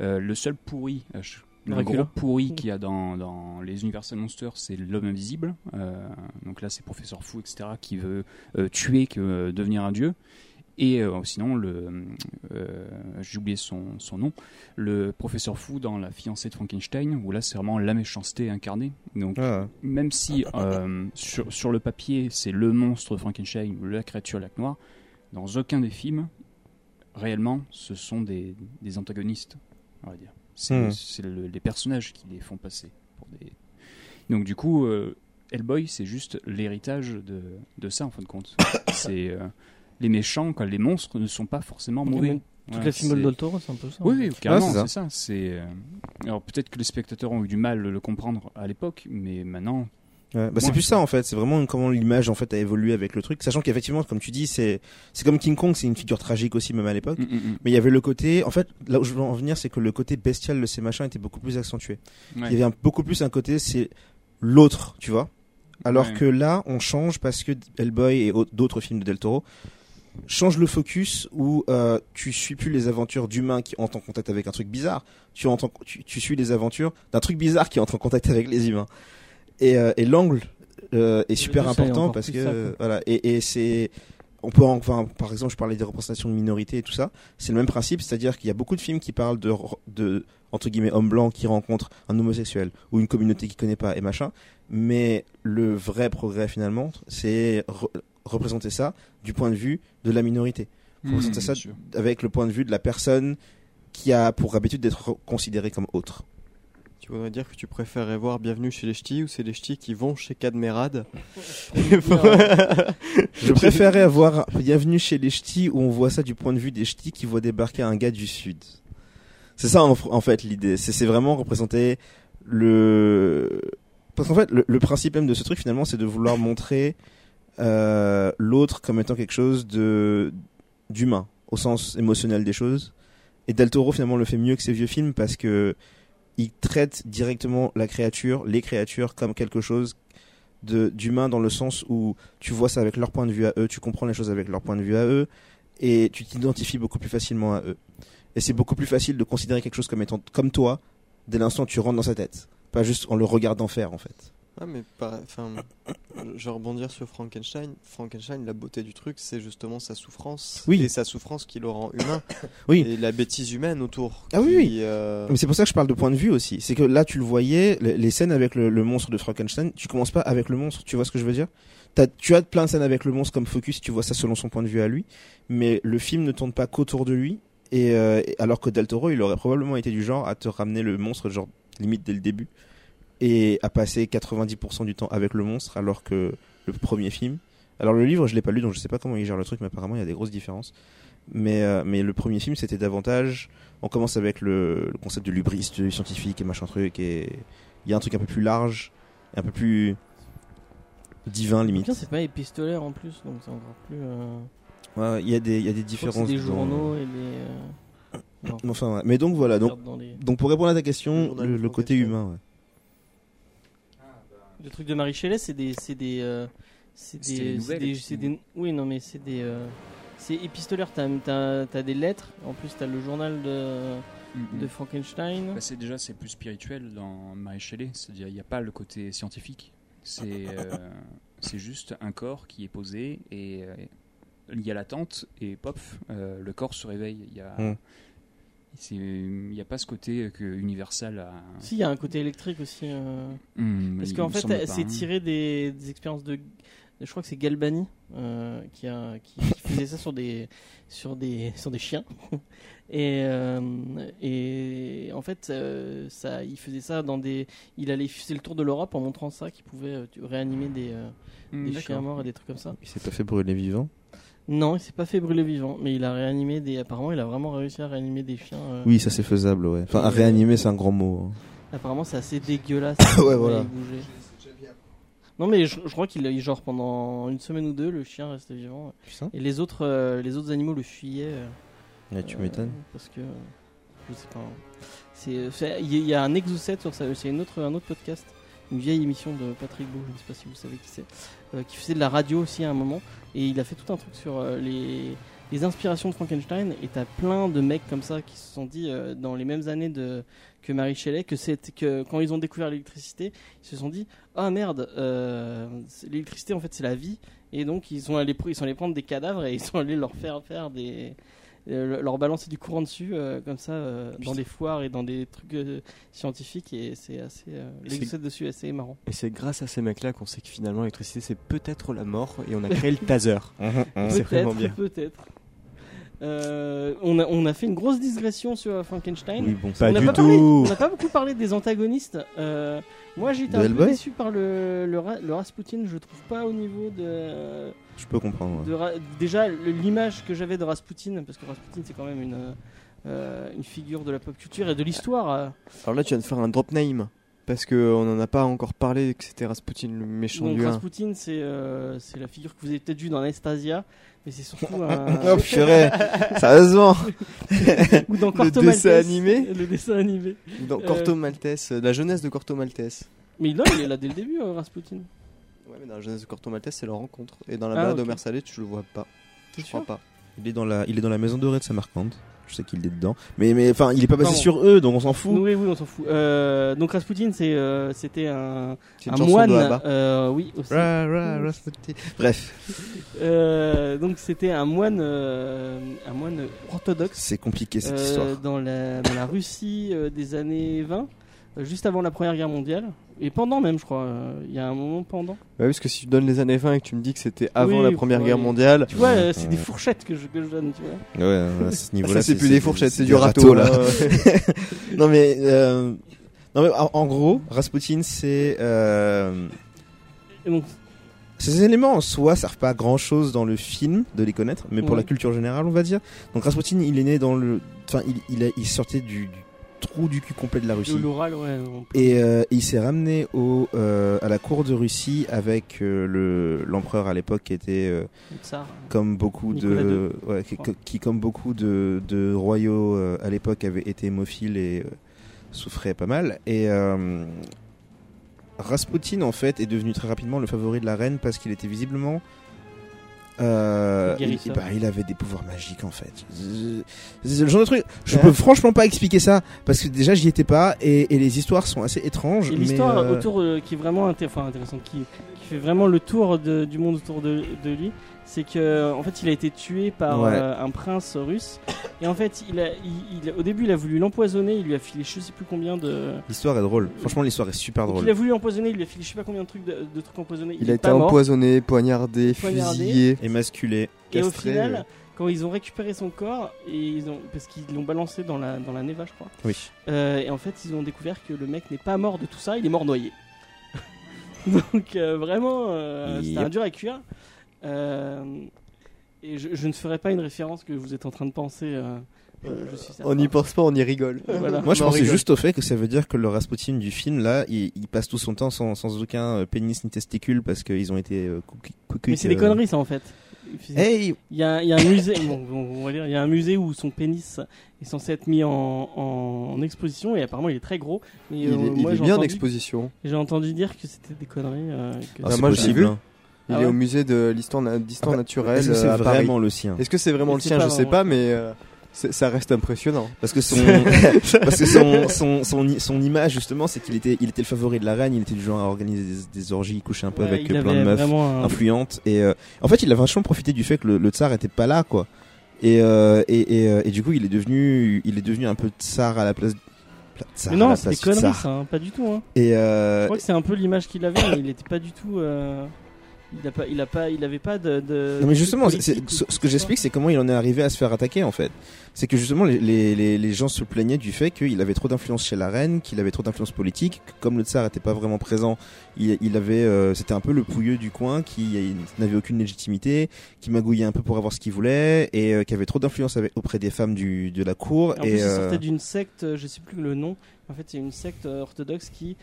Euh, le seul pourri, euh, je- le gros pourri qu'il y a dans, dans les Universal Monsters, c'est l'homme invisible. Euh, donc là, c'est Professeur Fou, etc., qui veut euh, tuer que devenir un dieu. Et euh, sinon, le, euh, j'ai oublié son, son nom, le professeur fou dans La fiancée de Frankenstein, où là c'est vraiment la méchanceté incarnée. Donc Ah, même si euh, sur, sur le papier c'est le monstre de Frankenstein ou la créature lac noir, dans aucun des films réellement, ce sont des, des antagonistes, on va dire. C'est Hmm. le- les personnages qui les font passer. Pour des... Donc du coup, Hellboy, c'est juste l'héritage de, de ça, en fin de compte. (coughs) c'est les méchants, les monstres ne sont pas forcément mauvais. Même Toutes Ouais, les films de c'est- Del Toro, c'est un peu ça. Oui, oui, carrément, Ouais, c'est ça. c'est ça. C'est euh, alors peut-être que les spectateurs ont eu du mal à le comprendre à l'époque, mais maintenant, Ouais, bah c'est plus ça en fait, c'est vraiment comment l'image en fait a évolué avec le truc, sachant qu'effectivement comme tu dis c'est c'est comme King Kong, c'est une figure tragique aussi même à l'époque, mm, mm, mm. mais il y avait le côté en fait là où je veux en venir c'est que le côté bestial de ces machins était beaucoup plus accentué. Ouais. Il y avait un, beaucoup plus un côté c'est l'autre, tu vois. Alors Ouais. que là on change parce que Hellboy et au- d'autres films de Del Toro changent le focus où euh, tu suis plus les aventures d'humains qui entrent en contact avec un truc bizarre, tu, entends, tu, tu suis les aventures d'un truc bizarre qui entre en contact avec les humains. Et, euh, et l'angle euh, est super important parce que ça, voilà. Et, et c'est on peut en- enfin par exemple je parlais des représentations de minorités et tout ça. C'est le même principe c'est-à-dire qu'il y a beaucoup de films qui parlent de de entre guillemets hommes blancs qui rencontrent un homosexuel ou une communauté qu'il connaît pas et machin. Mais le vrai progrès finalement c'est représenter ça du point de vue de la minorité Mm, représenter ça sûr. avec le point de vue de la personne qui a pour habitude d'être considérée comme autre Tu voudrais dire que tu préférerais voir Bienvenue chez les Ch'tis ou c'est les Ch'tis qui vont chez Cadmerade (laughs) Je préférais avoir Bienvenue chez les ch'tis où on voit ça du point de vue des ch'tis qui voient débarquer un gars du sud. C'est ça en, en fait l'idée. C'est c'est vraiment représenter le. Parce qu'en fait, le, le principe même de ce truc finalement, c'est de vouloir montrer euh, l'autre comme étant quelque chose de d'humain au sens émotionnel des choses. Et Del Toro finalement le fait mieux que ses vieux films parce que il traite directement la créature, les créatures comme quelque chose de d'humain dans le sens où tu vois ça avec leur point de vue à eux, tu comprends les choses avec leur point de vue à eux, et tu t'identifies beaucoup plus facilement à eux. Et c'est beaucoup plus facile de considérer quelque chose comme étant comme toi dès l'instant où tu rentres dans sa tête, pas juste en le regardant faire en fait. Ah mais enfin, je vais rebondir sur Frankenstein. Frankenstein, la beauté du truc, c'est justement sa souffrance. Oui. Et sa souffrance qui le rend humain. (coughs) Oui. Et la bêtise humaine autour. Ah oui, qui, oui. euh, Mais c'est pour ça que je parle de point de vue aussi. C'est que là, tu le voyais, les, les scènes avec le, le monstre de Frankenstein, tu commences pas avec le monstre, tu vois ce que je veux dire? Tu as plein de scènes avec le monstre comme focus, tu vois ça selon son point de vue à lui, mais le film ne tourne pas qu'autour de lui, et euh, alors que Del Toro, il aurait probablement été du genre à te ramener le monstre, genre limite dès le début, et à passer 90% du temps avec le monstre, alors que le premier film... Alors le livre, je l'ai pas lu, donc je sais pas comment il gère le truc, mais apparemment il y a des grosses différences. Mais, euh, mais le premier film, c'était davantage on commence avec le, le concept de lubris, de scientifique et machin truc, et il y a un truc un peu plus large, un peu plus divin limite. c'est pas épistolaire en plus, donc c'est encore plus. euh, Ouais, il y a des, il y a des différences. Des dans- journaux et des. euh, non, Enfin, ouais. mais donc voilà, donc, les... donc pour répondre à ta question, le, le côté humain, ouais. Le truc de Marie Shelley, c'est des, c'est des, euh, c'est des, des des, oui non mais c'est des, euh, c'est épistolaire. T'as, t'as, t'as des lettres. En plus, t'as le journal de, Mm, de. Frankenstein. Bah, c'est déjà c'est plus spirituel dans Marie Shelley, c'est-à-dire il n'y a pas le côté scientifique. C'est euh, (laughs) c'est juste un corps qui est posé et euh, il y a l'attente et pop, euh, le corps se réveille. Il y a Mm. Il n'y a pas ce côté que Universal a. Si, il y a un côté électrique aussi. euh, Hmm, Parce qu'en fait, c'est hein. tiré des, des expériences de. Je crois que c'est Galbani euh, qui, a, qui, qui faisait ça sur des, sur des, sur des chiens. (laughs) Et, euh, et en fait, euh, ça, il faisait ça dans des. Il allait faire le tour de l'Europe en montrant ça, qu'il pouvait euh, réanimer des, euh, Hmm, des chiens morts et des trucs comme ça. Il s'est pas fait brûler vivant? Non, il s'est pas fait brûler vivant, mais il a réanimé des. Apparemment, il a vraiment réussi à réanimer des chiens. euh, Oui, ça c'est faisable, ouais. Enfin, à réanimer, c'est un grand mot. hein. Apparemment, c'est assez dégueulasse. (laughs) Ouais, voilà. il bougeait. Non, mais je, je crois qu'il a genre pendant une semaine ou deux, le chien restait vivant. Putain. Et les autres, euh, les autres animaux le fuyaient. euh, Ouais, tu euh, m'étonnes. Parce que. euh, Je sais pas. C'est, c'est- Il y a- il y a un Exocet sur ça, c'est une autre, un autre podcast, une vieille émission de Patrick Beau, je ne sais pas si vous savez qui c'est, euh, qui faisait de la radio aussi à un moment. Et il a fait tout un truc sur euh, les, inspirations de Frankenstein. Et t'as plein de mecs comme ça qui se sont dit euh, dans les mêmes années que Marie Shelley que, quand ils ont découvert l'électricité, ils se sont dit Ah merde, l'électricité en fait c'est la vie. Et donc ils sont allés prendre des cadavres et ils sont allés leur faire faire des. Euh, leur balancer du courant dessus euh, comme ça euh, dans des foires et dans des trucs euh, scientifiques et c'est assez euh, C'est- l'excès dessus assez marrant Et c'est grâce à ces mecs-là qu'on sait que finalement l'électricité c'est peut-être la mort et on a créé le taser. (laughs) C'est peut-être vraiment bien. peut-être Euh, on, a, on a fait une grosse digression sur Frankenstein. Oui, bon, Pas on n'a pas tout. parlé- on n'a pas beaucoup parlé des antagonistes. Euh, moi, j'ai été De un peu déçu par le, le, Ra- le Rasputin. Je trouve pas au niveau de. je peux comprendre. ouais. de déjà, l'image que j'avais de Rasputin, parce que Rasputin, c'est quand même une, euh, une figure de la pop culture et de l'histoire. euh. Alors là, tu viens de faire un drop name. Parce qu'on n'en a pas encore parlé que c'était Rasputin, le méchant Donc, du 1. Rasputin, c'est euh, c'est la figure que vous avez peut-être vue dans Anastasia, mais c'est surtout un. (laughs) Oh purée, sérieusement (laughs) ou dans le Corto dessin Maltese. animé Le dessin animé. Dans Euh, Corto Maltese, euh, la jeunesse de Corto Maltese. Mais là, il est là dès le début, euh, Rasputin. Ouais, mais dans la jeunesse de Corto Maltese, c'est leur rencontre. Et dans la Ah, balade ok. au Mersalé, tu le vois pas. Je crois pas. Il est dans la, il est dans la maison dorée de Samarcande. Je sais qu'il est dedans. Mais, mais, enfin, il est pas basé Pardon. sur eux, donc on s'en fout. Oui, oui, on s'en fout. Euh, donc Rasputin, c'est, euh, c'était un, un moine. euh, oui, aussi. Ra, ra, Rasputin. Bref, Euh, donc c'était un moine, euh, un moine orthodoxe C'est compliqué cette euh, histoire. dans, la, dans la Russie euh, des années 20, euh, juste avant la Première Guerre mondiale et pendant même, je crois. euh, Il y a un moment pendant. bah, parce que si tu donnes les années 20 et que tu me dis que c'était avant Oui, la Première oui. Guerre mondiale, Tu vois, euh, c'est Ouais. des fourchettes que je, que je donne. Tu vois. Ouais, à ce (laughs) niveau-là. ça c'est plus des fourchettes, c'est du râteau là. (laughs) (laughs) non mais, euh, non mais en, en gros, Rasputin, c'est euh, donc, ces éléments en soi servent pas à grand chose dans le film de les connaître, mais pour Ouais. la culture générale, on va dire. Donc Rasputin, il est né dans le, enfin, il, il, a- il sortait du, du trou du cul complet de la Russie. ouais. Et euh, il s'est ramené au, euh, à la cour de Russie avec euh, le l'empereur à l'époque qui était euh, tsar. comme beaucoup Nicolas de ouais, qui, comme beaucoup de, de royaux à l'époque avait été hémophile et souffrait pas mal et Rasputin en fait est devenu très rapidement le favori de la reine parce qu'il était visiblement euh, il, bah, il avait des pouvoirs magiques en fait. C'est le genre de truc. Je Ouais. peux franchement pas expliquer ça parce que déjà j'y étais pas et, et les histoires sont assez étranges. Et l'histoire euh, autour euh, qui est vraiment inté- enfin, intéressante, qui, qui fait vraiment le tour de- du monde autour de, de lui, c'est que en fait il a été tué par Ouais. euh, un prince russe. Et en fait, il a, il, il- au début, il a voulu l'empoisonner. Il lui a filé je sais plus combien de. L'histoire est drôle. Franchement, l'histoire est super Donc, drôle. il a voulu l'empoisonner. Il lui a filé je sais pas combien de trucs de, de trucs empoisonnés. Il a été mort. empoisonné, poignardé, fusillé. Émasculé. Et au final, ouais. quand ils ont récupéré son corps, et ils ont, parce qu'ils l'ont balancé dans la, dans la Neva, je crois. Oui. Euh, et en fait, ils ont découvert que le mec n'est pas mort de tout ça, il est mort noyé. (laughs) Donc euh, vraiment, euh, c'était un dur à cuire. Euh, et je, je ne ferai pas une référence que vous êtes en train de penser. euh, euh, je suis certain. On n'y pense pas, on y rigole. (laughs) Voilà. Moi, je on pensais rigole. juste au fait que ça veut dire que le Rasputin du film, là, il, il passe tout son temps sans, sans aucun euh, pénis ni testicule parce qu'ils ont été euh, Mais c'est des conneries, ça en fait. Hey, Il y a, y a un musée, bon, bon, on va dire, il y a un musée où son pénis est censé être mis en, en, en exposition et apparemment il est très gros. Mais, Il euh, est, il moi, est j'ai bien en entendu- exposition. J'ai entendu dire que c'était des conneries. euh, que- Ah, Ah, moi, je l'ai possible. vu. hein. Il Ah est au musée de l'histoire d'histoire Ah bah, naturelle Est-ce que c'est euh, à Paris. vraiment le sien Est-ce que c'est vraiment le c'est sien? Je sais pas, mais euh, c'est- ça reste impressionnant. Parce que son, (laughs) parce que son, son, son, i- son image justement, c'est qu'il était, il était le favori de la reine. Il était du genre à organiser des, des orgies, coucher un peu Ouais, avec il plein de meufs un- influentes. Et euh, en fait, il a vachement profité du fait que le, le tsar était pas là, quoi. Et, euh, et, et, et du coup, il est devenu, il est devenu un peu tsar à la place. tsar Mais non, c'est conneries, tsar. ça, hein, pas du tout. Hein. Et Je crois que c'est un peu l'image qu'il avait, mais il était pas du tout. Il a pas, il a pas, il avait pas de. de Non mais justement, ce, que j'explique, c'est comment il en est arrivé à se faire attaquer en fait. C'est que justement les, les, les, les gens se plaignaient du fait qu'il avait trop d'influence chez la reine, qu'il avait trop d'influence politique, que comme le tsar était pas vraiment présent, il, il avait, euh, c'était un peu le pouilleux du coin qui n'avait aucune légitimité, qui magouillait un peu pour avoir ce qu'il voulait et euh, qui avait trop d'influence auprès des femmes du, de la cour. En et plus, il euh, sortait d'une secte, je sais plus le nom. En fait, c'est une secte orthodoxe qui,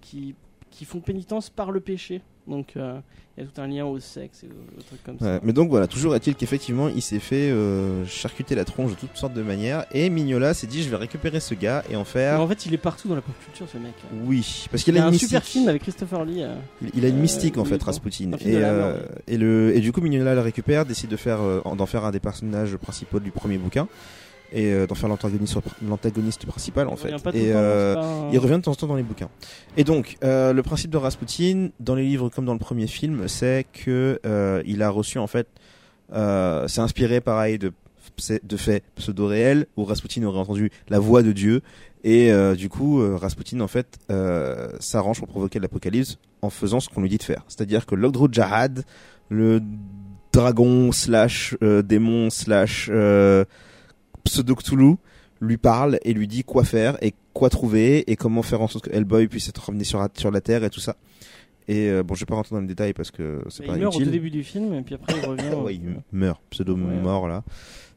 qui, qui font pénitence par le péché. Donc, euh, il y a tout un lien au sexe et aux, aux trucs comme Ouais, ça. mais donc voilà, toujours est-il qu'effectivement il s'est fait euh, charcuter la tronche de toutes sortes de manières et Mignola s'est dit je vais récupérer ce gars et en Mais faire en fait, il est partout dans la pop culture, ce mec. oui parce Il qu'il a, a une un mystique. super film avec Christopher Lee. euh, Il, il a une Euh, mystique en fait. Rasputin. Et, euh, et, le, et du coup, Mignola le récupère, décide de faire, euh, d'en faire un des personnages principaux du premier bouquin et euh, d'en faire l'antagoniste, l'antagoniste principal en fait. Et euh, pas il revient de temps en temps dans les bouquins. Et donc, euh, le principe de Rasputin, dans les livres comme dans le premier film, c'est que euh, il a reçu en fait, euh, c'est inspiré pareil de de faits pseudo-réels où Rasputin aurait entendu la voix de Dieu et euh, du coup Rasputin en fait euh, s'arrange pour provoquer l'apocalypse en faisant ce qu'on lui dit de faire. C'est-à-dire que Logdro Jahad, le dragon slash euh, démon slash euh, pseudo Cthulhu lui parle et lui dit quoi faire et quoi trouver et comment faire en sorte que Hellboy puisse être ramené sur, sur la terre et tout ça. Et euh, bon, je vais pas rentrer dans le détail parce que c'est pas il meurt au utile. début du film, et puis après il revient. (laughs) Ouais, il meurt, pseudo Ouais. mort là.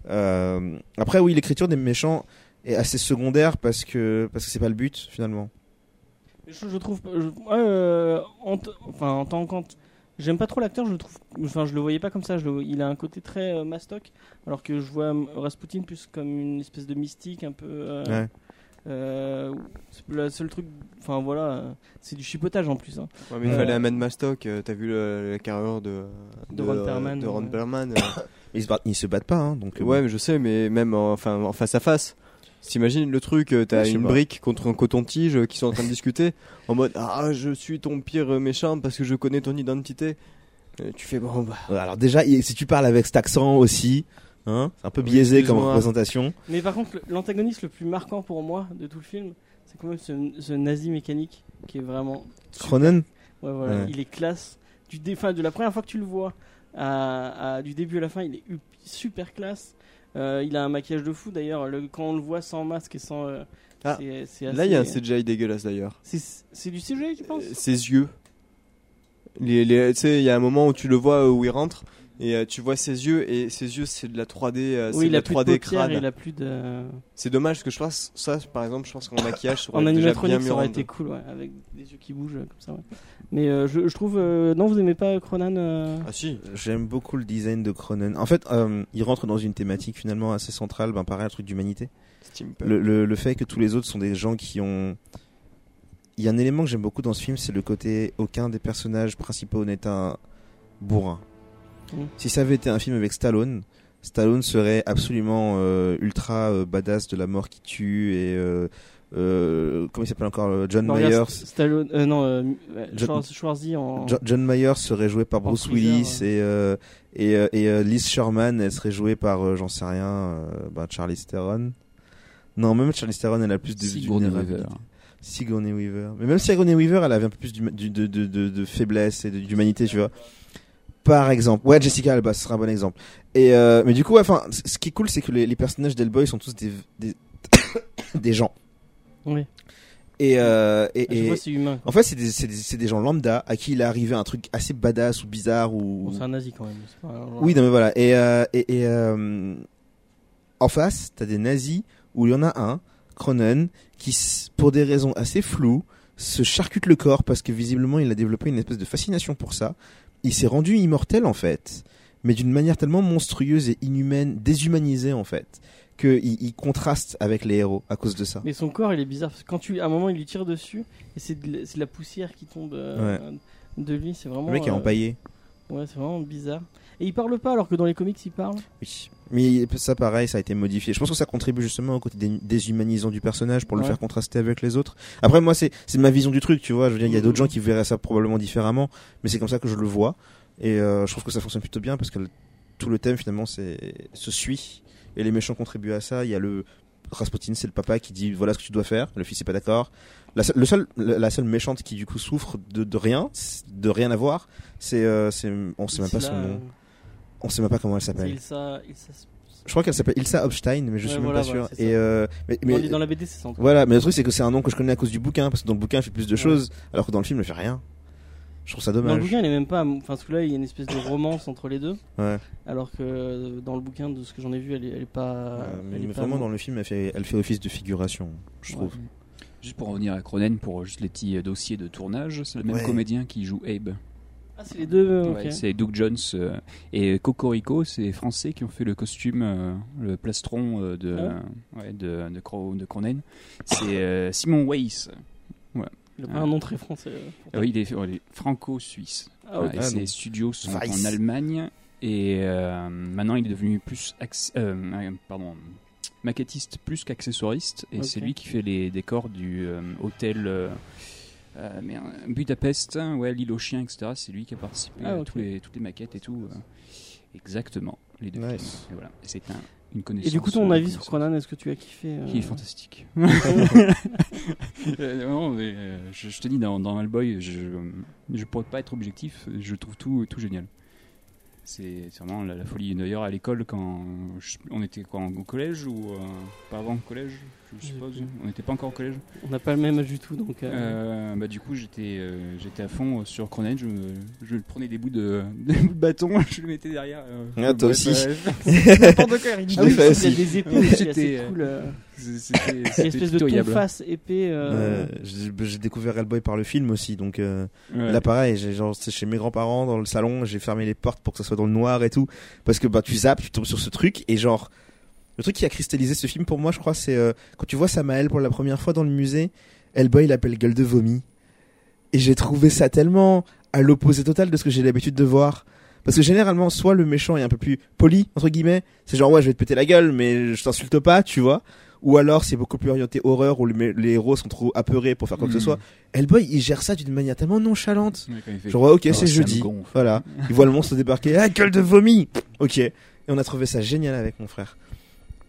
Euh, après, oui, l'écriture des méchants est assez secondaire parce que parce que c'est pas le but finalement. Je, je trouve, je- euh, en, enfin, en tant qu'en- j'aime pas trop l'acteur. Je le trouve, enfin, je le voyais pas comme ça. Je le- il a un côté très euh, mastoc, alors que je vois Rasputin plus comme une espèce de mystique, un peu. euh, Ouais. euh, c'est le seul truc, enfin voilà, euh, c'est du chipotage en plus. hein. Ouais, mais il Euh, fallait un Mastoc. euh, T'as vu le- la carrière de, De Ron Perlman, de Ron. Perlman, euh, (coughs) Ils se battent, ils se battent pas, hein, donc. ouais, bon. mais je sais, mais même en, enfin, en face à face. T'imagines le truc, euh, t'as Ouais, une pas. brique contre un coton-tige euh, qui sont en train de discuter en mode Ah, je suis ton pire euh, méchant parce que je connais ton identité. Tu fais bon, bah. Alors déjà, si tu parles avec cet accent aussi, hein, c'est un peu Oui, biaisé comme représentation. Mais par contre, l'antagoniste le plus marquant pour moi de tout le film, c'est quand même ce, ce nazi mécanique qui est vraiment. Cronen, Ouais, voilà, Ouais. il est classe. Du dé- enfin, de la première fois que tu le vois, à, à- du début à la fin, il est super classe. Euh, il a un maquillage de fou d'ailleurs. Le- Quand on le voit sans masque et sans. euh, Ah, c'est- c'est Là, il y a un CGI dégueulasse d'ailleurs. C'est c'est du CGI, tu penses? Euh, Ses yeux. Les, les- tu sais, il y a un moment où tu le vois où il rentre et euh, tu vois ses yeux et ses yeux c'est de la 3D, euh, c'est Oui, il de la a plus de 3D paupières, crâne. il a plus de. C'est dommage parce que je pense ça par exemple, je pense qu'en maquillage ça aurait En déjà bien animatronique, mieux ça aurait été cool, ouais, avec des yeux qui bougent comme ça. ouais. Mais euh, je, je trouve. euh, non, vous aimez pas Cronan euh, Ah si. j'aime beaucoup le design de Cronen. En fait, euh, il rentre dans une thématique finalement assez centrale, ben pareil, un truc d'humanité. Le, le fait que tous les autres sont des gens qui ont. Il y a un élément que j'aime beaucoup dans ce film, c'est le côté aucun des personnages principaux n'est un bourrin. Mm. Si ça avait été un film avec Stallone, Stallone serait absolument euh, ultra euh, badass de la mort qui tue et euh, euh, comment il s'appelle encore euh, John non, Myers. Stallone, euh, non, euh, ouais, John- Schwarz- Schwarzy en. Jo- John Myers serait joué par Bruce Freezer, Willis et euh, et, euh, et euh, Liz Sherman elle serait jouée par euh, j'en sais rien euh, bah, Charlize Theron. Non même Charlize Theron elle a plus de Sigourney vulnérabilité. Weaver. Sigourney Weaver. Mais même Sigourney Weaver, elle avait un peu plus de, de, de, de faiblesse et d'humanité, tu vois. Par exemple. Ouais, Jessica Alba, ce sera un bon exemple. Et euh, mais du coup, enfin, ce qui est cool, c'est que les, les personnages d'Hellboy sont tous des, des, (coughs) des gens. Oui. Et, euh, et, chaque et- humain. en fait, c'est des, des, gens lambda à qui il est arrivé un truc assez badass ou bizarre ou. Bon, c'est un nazi quand même. Oui, non, mais voilà. Et, euh, et, et, euh, en face, t'as des nazis où il y en a un, Cronen, qui, pour des raisons assez floues, se charcute le corps parce que visiblement il a développé une espèce de fascination pour ça. Il s'est rendu immortel en fait, mais d'une manière tellement monstrueuse et inhumaine, déshumanisée en fait, qu'il il contraste avec les héros à cause de ça. Mais son corps, il est bizarre. Parce que quand tu, à un moment, il lui tire dessus et c'est de, la- c'est de la poussière qui tombe euh, de lui. C'est vraiment. Le mec est euh, empaillé. Ouais, c'est vraiment bizarre. Et il parle pas alors que dans les comics, il parle. Oui. Mais ça, pareil, ça a été modifié. Je pense que ça contribue justement au côté dé- déshumanisant du personnage pour le Ouais. faire contraster avec les autres. Après, moi, c'est c'est ma vision du truc, tu vois. Je veux dire, il y a d'autres gens qui verraient ça probablement différemment, mais c'est comme ça que je le vois. Et euh, je trouve que ça fonctionne plutôt bien parce que le- tout le thème, finalement, c'est se suit. Et les méchants contribuent à ça. Il y a le Rasputin, c'est le papa qui dit voilà ce que tu dois faire. Le fils est pas d'accord. La, seule- le seul, la seule méchante qui du coup souffre de, de rien, de rien avoir, c'est, euh, c'est, on sait même pas son nom. Euh, On sait même pas comment elle s'appelle. Ilsa, Ilsa- Je crois qu'elle s'appelle Ilsa Hopstein, mais je Ouais, suis voilà, même pas voilà, sûr. et euh, mais, mais- Dans, dans la BD, c'est ça. voilà, mais le truc c'est que c'est un nom que je connais à cause du bouquin, parce que dans le bouquin elle fait plus de Ouais. choses, alors que dans le film elle fait rien. Je trouve ça Dans le dommage. bouquin, il est même pas. Enfin, parce que là, il y a une espèce de romance entre les deux. Ouais. Alors que euh, dans le bouquin, de ce que j'en ai vu, elle est, elle est pas. Euh, mais elle est mais pas vraiment dans le film elle fait, elle fait office de figuration, je trouve. Ouais. Juste pour revenir à Cronen, pour juste les petits euh, dossiers de tournage, c'est le même Ouais. comédien qui joue Abe. Ah, c'est les deux. euh, Ouais, c'est Doug Jones euh, et Cocorico, c'est les Français qui ont fait le costume, euh, le plastron euh, de, Ah ouais, de, de, Cro- de Cronen. C'est euh, Simon Weiss. Il a pas un nom très français. oui, il est, franco-suisse. Ah, ok. Ouais, et Ah, ses studios sont Weiss. en Allemagne et euh, maintenant il est devenu plus pardon, maquettiste plus qu'accessoiriste et c'est lui qui fait les décors du euh, hôtel euh, euh, Budapest, ouais, l'île aux chiens, etc. C'est lui qui a participé Ah, à tous les, toutes les maquettes et tout. euh, exactement, les deux Nice. films. Et voilà, c'est un, une connaissance. Et du coup, ton euh, avis sur. Conan, est-ce que tu as kiffé euh, Il est fantastique. (laughs) (laughs) Euh, non, mais, euh, je, je te dis, dans, dans Hellboy, je ne pourrais pas être objectif, je trouve tout, tout génial. C'est c'est vraiment la, la folie. D'ailleurs, à l'école, quand je- on était quoi, en- au collège ou euh, pas avant le collège, je suppose. On n'était pas encore au collège. On n'a pas le même âge du tout, donc. euh, Euh, bah, du coup, j'étais euh, j'étais à fond sur Cronenberg. Je, prenais des bouts de, (laughs) des bouts de bâton, (laughs) je le mettais derrière. euh, Ah, toi aussi. euh, (laughs) N'importe quoi. Ah il y a des épées euh, cool. euh, C'est- C'était une c'était espèce de face épée. euh, Euh, j'ai découvert Hellboy par le film aussi, donc euh, Ouais. là pareil, genre c'est chez mes grands-parents dans le salon, j'ai fermé les portes pour que ça soit dans le noir et tout, parce que bah tu zappes, tu tombes sur ce truc et genre le truc qui a cristallisé ce film pour moi, je crois, c'est euh, quand tu vois Samael pour la première fois dans le musée, Hellboy l'appelle gueule de vomi, et j'ai trouvé ça tellement à l'opposé total de ce que j'ai l'habitude de voir. Parce que généralement, soit le méchant est un peu plus poli, entre guillemets, c'est genre ouais, je vais te péter la gueule, mais je t'insulte pas, tu vois. Ou alors c'est beaucoup plus orienté horreur où les héros sont trop apeurés pour faire quoi que ce Mm. soit. Hellboy, il gère ça d'une manière tellement nonchalante. Genre ouais, ok, c'est jeudi. Voilà. Il voit le monstre débarquer. Ah, gueule de vomi. Ok. Et on a trouvé ça génial avec mon frère.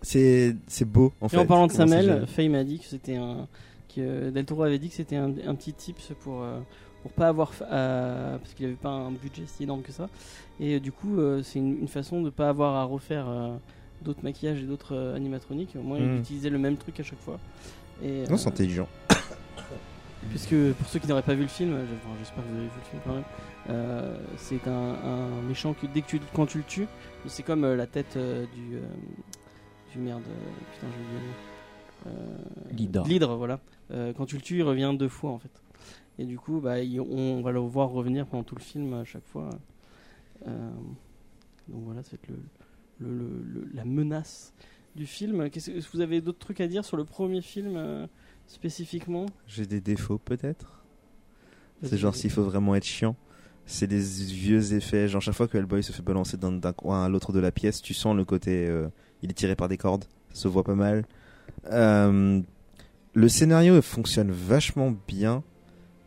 C'est beau en Et fait. en parlant de Samuel. Faye m'a dit que c'était un. que Del Toro avait dit que c'était un, un petit tips pour. euh, pour pas avoir. euh, parce qu'il avait pas un budget si énorme que ça. Et du coup, euh, c'est une, une façon de pas avoir à refaire euh, d'autres maquillages et d'autres euh, animatroniques. Au moins, il Mm. utilisait le même truc à chaque fois. Et, Non, euh, c'est intelligent. (coughs) Puisque pour ceux qui n'auraient pas vu le film, je- enfin, j'espère que vous avez vu le film quand même, euh, c'est un, un méchant que dès que tu, quand tu le tues, c'est comme euh, la tête euh, du, euh, du merde, euh, putain j'ai oublié le nom. Euh, L'hydre. L'hydre, voilà. Euh, quand tu le tues, il revient deux fois en fait. Et du coup, bah, il- on va le voir revenir pendant tout le film à chaque fois. Euh, donc voilà, c'est le, le- le- le- la menace du film. Qu'est-ce est-ce que vous avez d'autres trucs à dire sur le premier film euh, spécifiquement? J'ai des défauts peut-être. C'est genre s'il faut vraiment être chiant. C'est des vieux effets. Genre chaque fois que Hellboy se fait balancer d'un d'un coin à l'autre de la pièce, tu sens le côté. euh, il est tiré par des cordes. Ça se voit pas mal. Euh, le scénario fonctionne vachement bien.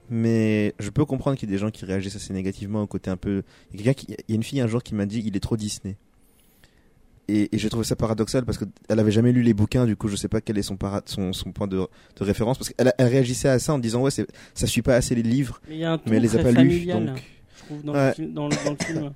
Mais je peux comprendre qu'il y ait des gens qui réagissent assez négativement au côté un peu. Il y a, quelqu'un qui- il y a une fille un jour qui m'a dit il est trop Disney. Et, et j'ai trouvé ça paradoxal parce qu'elle avait jamais lu les bouquins, du coup je sais pas quel est son, para- son, son point de, de référence. Parce qu'elle elle réagissait à ça en disant ouais, ça suit pas assez les livres, Mais y a un ton mais elle les a pas lus. Donc... je trouve, dans, Ouais. le, dans, le, dans le film.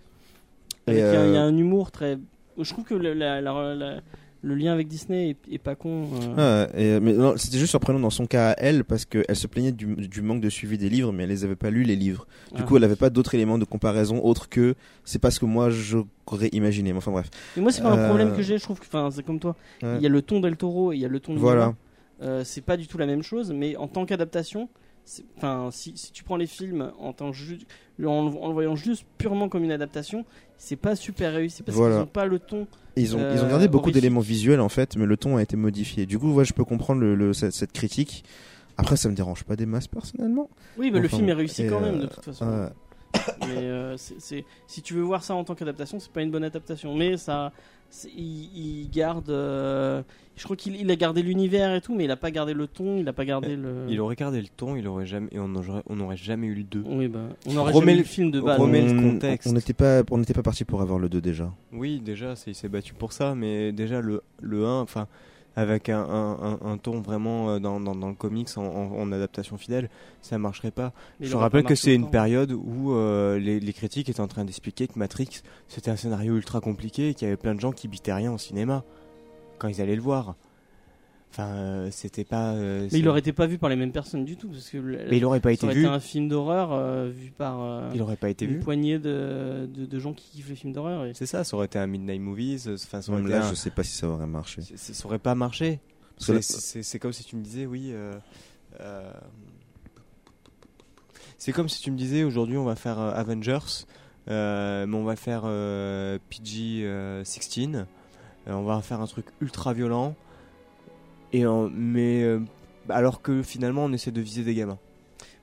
Et, Avec- il, y a, il y a euh, un humour très. Je trouve que le, la- la- la- le lien avec Disney est, est pas con. euh. Et- mais c'était juste surprenant dans son cas à elle parce qu'elle se plaignait du, du manque de suivi des livres, mais elle les avait pas lus les livres. Du Ah. coup, elle avait pas d'autres éléments de comparaison autres que c'est pas ce que moi j'aurais imaginé. Mais enfin bref. Mais moi, c'est pas un euh, problème que j'ai. Je trouve que, enfin, c'est comme toi. Ouais. Il y a le ton Del Toro et il y a le ton de Voilà. Euh, c'est pas du tout la même chose, mais en tant qu'adaptation, enfin, si, si tu prends les films en tant en, en le voyant juste purement comme une adaptation, c'est pas super réussi parce Voilà. qu'ils ont pas le ton. Ils ont, ils ont Euh, gardé beaucoup d'éléments visuels en fait, mais le ton a été modifié. Du coup, ouais, je peux comprendre le, le- cette, cette critique. Après, ça me dérange pas des masses personnellement. Oui, mais le Enfin, film est réussi quand même euh, de toute façon. Ouais. Mais euh, c'est- c'est- si tu veux voir ça en tant qu'adaptation, c'est pas une bonne adaptation. Mais ça, c'est- il, il garde. euh, je crois qu'il il a gardé l'univers et tout, mais il a pas gardé le ton, il a pas gardé le. Il aurait gardé le ton, il aurait jamais, et on n'aurait on n'aurait jamais eu le 2. Oui, bah, on aurait Remets jamais eu le- le film de base. remets le on contexte. on n'était pas, on n'était pas parti pour avoir le 2 déjà. Oui, déjà, c'est- il s'est battu pour ça, mais déjà le, le 1, enfin, avec un, un, un- un ton vraiment euh, dans, dans, dans le comics en, en- en adaptation fidèle, ça marcherait pas. Mais Je rappelle que c'est une période où euh, les, les critiques étaient en train d'expliquer que Matrix, c'était un scénario ultra compliqué et qu'il y avait plein de gens qui bitaient rien au cinéma quand ils allaient le voir. Enfin, euh, c'était pas. euh, Mais il aurait été pas vu par les mêmes personnes du tout, parce que le- Mais il aurait pas ça été aurait vu. été un film d'horreur euh, vu par euh, Il aurait pas été une vu. poignée de, de, de gens qui kiffent les films d'horreur. et- C'est ça, ça aurait été un Midnight Movies. Enfin, ça aurait Même été là, un- je sais pas si ça aurait marché. ça aurait pas marché. C'est- comme si tu me disais, oui. euh, euh, c'est comme si tu me disais, aujourd'hui, on va faire euh, Avengers, euh, mais on va faire euh, PG-16. euh, on va faire un truc ultra violent. Et en- mais euh, alors que finalement, on essaie de viser des gamins.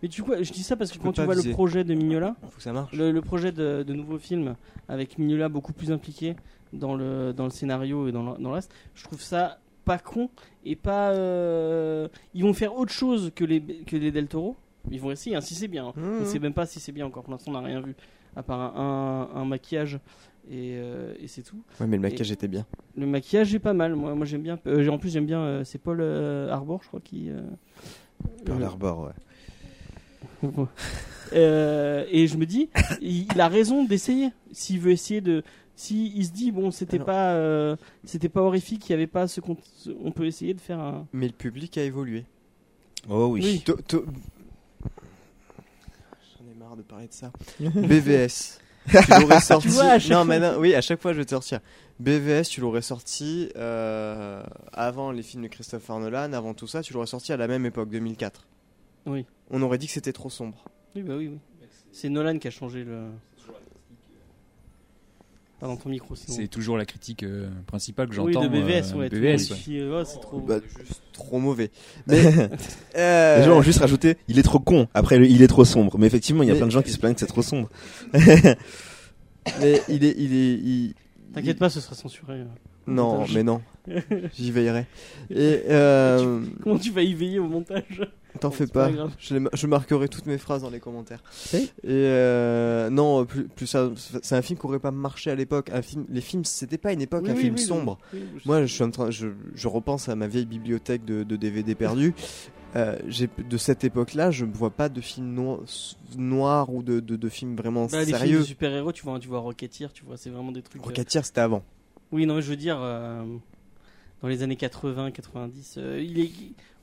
Mais tu vois, je dis ça parce que Tu quand tu vois viser. le projet de Mignola, Faut que ça marche. le, le projet de, de nouveau film avec Mignola beaucoup plus impliqué dans le, dans le scénario et dans le, dans le reste, je trouve ça pas con et pas. euh, Ils vont faire autre chose que les, que les Del Toro. Ils vont essayer, hein, si c'est bien. On Mmh. sait même pas si c'est bien encore. Pour l'instant, on n'a rien vu à part un, un- un maquillage et, euh, et c'est tout. Ouais, mais le maquillage était bien. Le maquillage est pas mal. Moi, moi j'aime bien. euh, en plus, j'aime bien. euh, c'est Paul euh, Arbor, je crois, qui. euh, euh, Harbor, ouais. (laughs) Euh, et je me dis, il, il a raison d'essayer. S'il veut essayer de, si il se dit bon, c'était Alors- pas, euh, c'était pas horrifique, il y avait pas ce qu'on, on peut essayer de faire un. Mais le public a évolué. Oh oui. J'en ai marre de parler de ça. (laughs) BVS. Tu l'aurais (laughs) sorti. vois, à chaque non, fois. mais non, oui, à chaque fois je vais te sortir. BVS, tu l'aurais sorti euh, avant les films de Christopher Nolan, avant tout ça, tu l'aurais sorti à la même époque, 2004. Oui. On aurait dit que c'était trop sombre. Oui, bah oui, oui. C'est Nolan qui a changé le. Pas dans ton micro, sinon. C'est toujours la critique euh, principale que oui, j'entends. de BVS, euh, ouais. BVS, euh, oh, c'est trop. Bah, Trop mauvais. (laughs) Mais, euh, Les gens ont juste rajouté, il est trop con. Après, le, il est trop sombre. Mais effectivement, il y a Mais- plein de gens qui se plaignent que c'est trop sombre. (laughs) mais il est, il est, il- T'inquiète pas, ce sera censuré. euh. Non, mais non. (laughs) J'y veillerai. Et euh, Comment tu vas y veiller au montage? T'en fais pas. Je, les- je marquerai toutes mes phrases dans les commentaires. Et euh, non, plus, plus ça, c'est un film qui aurait pas marché à l'époque. Un film, les films, c'était pas une époque, Oui, un oui, film oui, sombre. je- Moi, je suis en train, je, je repense à ma vieille bibliothèque de, de DVD perdus. Euh, de cette époque-là, je ne vois pas de films no- noirs ou de, de, de films vraiment Bah, les films sérieux. de super-héros, tu vois, tu vois Rocketeer, tu vois, c'est vraiment des trucs. euh, Rocketeer, c'était avant. Oui, non, je veux dire, euh, dans les années 80, 90, euh, il est,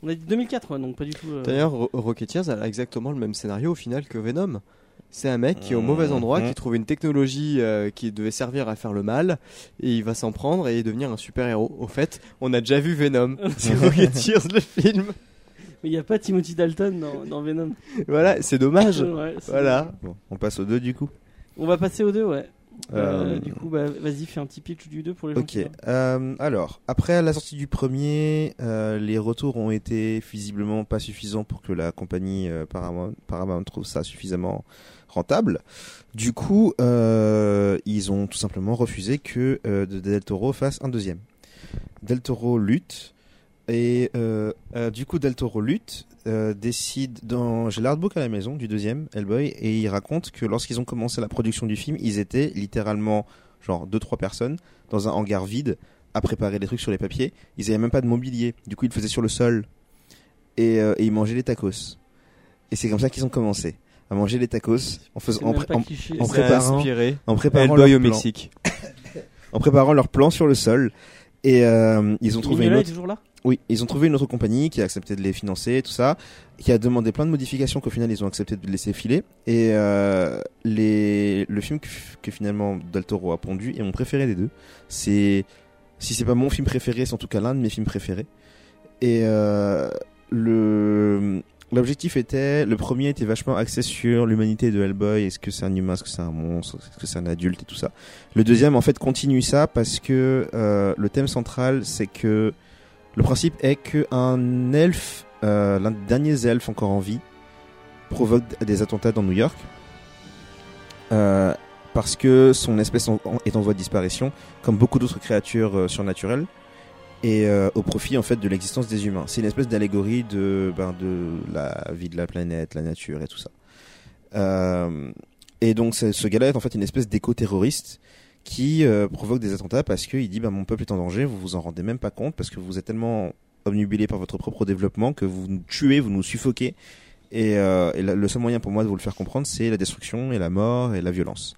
on a dit 2004, ouais, donc pas du tout. euh, D'ailleurs, Ro- Rocketeers a exactement le même scénario au final que Venom. C'est un mec qui est au mauvais endroit, Mhm. qui trouve une technologie euh, qui devait servir à faire le mal, et il va s'en prendre et devenir un super-héros. Au fait, on a déjà vu Venom. (laughs) C'est Rocketeers le film. Mais il n'y a pas Timothy Dalton dans, dans Venom. Voilà, c'est dommage. Ouais, Voilà. Bon, on passe au 2 du coup. On va passer au 2, ouais. Euh, Euh, du coup, bah, vas-y, fais un petit pitch du 2 pour les gens. Ok. Euh, alors, après la sortie du premier, euh, les retours ont été visiblement pas suffisants pour que la compagnie Paramount, Paramount trouve ça suffisamment rentable. Du coup, ils ont tout simplement refusé que de Del Toro fasse un deuxième. Del Toro lutte et euh, euh, du coup Del Toro lutte euh, décide dans j'ai l'artbook à la maison du deuxième Hellboy et il raconte que lorsqu'ils ont commencé la production du film, ils étaient littéralement genre deux trois personnes dans un hangar vide à préparer des trucs sur les papiers. Ils avaient même pas de mobilier. Du coup, ils le faisaient sur le sol et, euh, et ils mangeaient les tacos. Et c'est comme ça qu'ils ont commencé à manger les tacos en faisant en, pré- en- en préparant- inspiré. en préparant Hellboy leur au plan, Mexique. (laughs) en préparant leur plan sur le sol. Et euh, ils ont trouvé une Mignola est autre toujours là? Oui, ils ont trouvé une autre compagnie qui a accepté de les financer, tout ça, qui a demandé plein de modifications qu'au final ils ont accepté de laisser filer. Et euh, les, le film que, finalement Del Toro a pondu est mon préféré des deux. C'est, si c'est pas mon film préféré, c'est en tout cas l'un de mes films préférés. Et euh, le l'objectif était, le premier était vachement axé sur l'humanité de Hellboy. Est-ce que c'est un humain, est-ce que c'est un monstre, est-ce que c'est un adulte? Et tout ça. Le deuxième en fait continue ça parce que euh, le thème central c'est que le principe est que un elfe, euh, l'un des derniers elfes encore en vie, provoque des attentats dans New York. Euh, parce que son espèce est en voie de disparition, comme beaucoup d'autres créatures euh, surnaturelles, et au profit en fait de l'existence des humains. C'est une espèce d'allégorie de, ben, la vie de la planète, la nature et tout ça. Et donc ce gars-là est en fait une espèce d'éco-terroriste qui euh, provoque des attentats parce qu'il dit bah, mon peuple est en danger, vous vous en rendez même pas compte parce que vous êtes tellement obnubilé par votre propre développement que vous nous tuez, vous nous suffoquez. Et, euh, le seul moyen pour moi de vous le faire comprendre, c'est la destruction et la mort et la violence.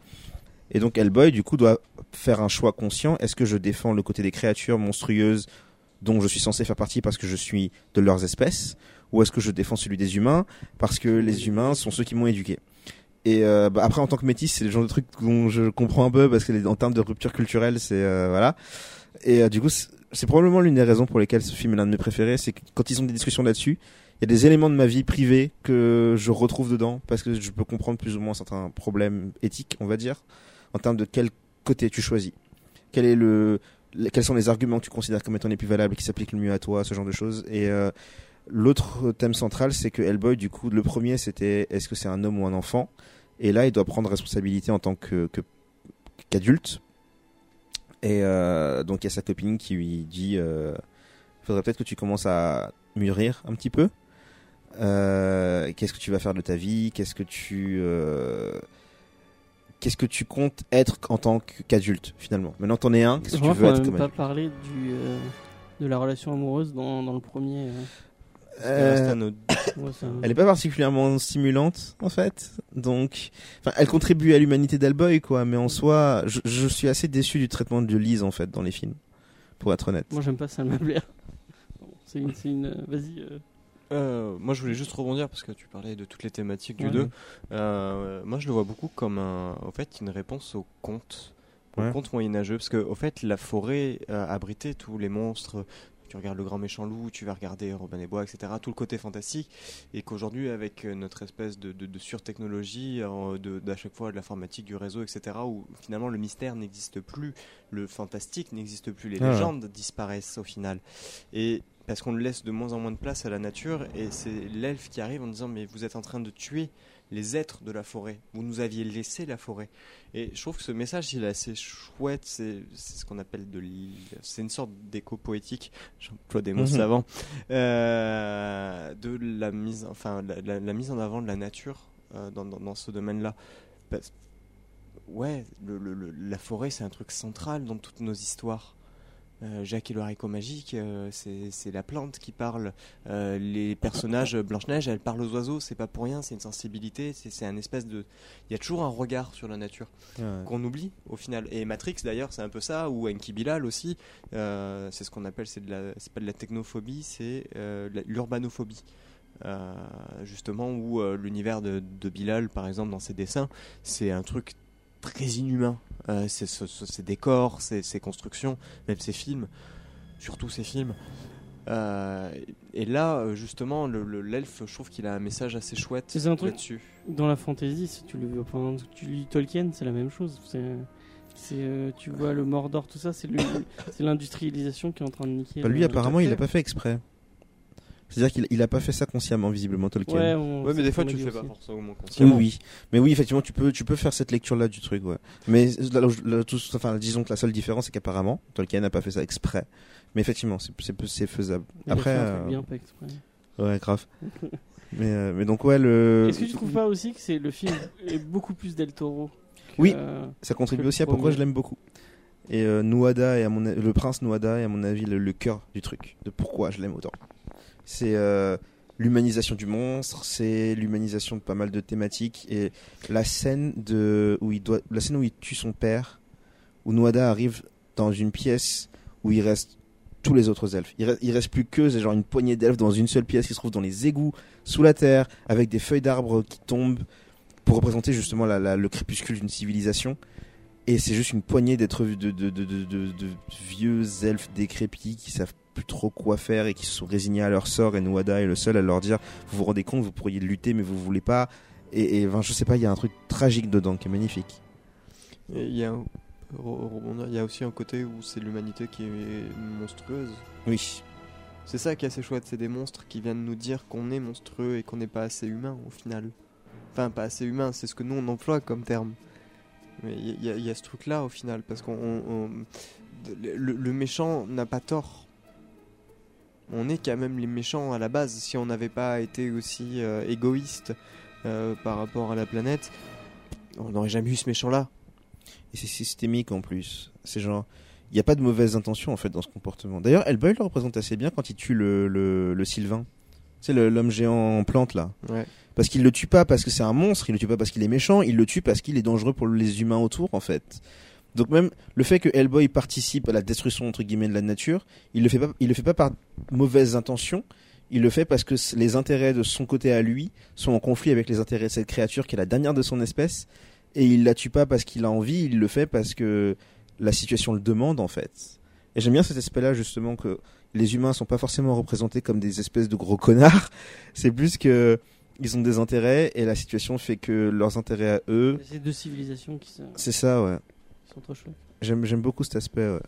Et donc Hellboy, du coup, doit faire un choix conscient. Est-ce que je défends le côté des créatures monstrueuses dont je suis censé faire partie parce que je suis de leurs espèces Ou est-ce que je défends celui des humains parce que les humains sont ceux qui m'ont éduqué? Et euh, bah, après en tant que métis c'est le genre de truc dont je comprends un peu parce que en termes de rupture culturelle c'est euh, voilà. Et euh, du coup c'est probablement l'une des raisons pour lesquelles ce film est l'un de mes préférés c'est que quand ils ont des discussions là-dessus il y a des éléments de ma vie privée que je retrouve dedans parce que je peux comprendre plus ou moins certains problèmes éthiques on va dire en termes de quel côté tu choisis. Quel est le- quels sont les arguments que tu considères comme étant les plus valables qui s'appliquent le mieux à toi ce genre de choses. Et euh, L'autre thème central, c'est que Hellboy, du coup, le premier, c'était est-ce que c'est un homme ou un enfant? Et là, il doit prendre responsabilité en tant que que- qu'adulte. Et euh, donc, il y a sa copine qui lui dit euh, faudrait peut-être que tu commences à mûrir un petit peu. Euh, Qu'est-ce que tu vas faire de ta vie? Qu'est-ce que tu euh, Qu'est-ce que tu comptes être en tant qu'adulte finalement? Maintenant, t'en es un. Qu'est-ce que tu veux on être comme pas du, euh, de la relation amoureuse dans, dans le premier. Euh. Euh, (coughs) Elle est pas particulièrement stimulante en fait, donc enfin elle contribue à l'humanité d'Alboy quoi, mais en soi je, je suis assez déçu du traitement de Lise en fait dans les films, pour être honnête. Moi, j'aime pas Salma Blair. Bon, C'est une. une- Vas-y. euh, Euh, moi, je voulais juste rebondir parce que tu parlais de toutes les thématiques du Ouais. 2. Euh, moi, je le vois beaucoup comme un, en fait, une réponse au conte, au Ouais. conte moyenâgeux, parce que, au fait, la forêt euh, abritait tous les monstres. Tu regardes le grand méchant loup, tu vas regarder Robin des Bois, etc. Tout le côté fantastique, et qu'aujourd'hui, avec euh, notre espèce de, de, de surtechnologie, euh, d'à chaque fois de l'informatique, du réseau, etc., où finalement le mystère n'existe plus, le fantastique n'existe plus, les Ah ouais. légendes disparaissent au final. Et parce qu'on laisse de moins en moins de place à la nature et c'est l'elfe qui arrive en disant mais vous êtes en train de tuer les êtres de la forêt, vous nous aviez laissé la forêt. Et je trouve que ce message il est assez chouette, c'est ce qu'on appelle de c'est une sorte d'écho poétique, j'emploie des mots Mhm. savants, euh, de la mise enfin la, la- la mise en avant de la nature euh, dans, dans, dans ce domaine-là. Ouais, le- le- le- la forêt c'est un truc central dans toutes nos histoires. Euh, Jacques et le haricot magique, euh, c'est la plante qui parle. Euh, les personnages, Blanche-Neige, elle parle aux oiseaux, c'est pas pour rien, c'est une sensibilité, c'est un espèce de. Il y a toujours un regard sur la nature Ouais. qu'on oublie au final. Et Matrix d'ailleurs, c'est un peu ça, ou Enki Bilal aussi, c'est ce qu'on appelle, c'est de la, c'est pas de la technophobie, c'est l'urbanophobie. Justement, où l'univers de, de Bilal, par exemple, dans ses dessins, c'est un truc très inhumain. Euh, c'est ce- ce- ses décors, ses, ses constructions, même ses films, surtout ses films. Euh, et là, euh, justement, le- le- l'elfe, je trouve qu'il a un message assez chouette C'est un truc- là-dessus. Dans la fantasy, si tu, le, enfin, tu lis Tolkien, c'est la même chose. C'est, euh, tu vois le Mordor, tout ça, c'est, le- l'industrialisation qui est en train de niquer. Bah, lui le- apparemment il a pas fait exprès. C'est-à-dire qu'il il a pas fait ça consciemment visiblement Tolkien. Ouais, on- Ouais, mais des fois, tu le fais pas aussi. forcément Oui, consciemment. oui. Mais oui, effectivement, tu peux, tu peux faire cette lecture-là du truc, ouais. Mais là, là, là, tout- enfin, disons que la seule différence, c'est qu'apparemment, Tolkien n'a pas fait ça exprès. Mais effectivement, c'est, c'est, c'est faisable. Il a Après, fait un truc euh, bien, pas exprès. ouais, grave. (laughs) mais, euh, mais donc, ouais, le. Est-ce que tu trouves pas aussi que c'est le film est beaucoup plus Del Toro Oui. euh, Ça contribue aussi à pourquoi je l'aime beaucoup. Et euh, est à mon, a- le prince Nuada est à mon avis le, le cœur du truc, de pourquoi je l'aime autant. C'est euh, l'humanisation du monstre, c'est l'humanisation de pas mal de thématiques et la scène de où il doit, la scène où il tue son père, où Nuada arrive dans une pièce où il reste tous les autres elfes. Il reste, reste plus que c'est genre une poignée d'elfes dans une seule pièce qui se trouve dans les égouts sous la terre avec des feuilles d'arbres qui tombent pour représenter justement le crépuscule d'une civilisation. Et c'est juste une poignée d'êtres de, de- de vieux elfes décrépits qui savent plus trop quoi faire et qui se sont résignés à leur sort. Et Nuada est le seul à leur dire Vous vous rendez compte, vous pourriez lutter, mais vous voulez pas. Et, je sais pas, il y a un truc tragique dedans qui est magnifique. Il y, a un- re- rebondir, il y a aussi un côté où c'est l'humanité qui est monstrueuse. Oui. C'est ça qui est assez chouette, c'est des monstres qui viennent nous dire qu'on est monstrueux et qu'on n'est pas assez humain au final. Enfin, pas assez humain, c'est ce que nous on emploie comme terme. Mais il y, a- il y a ce truc-là au final, parce qu'on. on- on- le, le méchant n'a pas tort. On est quand même les méchants à la base. Si on n'avait pas été aussi euh, égoïste euh, par rapport à la planète, on n'aurait jamais eu ce méchant-là. Et c'est systémique en plus. C'est genre. Il n'y a pas de mauvaise intention en fait dans ce comportement. D'ailleurs, Hellboy le représente assez bien quand il tue le, le, le Sylvain. C'est l'homme géant en plante là. Ouais. Parce qu'il le tue pas parce que c'est un monstre, il le tue pas parce qu'il est méchant, il le tue parce qu'il est dangereux pour les humains autour en fait. Donc même le fait que Hellboy participe à la destruction entre guillemets de la nature, il le fait pas, il le fait pas par mauvaise intention, il le fait parce que les intérêts de son côté à lui sont en conflit avec les intérêts de cette créature qui est la dernière de son espèce, et il la tue pas parce qu'il a envie, il le fait parce que la situation le demande en fait. Et j'aime bien cet aspect-là justement que les humains sont pas forcément représentés comme des espèces de gros connards, (laughs) c'est plus que ils ont des intérêts et la situation fait que leurs intérêts à eux, C'est deux civilisations qui, se- c'est ça ouais. Qui sont trop chouettes. J'aime j'aime beaucoup cet aspect ouais.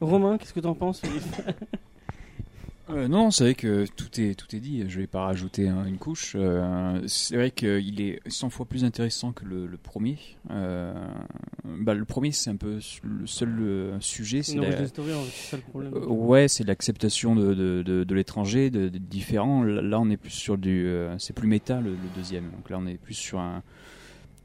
Romain, qu'est-ce que t'en penses (laughs) Euh, non, c'est vrai que tout est tout est dit. Je vais pas rajouter hein, une couche. Euh, c'est vrai qu'il est 100 fois plus intéressant que le, le premier. Euh, bah, le premier, c'est un peu le seul euh, sujet. C'est une la- origin story, hein, c'est ça le problème. Euh, ouais, c'est l'acceptation de, de, de, de l'étranger, de, de différents. Là, là, on est plus sur du, euh, c'est plus méta le, le deuxième. Donc là, on est plus sur un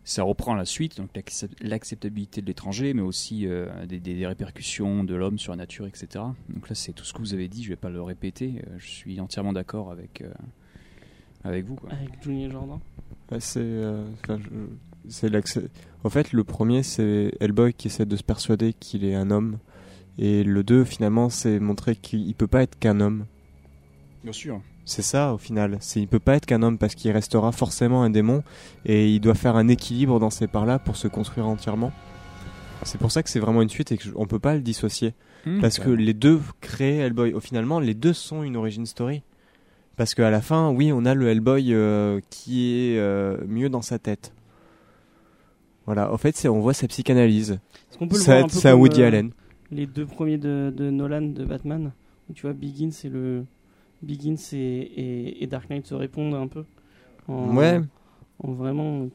ça reprend la suite, donc l'accep- l'acceptabilité de l'étranger, mais aussi euh, des, des- des répercussions de l'homme sur la nature, etc. Donc là, c'est tout ce que vous avez dit, je vais pas le répéter, euh, je suis entièrement d'accord avec, euh, avec vous. Quoi. Avec Johnny et Jordan. Ouais, c'est euh, En fait, le premier, c'est Hellboy qui essaie de se persuader qu'il est un homme. Et le 2, finalement, c'est montrer qu'il il peut pas être qu'un homme. Bien sûr. C'est ça, au final. C'est, il peut pas être qu'un homme parce qu'il restera forcément un démon. Et il doit faire un équilibre dans ces parts-là pour se construire entièrement. C'est pour ça que c'est vraiment une suite et qu'on peut pas le dissocier. Parce que les deux créent Hellboy. Au finalement, les deux sont une origin story. Parce qu'à la fin, oui, on a le Hellboy euh, qui est euh, mieux dans sa tête. Voilà, en fait, c'est, on voit sa psychanalyse. Est-ce qu'on peut le Ça- voir un peu C'est un comme, Woody euh, Allen. Les deux premiers de, de Nolan de Batman, où tu vois Begins et le Begins et, et, et Dark Knight se répondent un peu. En, Ouais. En vraiment,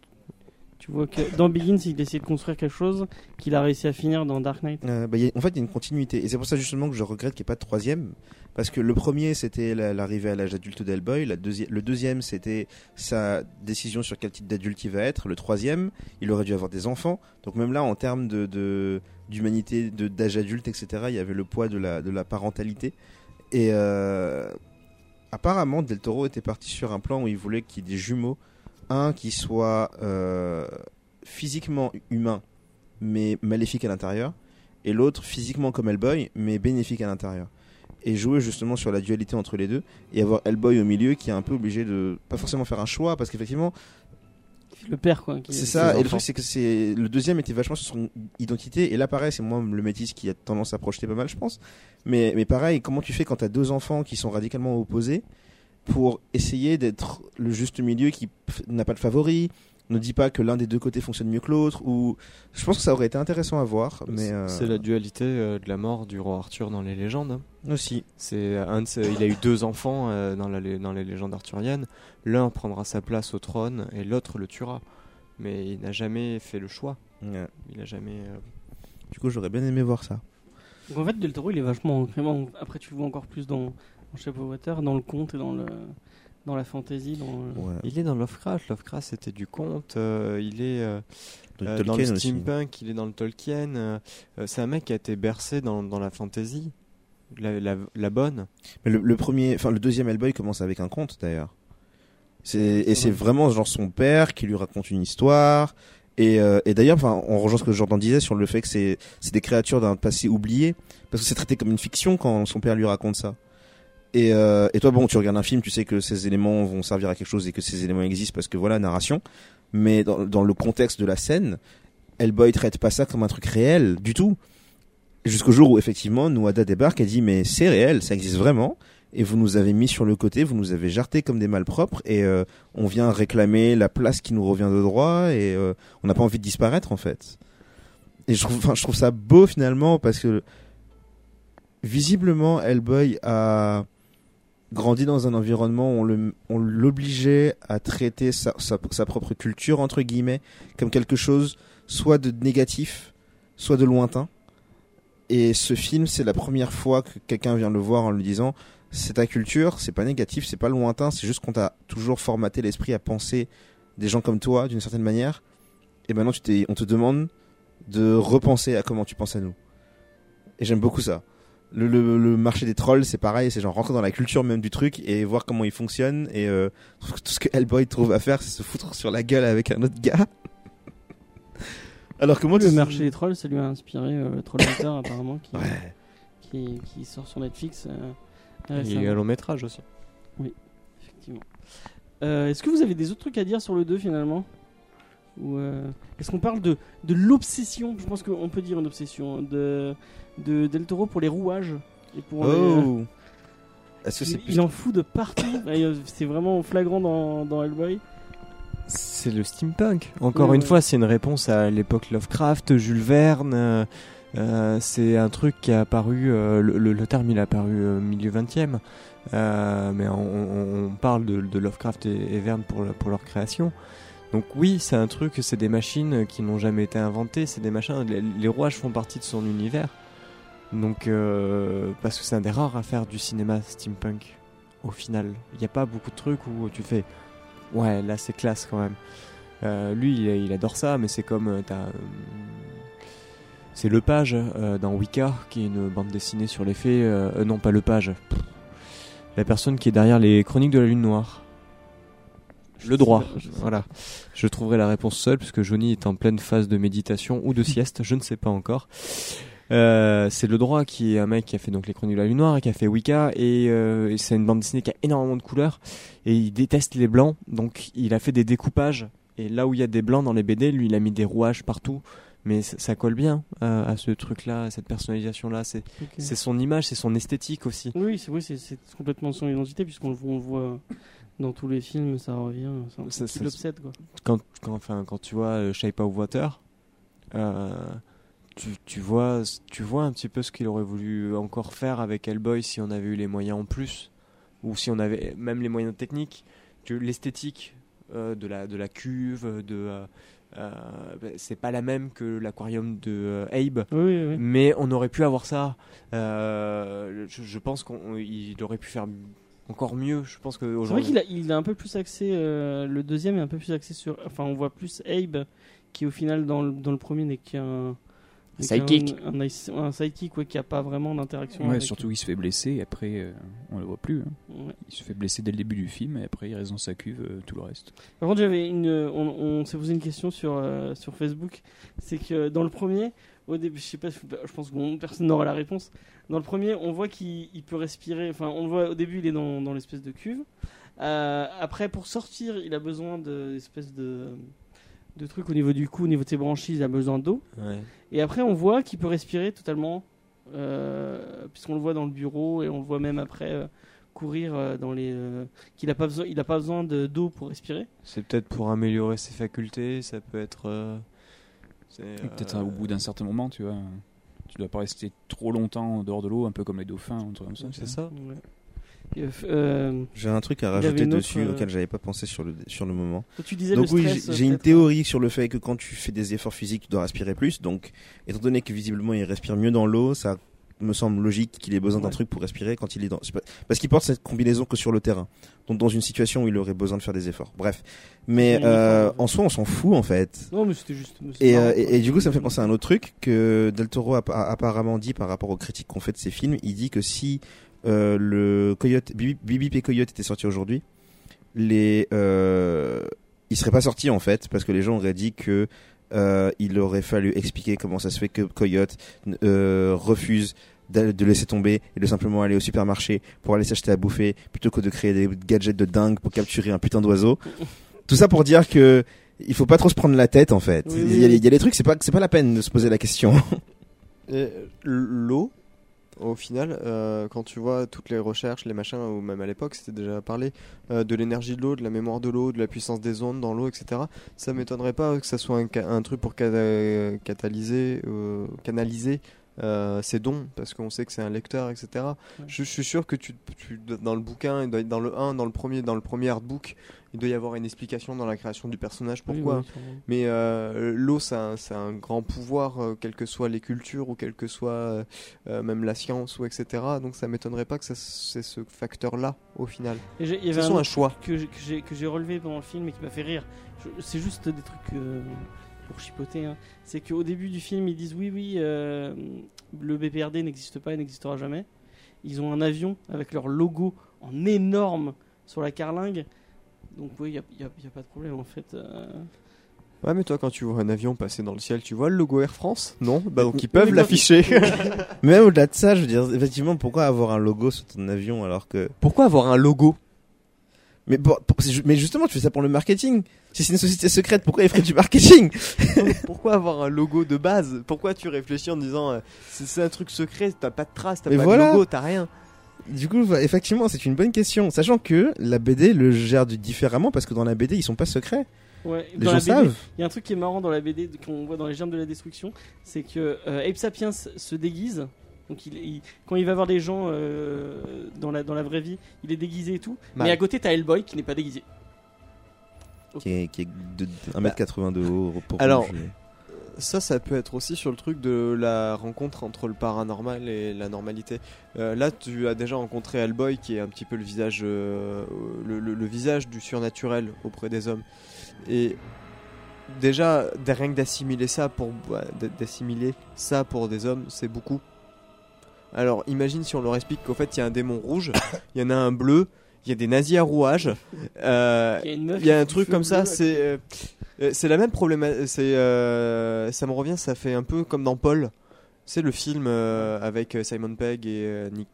tu vois que dans Begins il essaie de construire quelque chose qu'il a réussi à finir dans Dark Knight. Euh, bah, a- en fait, il y a une continuité. Et c'est pour ça justement que je regrette qu'il n'y ait pas de troisième. Parce que le premier, c'était la- l'arrivée à l'âge adulte d'Hellboy. Deuxi- le deuxième, c'était sa décision sur quel type d'adulte il va être. Le troisième, il aurait dû avoir des enfants. Donc même là, en termes d'humanité, de, d'âge adulte, etc., il y avait le poids de la, de la parentalité. Et euh, apparemment, Del Toro était parti sur un plan où il voulait qu'il y ait des jumeaux. Un qui soit euh, physiquement humain, mais maléfique à l'intérieur et l'autre physiquement comme Hellboy, mais bénéfique à l'intérieur. Et jouer justement sur la dualité entre les deux, et avoir Hellboy au milieu qui est un peu obligé de pas forcément faire un choix, parce qu'effectivement, Le père quoi. c'est ça. Et le truc, c'est que c'est le deuxième était vachement sur son identité, et là, pareil, c'est moi le métis qui a tendance à projeter pas mal, je pense. Mais, mais pareil, comment tu fais quand t'as deux enfants qui sont radicalement opposés pour essayer d'être le juste milieu qui n'a pas de favori, ne dit pas que l'un des deux côtés fonctionne mieux que l'autre, ou je pense que ça aurait été intéressant à voir, mais euh, C'est la dualité euh, de la mort du roi Arthur dans les légendes. hein. aussi. C'est un de ses- il a eu deux enfants euh, dans, la dans les légendes arthuriennes. L'un prendra sa place au trône et l'autre le tuera. Mais il n'a jamais fait le choix. Ouais. Il n'a jamais. euh, Du coup, j'aurais bien aimé voir ça. Donc en fait Del Toro il est vachement vraiment. Après tu le vois encore plus dans, dans Shape of Water, dans le conte et dans le dans la fantasy, dans. le- Ouais. Il est dans Lovecraft. Lovecraft c'était du conte. euh, il est euh, Donc, euh, dans Tolkien le aussi. steampunk. Il est dans le Tolkien. euh, euh, c'est un mec qui a été bercé dans, dans la fantasy. La, la, la bonne. Mais le, le premier, enfin le deuxième Hellboy commence avec un conte d'ailleurs. C'est et c'est vraiment genre son père qui lui raconte une histoire. Et, euh, et d'ailleurs, enfin, on rejoint ce que Jordan disait sur le fait que c'est c'est des créatures d'un passé oublié parce que c'est traité comme une fiction quand son père lui raconte ça. Et, euh, et toi, bon, tu regardes un film, tu sais que ces éléments vont servir à quelque chose et que ces éléments existent parce que voilà, narration. Mais dans, le contexte de la scène, Hellboy traite pas ça comme un truc réel du tout. Jusqu'au jour où effectivement Nouada débarque et dit mais c'est réel, ça existe vraiment. Et vous nous avez mis sur le côté, vous nous avez jarté comme des malpropres et euh, on vient réclamer la place qui nous revient de droit et euh, on n'a pas envie de disparaître en fait. Et je trouve, je trouve ça beau finalement parce que visiblement Hellboy a grandi dans un environnement où on l'obligeait à traiter sa, propre culture entre guillemets comme quelque chose soit de négatif, soit de lointain. Et ce film, c'est la première fois que quelqu'un vient le voir en lui disant c'est ta culture, c'est pas négatif, c'est pas lointain, c'est juste qu'on t'a toujours formaté l'esprit à penser des gens comme toi d'une certaine manière. Et maintenant, on te demande de repenser à comment tu penses à nous. Et j'aime beaucoup ça. Le, le, le marché des trolls, c'est pareil, c'est genre rentrer dans la culture même du truc et voir comment il fonctionne. Et euh, tout ce que Hellboy trouve à faire, c'est se foutre sur la gueule avec un autre gars. (laughs) Alors que moi, le tu- marché des trolls, ça lui a inspiré euh, Trollhunter (laughs) apparemment qui, Ouais. qui, qui sort sur Netflix. euh, Il y a eu un long métrage aussi. Effectivement. Euh, Est-ce que vous avez des autres trucs à dire sur le 2 finalement? Ou euh, est-ce qu'on parle de, de l'obsession? Je pense qu'on peut dire une obsession de, de Del Toro pour les rouages et pour les- Oh Est-ce que il, c'est il en fout de partout. (laughs) Euh, C'est vraiment flagrant dans, dans Hellboy. C'est le steampunk. Encore Ouais, une ouais. fois, c'est une réponse à l'époque Lovecraft, Jules Verne. euh, euh, c'est un truc qui a apparu, euh, le, le- le terme il a apparu au milieu 20e, euh, mais on, parle de, de Lovecraft et, et Verne pour, pour leur création. Donc oui, c'est un truc, c'est des machines qui n'ont jamais été inventées, c'est des machins, les, les rouages font partie de son univers. Donc, euh, parce que c'est un des rares à faire du cinéma steampunk, au final. Il n'y a pas beaucoup de trucs où tu fais, ouais, là c'est classe quand même. Euh, lui, il, il adore ça, mais c'est comme euh, euh, c'est Le Page euh, dans Wicca, qui est une bande dessinée sur les faits. euh, non, pas Le Page. Pff. La personne qui est derrière les Chroniques de la Lune Noire. Le droit. Pas, je Voilà. Je trouverai la réponse seule puisque Johnny est en pleine phase de méditation ou de sieste, je ne sais pas encore. Euh, c'est le droit qui est un mec qui a fait donc les Chroniques de la Lune Noire et qui a fait Wicca et, euh, et c'est une bande dessinée qui a énormément de couleurs et il déteste les blancs. Donc il a fait des découpages et là où il y a des blancs dans les BD lui il a mis des rouages partout. Mais ça, ça colle bien euh, à ce truc là à cette personnalisation là c'est son image c'est son esthétique aussi. Oui, c'est oui, c'est- complètement son identité puisqu'on le voit, dans tous les films, ça revient, Ça- qui ça- l'obsède quoi. quand, quand, enfin, quand tu vois Shape of Water, euh, tu, tu, vois, tu vois un petit peu ce qu'il aurait voulu encore faire avec Hellboy si on avait eu les moyens en plus, ou si on avait même les moyens techniques, que l'esthétique euh, de, la, de la cuve, de, euh, euh, bah, c'est pas la même que l'aquarium de euh, Abe. Oui, oui, oui. Mais on aurait pu avoir ça. Je, je pense qu'il aurait pu faire encore mieux. Je pense que C'est vrai qu'il a, il a un peu plus axé, le deuxième est un peu plus axé sur, enfin on voit plus Abe qui au final dans le, dans le premier n'est qu'un Sidekick. qu'un- un, un sidekick ouais, qui a pas vraiment d'interaction. Ouais, avec- surtout il se fait blesser et après euh, on le voit plus. hein. Ouais. Il se fait blesser dès le début du film et après il reste dans sa cuve euh, tout le reste. Par contre, j'avais une, on, on s'est posé une question sur euh, sur Facebook, c'est que dans le premier, au début, je sais pas, je pense que personne n'aura la réponse. Dans le premier, on voit qu'il il peut respirer. Enfin, on le voit au début, il est dans, dans l'espèce de cuve. Euh, après, pour sortir, il a besoin d'espèce de de trucs au niveau du cou, au niveau de ses branchies, il a besoin d'eau. Ouais. Et après, on voit qu'il peut respirer totalement, euh, puisqu'on le voit dans le bureau et on le voit même après euh, courir euh, dans les. euh, qu'il a pas besoin, il a pas besoin de- d'eau pour respirer. C'est peut-être pour améliorer ses facultés, ça peut être. euh, c'est, Peut-être euh, au bout d'un certain moment, tu vois. Tu dois pas rester trop longtemps en dehors de l'eau, un peu comme les dauphins, un truc comme ça. C'est ça. Ouais. Euh, J'ai un truc à rajouter dessus euh, auquel j'avais pas pensé sur le, sur le moment. toi, tu disais Donc le oui, j'ai- une peut-être. théorie sur le fait que quand tu fais des efforts physiques, tu dois respirer plus. Donc, étant donné que visiblement il respire mieux dans l'eau, ça me semble logique qu'il ait besoin d'un Ouais. truc pour respirer quand il est dans. Parce qu'il porte cette combinaison que sur le terrain. Donc dans une situation où il aurait besoin de faire des efforts. Bref. Mais euh, en soi, on s'en fout en fait. Non, mais c'était juste. Et, euh, du coup, ça me fait penser à un autre truc que Del Toro a, a apparemment dit par rapport aux critiques qu'on fait de ses films. Il dit que si euh, le Coyote, Bibi, Bibi et Coyote était sorti aujourd'hui, les, euh, il serait pas sorti en fait parce que les gens auraient dit que euh, il aurait fallu expliquer comment ça se fait que Coyote euh, refuse de laisser tomber et de simplement aller au supermarché pour aller s'acheter à bouffer plutôt que de créer des gadgets de dingue pour capturer un putain d'oiseau. Tout ça pour dire que il faut pas trop se prendre la tête en fait. Oui, il, y a, il y a des trucs, c'est pas c'est pas la peine de se poser la question. Et l'eau, au final, euh, quand tu vois toutes les recherches, les machins, ou même à l'époque, c'était déjà parlé euh, de l'énergie de l'eau, de la mémoire de l'eau, de la puissance des ondes dans l'eau, etc. Ça m'étonnerait pas que ça soit un, un truc pour cata- catalyser, euh, canaliser euh, ses dons, parce qu'on sait que c'est un lecteur, etc. Je, je suis sûr que tu, tu- dans le bouquin, dans le 1, dans le premier, dans le premier artbook, il doit y avoir une explication dans la création du personnage. Pourquoi oui, mais euh, l'eau, c'est un, c'est un grand pouvoir, euh, quelles que soient les cultures ou quelle que soit euh, même la science ou etc. Donc ça m'étonnerait pas que ça- c'est ce facteur-là au final. Et j'ai- il y avait C'est un un choix. que j'ai- relevé pendant le film et qui m'a fait rire. C'est juste des trucs pour chipoter. hein. C'est qu'au début du film, ils disent oui, oui, euh, le BPRD n'existe pas et n'existera jamais. Ils ont un avion avec leur logo en énorme sur la carlingue. Donc oui, il n'y a, y a- y a pas de problème en fait. euh. Ouais, mais toi, quand tu vois un avion passer dans le ciel, tu vois le logo Air France? Non? Bah donc ils peuvent mais l'afficher. (laughs) Mais même au-delà de ça, je veux dire, effectivement, pourquoi avoir un logo sur ton avion alors que Pourquoi avoir un logo? Mais, pour- pour- mais justement, tu fais ça pour le marketing. Si c'est une société secrète, pourquoi ils feraient du marketing Pourquoi avoir un logo de base? Pourquoi tu réfléchis en disant euh, c'est un truc secret, t'as pas de trace, t'as pas voilà. de logo, t'as rien? Du coup, effectivement, c'est une bonne question. Sachant que la BD le gère différemment parce que dans la BD, ils sont pas secrets. Ouais, Les dans gens la BD, savent. Il y a un truc qui est marrant dans la BD qu'on voit dans les germes de la destruction, c'est que euh, Abe Sapiens se déguise. Donc il, il- quand il va voir des gens euh, dans, la, dans la vraie vie, il est déguisé et tout. Mal. Mais à côté, t'as Hellboy qui n'est pas déguisé. Qui est, qui est de 1m80 de haut. Pour Alors. Ça, ça peut être aussi sur le truc de la rencontre entre le paranormal et la normalité. Euh, là, tu as déjà rencontré Hellboy, qui est un petit peu le visage, euh, le, le- le visage du surnaturel auprès des hommes. Et déjà, rien que d'assimiler ça pour bah, d'assimiler ça pour des hommes, c'est beaucoup. Alors, imagine si on leur explique qu'au fait, il y a un démon rouge, (coughs) il y en a un bleu, il y a des nazis à rouage, euh, (laughs) Il y a une meuf il y a un truc comme ça, c'est euh, euh, c'est la même problématique. C'est euh, ça me revient, ça fait un peu comme dans Paul. C'est le film euh, avec Simon Pegg et euh, Nick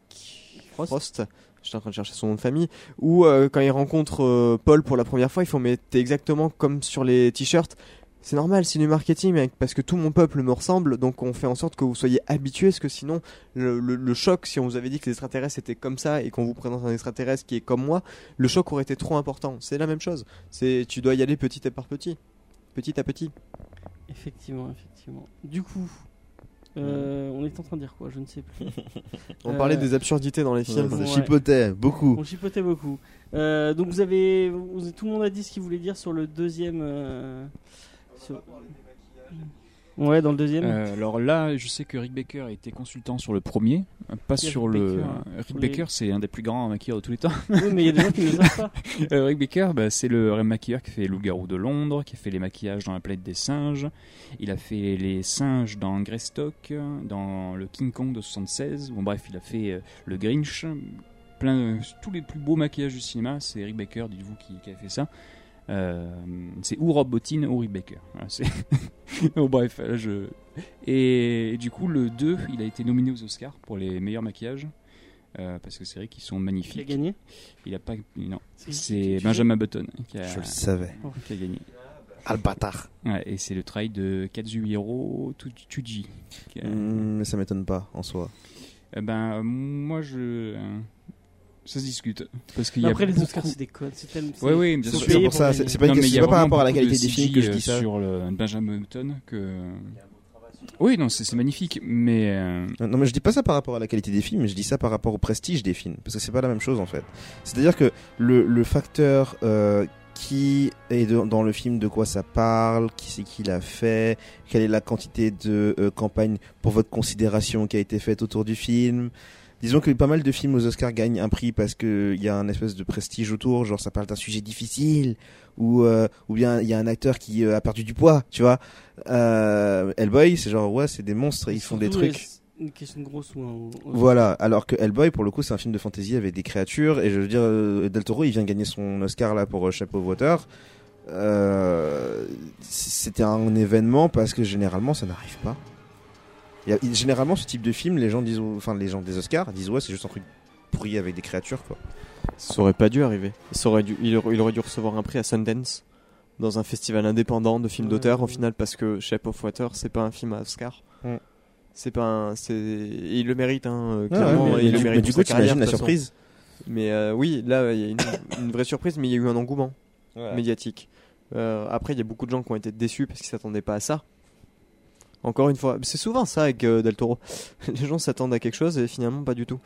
Frost. J'étais en train de chercher son nom de famille. Où euh, quand ils rencontrent euh, Paul pour la première fois, ils font mais t'es exactement comme sur les t-shirts. C'est normal, c'est du marketing, mec, parce que tout mon peuple me ressemble, donc on fait en sorte que vous soyez habitués, parce que sinon, le, le- le choc, si on vous avait dit que les extraterrestres étaient comme ça et qu'on vous présente un extraterrestre qui est comme moi, le choc aurait été trop important. C'est la même chose. C'est tu dois y aller petit à par petit, petit à petit. Effectivement, effectivement. Du coup, euh, on est en train de dire quoi? Je ne sais plus. (laughs) On Euh, parlait des absurdités dans les films. Ouais. Ça chipotait beaucoup. On chipotait beaucoup. Euh, donc vous avez, vous- tout le monde a dit ce qu'il voulait dire sur le deuxième. Sur- Ouais, dans le deuxième. Euh, alors là, je sais que Rick Baker a été consultant sur le premier, euh, pas sur Rick le. Baker Rick Baker, les- c'est un des plus grands maquilleurs de tous les temps. Oui, mais il y a des gens qui ne le savent pas. (laughs) Euh, Rick Baker, bah, c'est le maquilleur qui fait Loup-garou de Londres, qui a fait les maquillages dans la planète des singes. Il a fait les singes dans Greystock, dans le King Kong de 76. Bon, bref, il a fait euh, le Grinch. Plein, tous les plus beaux maquillages du cinéma, c'est Rick Baker, dites-vous, qui, qui a fait ça. Euh, c'est ou Rob Bottin ou Rick Baker. Voilà, c'est- (laughs) bon, bref, là, je... Et, du coup, le 2, il a été nominé aux Oscars pour les meilleurs maquillages. euh, parce que c'est vrai qu'ils sont Qui a magnifiques. gagné? Il a pas, non, C'est- Benjamin Button qui a, Je le savais. qui a gagné. Ah, le bâtard. Ouais, et c'est le travail de Kazuhiro Tu- Tsuji. a- Hmm, mais ça m'étonne pas en soi. Eh ben, euh, moi, je. Ça se discute. Parce qu'il y a Après, les beaucoup- Oscars, c'est des codes. C'est tellement. Ouais, oui, bien c'est sûr. C'est pour ça, c'est pas, pas par rapport à la qualité de des films que je dis ça. Sur le Benjamin Button que. Oui, non, c'est c'est magnifique, mais. euh, Non, mais je dis pas ça par rapport à la qualité des films, mais je dis ça par rapport au prestige des films, parce que c'est pas la même chose en fait. C'est-à-dire que le, le facteur euh, qui est de- dans le film, de quoi ça parle, qui c'est qui l'a fait, quelle est la quantité de euh, campagne pour votre considération qui a été faite autour du film. Disons que pas mal de films aux Oscars gagnent un prix parce que il y a un espèce de prestige autour, genre ça parle d'un sujet difficile, ou euh, ou bien il y a un acteur qui euh, a perdu du poids, tu vois. Euh, Hellboy, c'est genre ouais, c'est des monstres, ils font des trucs. Une question de grosse ou un. Voilà, alors que Hellboy, pour le coup, c'est un film de fantasy avec des créatures, et je veux dire, euh, Del Toro, il vient gagner son Oscar là pour euh, of Water. Euh, C'était un événement parce que généralement, ça n'arrive pas. Il y a- généralement, ce type de film, les gens disent, enfin, les gens des Oscars disent ouais, c'est juste un truc pourri avec des créatures, quoi. Ça aurait pas dû arriver. Ça aurait dû, il, aurait, il aurait dû recevoir un prix à Sundance dans un festival indépendant de films Ouais. d'auteur. Au final, parce que Shape of Water, c'est pas un film à Oscar. Mm. C'est pas un, c'est, et il le mérite, hein, euh, Ouais, clairement. ouais, mais, il le du- mérite mais du coup, t'imagines la surprise Mais euh, oui, là, il y a une, une vraie surprise, mais il y a eu un engouement médiatique. Euh, après, il y a beaucoup de gens qui ont été déçus parce qu'ils s'attendaient pas à ça. Encore une fois, c'est souvent ça avec euh, Del Toro. (laughs) Les gens s'attendent à quelque chose et finalement pas du tout.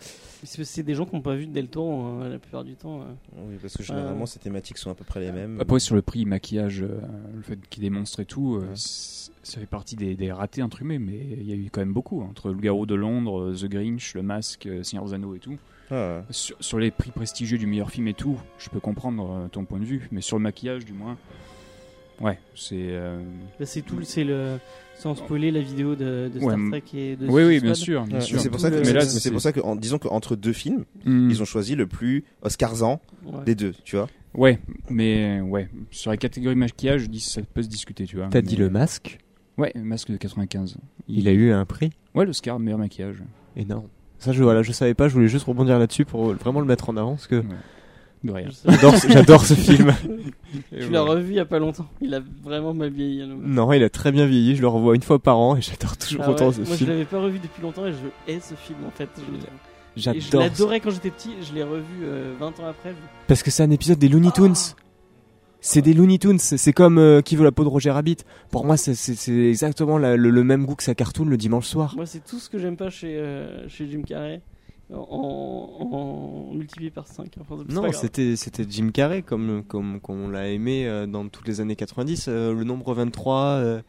C'est c'est des gens qui n'ont pas vu Del Toro hein, la plupart du temps. euh. Oui, parce que généralement, ces thématiques sont à peu près les mêmes. Après, sur le prix maquillage, euh, le fait qu'il démonstre et tout, euh, Ouais. ça fait partie des, des ratés entre guillemets, mais il y a eu quand même beaucoup. hein, entre Le Garou de Londres, euh, The Grinch, Le Masque, euh, Seigneur des Anneaux et tout. Ah, ouais. Sur, sur les prix prestigieux du meilleur film et tout, je peux comprendre euh, ton point de vue, mais sur le maquillage, du moins. Ouais, c'est. euh, Là, c'est tout, c'est le. Sans spoiler la vidéo de, de Ouais, Star Trek et de Oui, oui, bien sûr. Bien Ouais, sûr. mais C'est pour ça que, Mais là, c'est pour ça que, en- disons qu'entre deux films, Hmm. ils ont choisi le plus Oscarsant Ouais. des deux, tu vois. Ouais, mais ouais, sur la catégorie maquillage, je dis ça peut se discuter, tu vois. T'as mais- dit le masque Ouais, masque de 95. Il a eu un prix Ouais, l'Oscar meilleur maquillage. énorme. Ça, je, voilà, je savais pas, je voulais juste rebondir là-dessus pour vraiment le mettre en avant parce que De rien. (laughs) J'adore, ce- j'adore ce film. Tu l'as revu il y a pas longtemps. Il a vraiment mal vieilli. hein, Non, il a très bien vieilli, je le revois une fois par an et j'adore toujours Ah ouais, autant ce Moi, je film. l'avais pas revu depuis longtemps et je hais ce film en fait. Je, et je J'adore. l'adorais quand j'étais petit. Je l'ai revu euh, 20 ans après. je- Parce que c'est un épisode des Looney Tunes. C'est des Looney Tunes, c'est comme euh, Qui veut la peau de Roger Rabbit. Pour moi, c'est- exactement la- le, le même goût que sa cartoon le dimanche soir. Moi, c'est tout ce que j'aime pas chez, euh, chez Jim Carrey. En, en multiplié par 5. Enfin, Non, c'était c'était Jim Carrey comme comme comme on l'a aimé euh, dans toutes les années 90. Euh, le nombre 23, euh,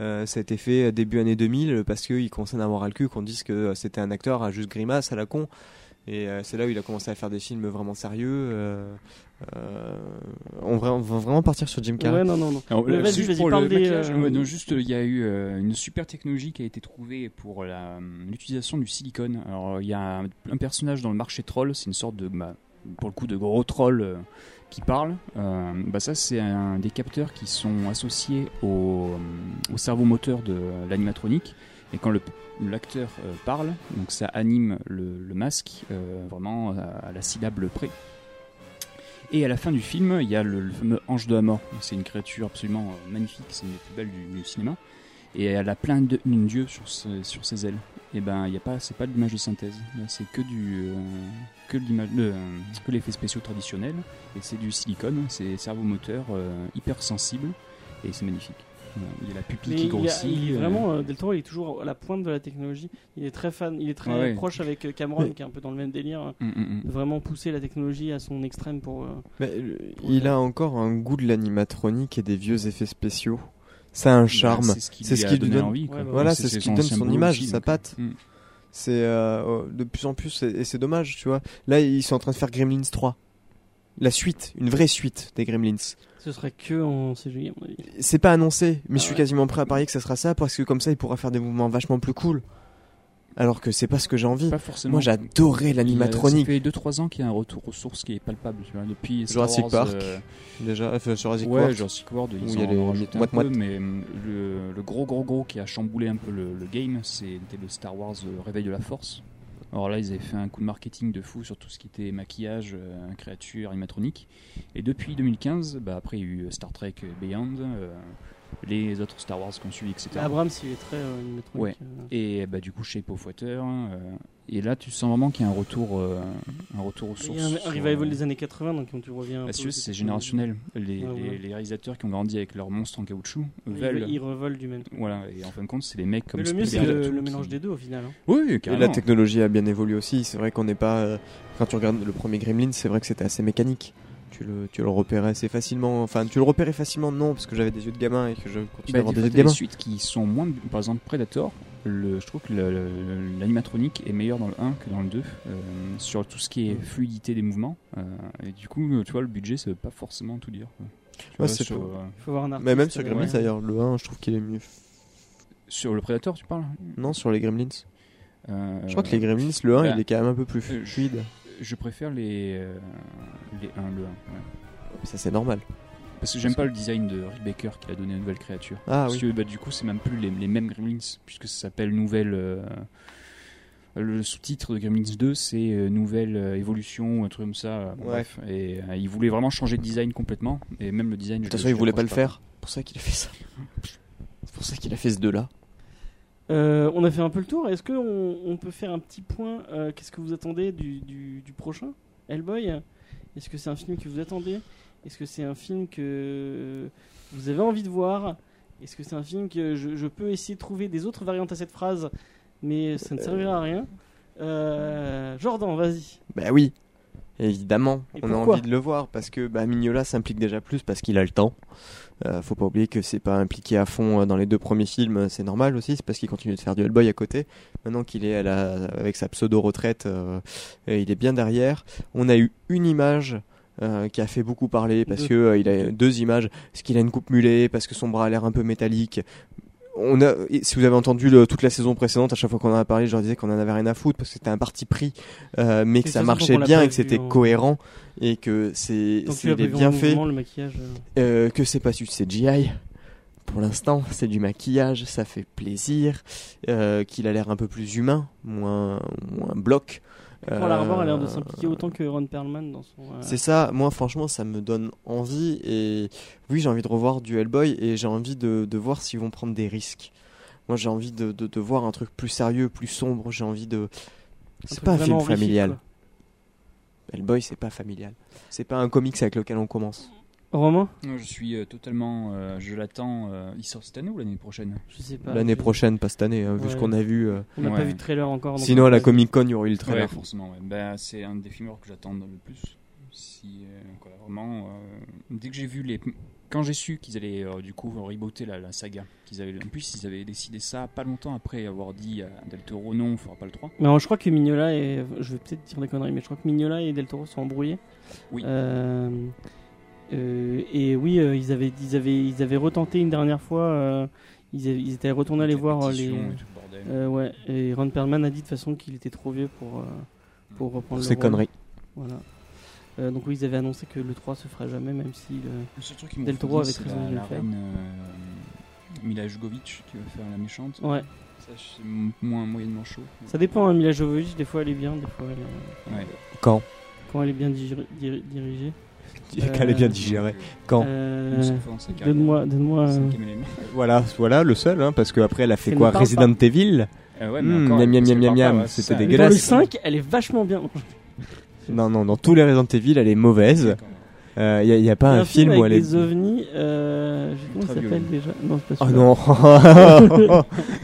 euh, ça a été fait début année 2000 parce qu'il commençait à avoir à le cul qu'on dise que c'était un acteur à juste grimace à la con. Et euh, c'est là où il a commencé à faire des films vraiment sérieux. euh, euh, on, va, on va vraiment partir sur Jim Carrey. Ouais, non, non, non. Alors, vas-y, juste vas-y, pour le des, maquillage, euh, ouais, non, juste il y a eu euh, une super technologie qui a été trouvée pour la, l'utilisation du silicone. Alors il y a un, un personnage dans le marché troll, c'est une sorte de, bah, pour le coup, de gros troll euh, qui parle. Euh, bah ça c'est un des capteurs qui sont associés au, euh, au cerveau moteur de l'animatronique. Et quand l'acteur euh, parle, donc ça anime le, masque euh, vraiment à, la syllabe près. Et à la fin du film, il y a le, fameux ange de la mort. C'est une créature absolument euh, magnifique, c'est une des plus belles du, cinéma. Et elle a plein de une dieu sur, ses- sur ses ailes. Et ben, il y a pas, c'est pas de l'image de synthèse. C'est que du, que l'image, que l'effet spéciaux traditionnel. Et c'est du silicone, c'est cerveau moteur hyper sensible et c'est magnifique. Il y a la pupille Mais qui grossit. il est euh, vraiment, euh, Del Toro, il est toujours à la pointe de la technologie. Il est très fan, il est très Ouais, ouais. proche avec euh, Cameron, Mais- qui est un peu dans le même délire. hein, hum, hum. de Vraiment pousser la technologie à son extrême pour. euh, Mais, euh, il a encore un goût de l'animatronique et des vieux effets spéciaux. Ça a un charme. Bah, c'est ce qui c'est lui ce a qui lui donne- envie. quoi. Ouais, bah Voilà, c'est ce qui donne son image, aussi, sa patte. C'est euh, oh, de plus en plus, et et c'est dommage, tu vois. Là, ils sont en train de faire Gremlins 3. La suite, une vraie suite des Gremlins. Ce serait que en CGI, à mon avis. C'est pas annoncé, mais Ah je suis ouais. quasiment prêt à parier que ça sera ça parce que comme ça, il pourra faire des mouvements vachement plus cool. Alors que c'est pas ce que j'ai envie. Pas forcément. Moi, j'adorais Il y a- l'animatronique. Ça fait 2-3 ans qu'il y a un retour aux sources qui est palpable. Tu vois, depuis Star Jurassic Wars, Park, euh, Déjà, enfin, sur Jurassic ouais, World. Jurassic World, ils où il en y a les- ont un moite, peu, moite. mais hum, le, le gros gros gros qui a chamboulé un peu le, le game, c'était le Star Wars euh, Réveil de la Force. Alors là, ils avaient fait un coup de marketing de fou sur tout ce qui était maquillage, euh, créature, animatronique. Et depuis 2015, bah, après il y a eu Star Trek Beyond, euh, les autres Star Wars qu'on suit, etc. Abrams, il est très euh, Ouais. euh. Et bah, du coup, Shape of Water. euh, et là, tu sens vraiment qu'il y a un retour, euh, un retour aux Il sources. y a un, un revival euh, des années 80, donc quand tu reviens. bah, c'est générationnel. Les, Ouais, les- ouais. les réalisateurs qui ont grandi avec leurs monstres en caoutchouc Ils, veulent. ils revolent du même. Voilà, et en fin de compte, c'est les mecs comme Mais le mieux, c'est le, et qui- mélange des deux au final. hein. Oui, Et carrément. la technologie a bien évolué aussi. C'est vrai qu'on n'est pas. euh, quand tu regardes le premier Gremlin, c'est vrai que c'était assez mécanique. Tu le, tu le repérais assez facilement. Enfin, tu le repérais facilement, non, parce que j'avais des yeux de gamin et que je continue Bah, d'avoir des des yeux de t'as des gamin. suites qui sont moins. Par exemple, Predator, le, je trouve que l'animatronique est meilleur dans le 1 que dans le 2 euh, sur tout ce qui est fluidité des mouvements. euh, et du coup, tu vois, le budget, ça veut pas forcément tout dire. Ouais, vois, c'est sur, euh, Il faut avoir un artiste. Mais même sur Gremlins ouais. d'ailleurs, le 1, je trouve qu'il est mieux. sur le Predator, tu parles? Non, sur les Gremlins. Euh, Je crois que les Gremlins, le 1, bah, il est quand même un peu plus fluide. Je préfère les, euh, les 1, le 1. ouais. Ça, c'est normal. Parce que j'aime pas le design de Rick Baker qui a donné une nouvelle créature. Ah Parce oui. que bah, du coup, c'est même plus les, les mêmes Gremlins, puisque ça s'appelle Nouvelle. euh, le sous-titre de Gremlins 2, c'est euh, Nouvelle euh, Évolution, ou un truc comme ça. bon, Ouais. Bref. Et euh, il voulait vraiment changer de design complètement. Et même le design. De je toute façon, je il voulait pas le faire. C'est pour ça qu'il a fait ça. C'est pour ça qu'il a fait ce 2-là. Euh, on a fait un peu le tour. Est-ce qu'on on peut faire un petit point euh, Qu'est-ce que vous attendez du, du, du prochain Hellboy? Est-ce que c'est un film que vous attendez? Est-ce que c'est un film que vous avez envie de voir? Est-ce que c'est un film que je, je peux essayer de trouver des autres variantes à cette phrase, mais ça ne servira à rien? Euh, Jordan, vas-y. Bah oui, évidemment, Et on a envie de le voir parce que bah, Mignola s'implique déjà plus parce qu'il a le temps. Euh, faut pas oublier que c'est pas impliqué à fond euh, dans les deux premiers films, euh, c'est normal aussi, c'est parce qu'il continue de faire du Hellboy à côté. Maintenant qu'il est à la, avec sa pseudo retraite, il est bien derrière. On a eu une image. euh, qui a fait beaucoup parler parce que euh, il a deux images, parce qu'il a une coupe mulet, parce que son bras a l'air un peu métallique. On a, si vous avez entendu le- toute la saison précédente, à chaque fois qu'on en a parlé, je leur disais qu'on en avait rien à foutre parce que c'était un parti pris, euh, mais que ça marchait bien et que c'était cohérent et que c'est bien fait, le maquillage. euh, euh, que c'est pas du CGI. Pour l'instant, c'est du maquillage, ça fait plaisir, euh, qu'il a l'air un peu plus humain, moins moins bloc. Paul Harbour a l'air de Euh, s'impliquer autant que Ron Perlman dans son. euh, c'est ça, moi franchement ça me donne envie et oui j'ai envie de revoir du Hellboy et j'ai envie de, de voir s'ils vont prendre des risques. Moi j'ai envie de, de, de voir un truc plus sérieux, plus sombre, j'ai envie de... C'est pas un film familial. Hellboy c'est pas familial. C'est pas un comics avec lequel on commence. Romain Non, je suis euh, totalement. euh, je l'attends. euh, il sort cette année ou l'année prochaine? Je sais pas. L'année je- prochaine, pas cette année, hein, vu Ouais. ce qu'on a vu. euh. On n'a pas Ouais. vu de trailer encore. donc Sinon on à la Comic Con il y aurait eu le Ouais, trailer. forcément. ouais. Ben, c'est un des films que j'attends le plus. Si, euh, quoi, vraiment, euh, dès que j'ai vu les quand j'ai su qu'ils allaient euh, du coup rebooter la, la saga, qu'ils avaient, en plus ils avaient décidé ça pas longtemps après avoir dit à Del Toro non, on fera pas le 3. Mais alors, je crois que Mignola et. Je vais peut-être dire des conneries, mais je crois que Mignola et Del Toro sont embrouillés. Oui. Euh, et oui, euh, ils, avaient, ils, avaient, ils avaient retenté une dernière fois. euh, ils, avaient- ils étaient retournés aller voir euh, les. et. Euh, ouais, et Ron Perlman a dit de toute façon qu'il était trop vieux pour, euh, pour reprendre le C'est conneries. Voilà. Euh, donc oui, ils avaient annoncé que le 3 se ferait jamais, même si... euh, Le Del Toro avait c'est très envie de le faire. reine euh, Mila Jovovich qui va faire la méchante. Ouais, Ça, c'est m- moins moyennement chaud. ça dépend, hein, Mila Jovovich, des fois elle est bien, des fois elle est... Ouais. Quand? Quand elle est bien diri- diri- dirigée. Qu'elle est bien Euh, digérée. Quand Euh. Donne-moi... Donne-moi euh. Voilà, voilà le seul, hein, parce qu'après elle a fait quoi Resident Evil Euh, ouais, Hmm, miam, miam, miam, miam, c'était ça. dégueulasse. Dans le 5, elle est vachement bien. (laughs) Non, non, dans tous les Resident Evil, elle est mauvaise. Il n'y a, y a pas un, film où elle est. des ovnis, euh, comment il s'appelle déjà Non, c'est pas Oh celui-là. non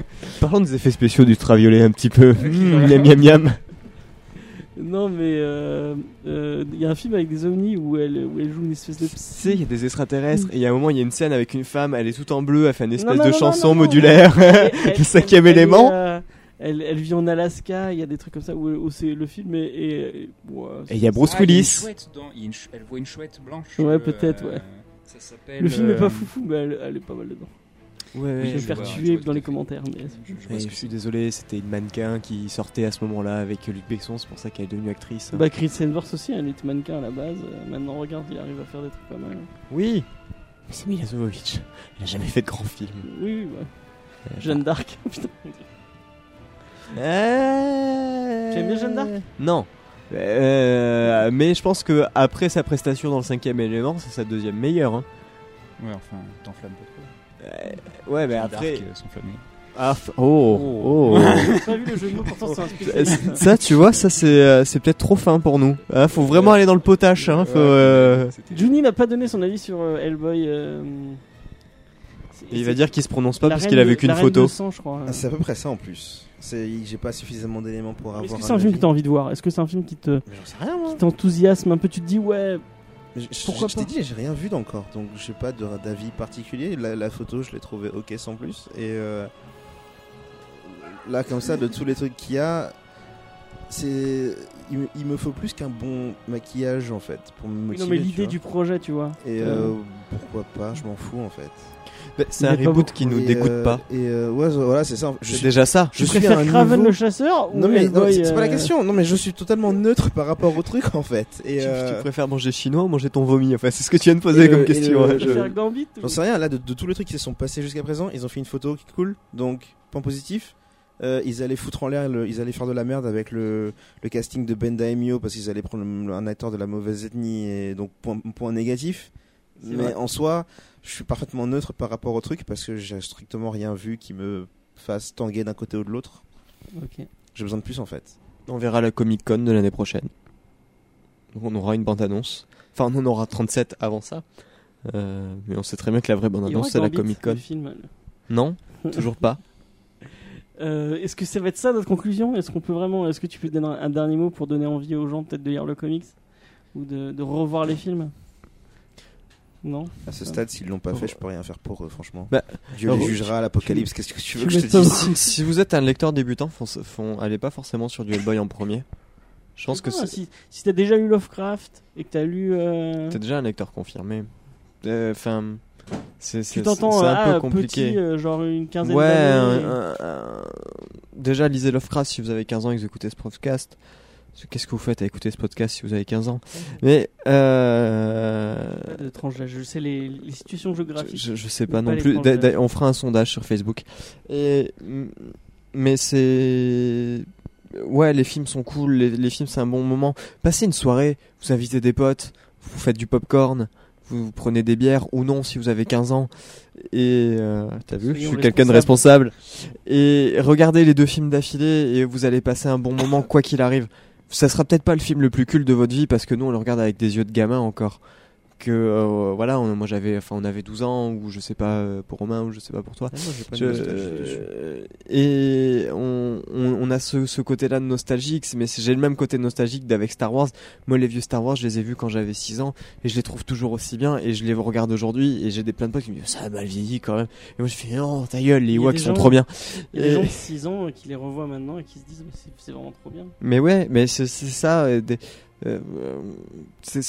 (laughs) Parlons des effets spéciaux du ultraviolet un petit peu. Hmm, miam miam miam. Non, mais euh, euh, il y a un film avec des ovnis où elle, où elle joue une espèce de Tu sais, il y a des extraterrestres et il y a un moment, il y a une scène avec une femme, elle est toute en bleu, elle fait une espèce non, de non, chanson non, non. modulaire. (laughs) Le cinquième elle élément. euh, elle, elle vit en Alaska, il y a des trucs comme ça où, où c'est le film est. Et il y a Bruce Ah, Willis. chouette dans- il y a une ch- Elle voit une chouette blanche. Ouais, euh, peut-être, ouais. Ça s'appelle. le film est euh, pas foufou, mais elle, elle est pas mal dedans. Ouais, je vais me faire tuer dans les commentaires. Mais... Je, suis désolé, c'était une mannequin qui sortait à ce moment-là avec Luc Besson, c'est pour ça qu'elle est devenue actrice. Bah, Chris Hemsworth aussi, elle était mannequin à la base. euh, Maintenant, regarde, il arrive à faire des trucs pas mal. Oui C'est Mila Jovovich. Elle a jamais fait de grands films. Oui, oui, ouais. Jeanne d'Arc. (laughs) Putain. Tu aimes bien Jeanne d'Arc? Non. Euh, mais je pense que après sa prestation dans le cinquième élément, c'est sa deuxième meilleure. hein. Ouais, enfin, t'enflammes pas. Euh, ouais, mais après. d'Arc, euh, s'enflammer. Ah, f- oh. (laughs) J'ai pas vu le jeu de mots, pourtant c'est un (laughs) spécialiste. ça, tu vois, ça c'est euh, c'est peut-être trop fin pour nous. Hein, faut vraiment aller dans le potache. Hein, faut, euh, Juni n'a pas donné son avis sur euh, Hellboy. euh, Et il va dire qu'il se prononce pas la parce qu'il a vu qu'une photo. de sang, je crois. Ah, c'est à peu près ça en plus. C'est, j'ai pas suffisamment d'éléments pour avoir. Est-ce que c'est un film que t'as envie de voir? Est-ce que c'est un film qui te Mais j'en sais rien moi. qui t'enthousiasme? Un peu Tu te dis ouais, Je- Pourquoi je t'ai dit, j'ai rien vu encore, donc j'ai pas d'avis particulier. La, la photo, je l'ai trouvée ok sans plus. Et euh, là, comme ça, de tous les trucs qu'il y a, c'est, il, me- il me faut plus qu'un bon maquillage en fait pour me motiver. non mais l'idée du projet, tu vois. Et Euh, euh, pourquoi pas Je m'en fous en fait. Bah, C'est un reboot qui nous Et, dégoûte euh, pas. Et euh, ouais, voilà, c'est ça. Je C'est suis- déjà ça. je suis un Craven le chasseur ou Non mais c'est pas la euh, question. Non mais je suis totalement neutre par rapport au truc en fait. Et Tu, euh, tu préfères manger chinois ou manger ton vomi Enfin, c'est ce que tu viens de poser Et comme question. le- hein, Tu je- préfères Gambit ou- J'en sais rien, là, de, de tous les trucs qui se sont passés jusqu'à présent, ils ont fait une photo qui est cool, donc point positif. Euh, ils allaient foutre en l'air, le- ils allaient faire de la merde avec le, le casting de Ben Daimio parce qu'ils allaient prendre un acteur de la mauvaise ethnie et donc point, point négatif. C'est Mais vrai. en soi, je suis parfaitement neutre par rapport au truc parce que j'ai strictement rien vu qui me fasse tanguer d'un côté ou de l'autre. Ok. J'ai besoin de plus en fait. On verra la Comic Con de l'année prochaine. Donc on aura une bande annonce. Enfin, on en aura 37 avant ça. Euh, mais on sait très bien que la vraie bande annonce c'est la Comic le Con. film. Non (laughs) Toujours pas. Euh, Est-ce que ça va être ça notre conclusion? Est-ce qu'on peut vraiment Est-ce que tu peux donner un, un dernier mot pour donner envie aux gens peut-être de lire le comics? Ou de, de revoir les films? Non. À ce stade, s'ils l'ont pas fait, je peux rien faire pour eux, franchement. Bah, Dieu les jugera à l'apocalypse. Qu'est-ce que tu veux que je te dise (laughs) si, vous êtes un lecteur débutant, fon- fon- allez pas forcément sur du Hellboy en premier. Je pense que si, si t'as déjà lu Lovecraft et que t'as lu. euh, t'es déjà un lecteur confirmé. Euh, Enfin, c'est c'est- tu t'entends c'est un ah, peu compliqué. petit, euh, genre une quinzaine Ouais, d'années. un- déjà lisez Lovecraft si vous avez 15 ans et que vous écoutez ce podcast. Qu'est-ce que vous faites à écouter ce podcast si vous avez 15 ans Mais euh, Pas. Je sais les, les situations géographiques. je, je sais pas non plus. on fera un sondage sur Facebook. Et mais c'est ouais, les films sont cool. Les, les films c'est un bon moment. Passez une soirée, vous invitez des potes, vous faites du popcorn, vous, vous prenez des bières ou non si vous avez 15 ans. Et euh, t'as vu, je Soyons suis quelqu'un de responsable. Et regardez les deux films d'affilée et vous allez passer un bon moment quoi qu'il arrive. Ça sera peut-être pas le film le plus culte de votre vie parce que nous on le regarde avec des yeux de gamin encore. Que euh, voilà, on, moi j'avais, enfin on avait 12 ans ou je sais pas euh, pour Romain ou je sais pas pour toi. Ah, moi, pas Je- euh, et on, on, on a ce, ce côté-là de nostalgique, mais j'ai le même côté nostalgique d'avec Star Wars. Moi, les vieux Star Wars, je les ai vus quand j'avais 6 ans et je les trouve toujours aussi bien et je les regarde aujourd'hui et j'ai des plein de potes qui me disent ça a mal vieilli quand même. Et moi je fais non, ta gueule, les Ewoks des sont gens- trop bien. Il y a des Et- gens de 6 ans euh, qui les revoient maintenant et qui se disent mais c'est- vraiment trop bien. Mais ouais, mais c'est c'est ça. euh, des- euh, euh,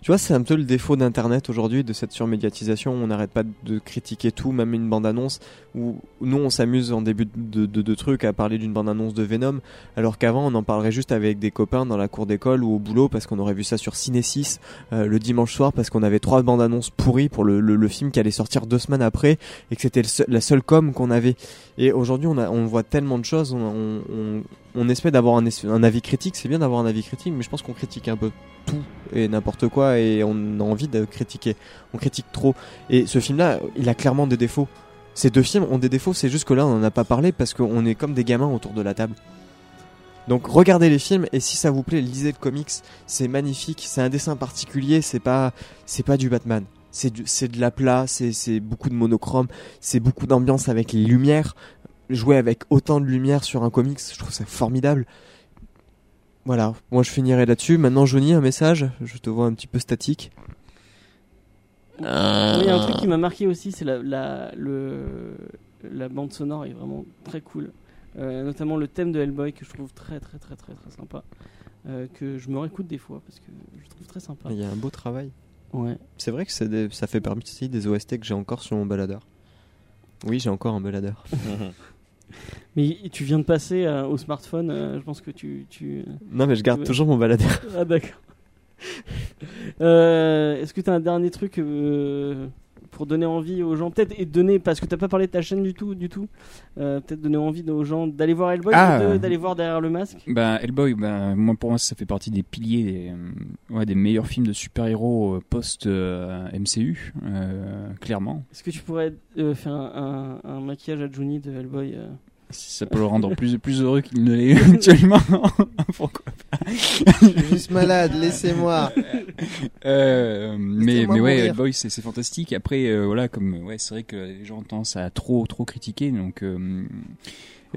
tu vois, c'est un peu le défaut d'Internet aujourd'hui, de cette surmédiatisation. On n'arrête pas de critiquer tout, même une bande-annonce. Où nous, on s'amuse en début de, de, trucs à parler d'une bande-annonce de Venom, alors qu'avant, on en parlerait juste avec des copains dans la cour d'école ou au boulot parce qu'on aurait vu ça sur Ciné 6 euh, le dimanche soir parce qu'on avait trois bandes-annonces pourries pour le, film qui allait sortir deux semaines après et que c'était la seule com qu'on avait. Et aujourd'hui, on, voit tellement de choses, on, on espère d'avoir un, avis critique, c'est bien d'avoir un avis critique, mais je pense qu'on critique un peu tout et n'importe quoi et on a envie de critiquer. On critique trop. Et ce film-là, il a clairement des défauts. Ces deux films ont des défauts, c'est juste que là, on en a pas parlé parce qu'on est comme des gamins autour de la table. Donc regardez les films et si ça vous plaît, lisez le comics, c'est magnifique, c'est un dessin particulier, c'est pas pas du Batman. C'est de la plat, c'est beaucoup de monochrome, c'est beaucoup d'ambiance avec les lumières. Jouer avec autant de lumière sur un comics, je trouve ça formidable. Voilà, moi je finirai là-dessus. Maintenant, Johnny, un message. Je te vois un petit peu statique. Oui, il y a un truc qui m'a marqué aussi, c'est la, la, le, la bande sonore est vraiment très cool. Euh, notamment le thème de Hellboy que je trouve très très très très très sympa. Euh, que je me réécoute des fois parce que je trouve très sympa. Il y a un beau travail. Ouais. C'est vrai que des- ça fait partie des OST que j'ai encore sur mon baladeur. Oui, j'ai encore un baladeur. (laughs) Mais tu viens de passer euh, au smartphone, euh, je pense que tu. tu... Non, mais je garde toujours mon baladeur. Ah d'accord. Euh, Est-ce que tu as un dernier truc euh, pour donner envie aux gens Peut-être et donner, parce que t'as pas parlé de ta chaîne du tout, du tout. euh, Peut-être donner envie aux gens d'aller voir Hellboy, Ah. d'aller voir derrière le masque. Bah, Hellboy, bah, moi, pour moi, ça fait partie des piliers des, euh, ouais, des meilleurs films de super-héros euh, post-MCU, clairement. Est-ce que tu pourrais euh, faire un, un- un maquillage à Johnny de Hellboy euh Si ça peut le rendre plus, plus heureux qu'il ne l'est (laughs) actuellement. (laughs) Pourquoi Je suis juste malade, laissez-moi. Euh, mais, mais ouais. Hellboy, c'est c'est fantastique. Après, euh, voilà, comme ouais, c'est vrai que les gens ont tendance à trop, trop critiquer, donc. euh,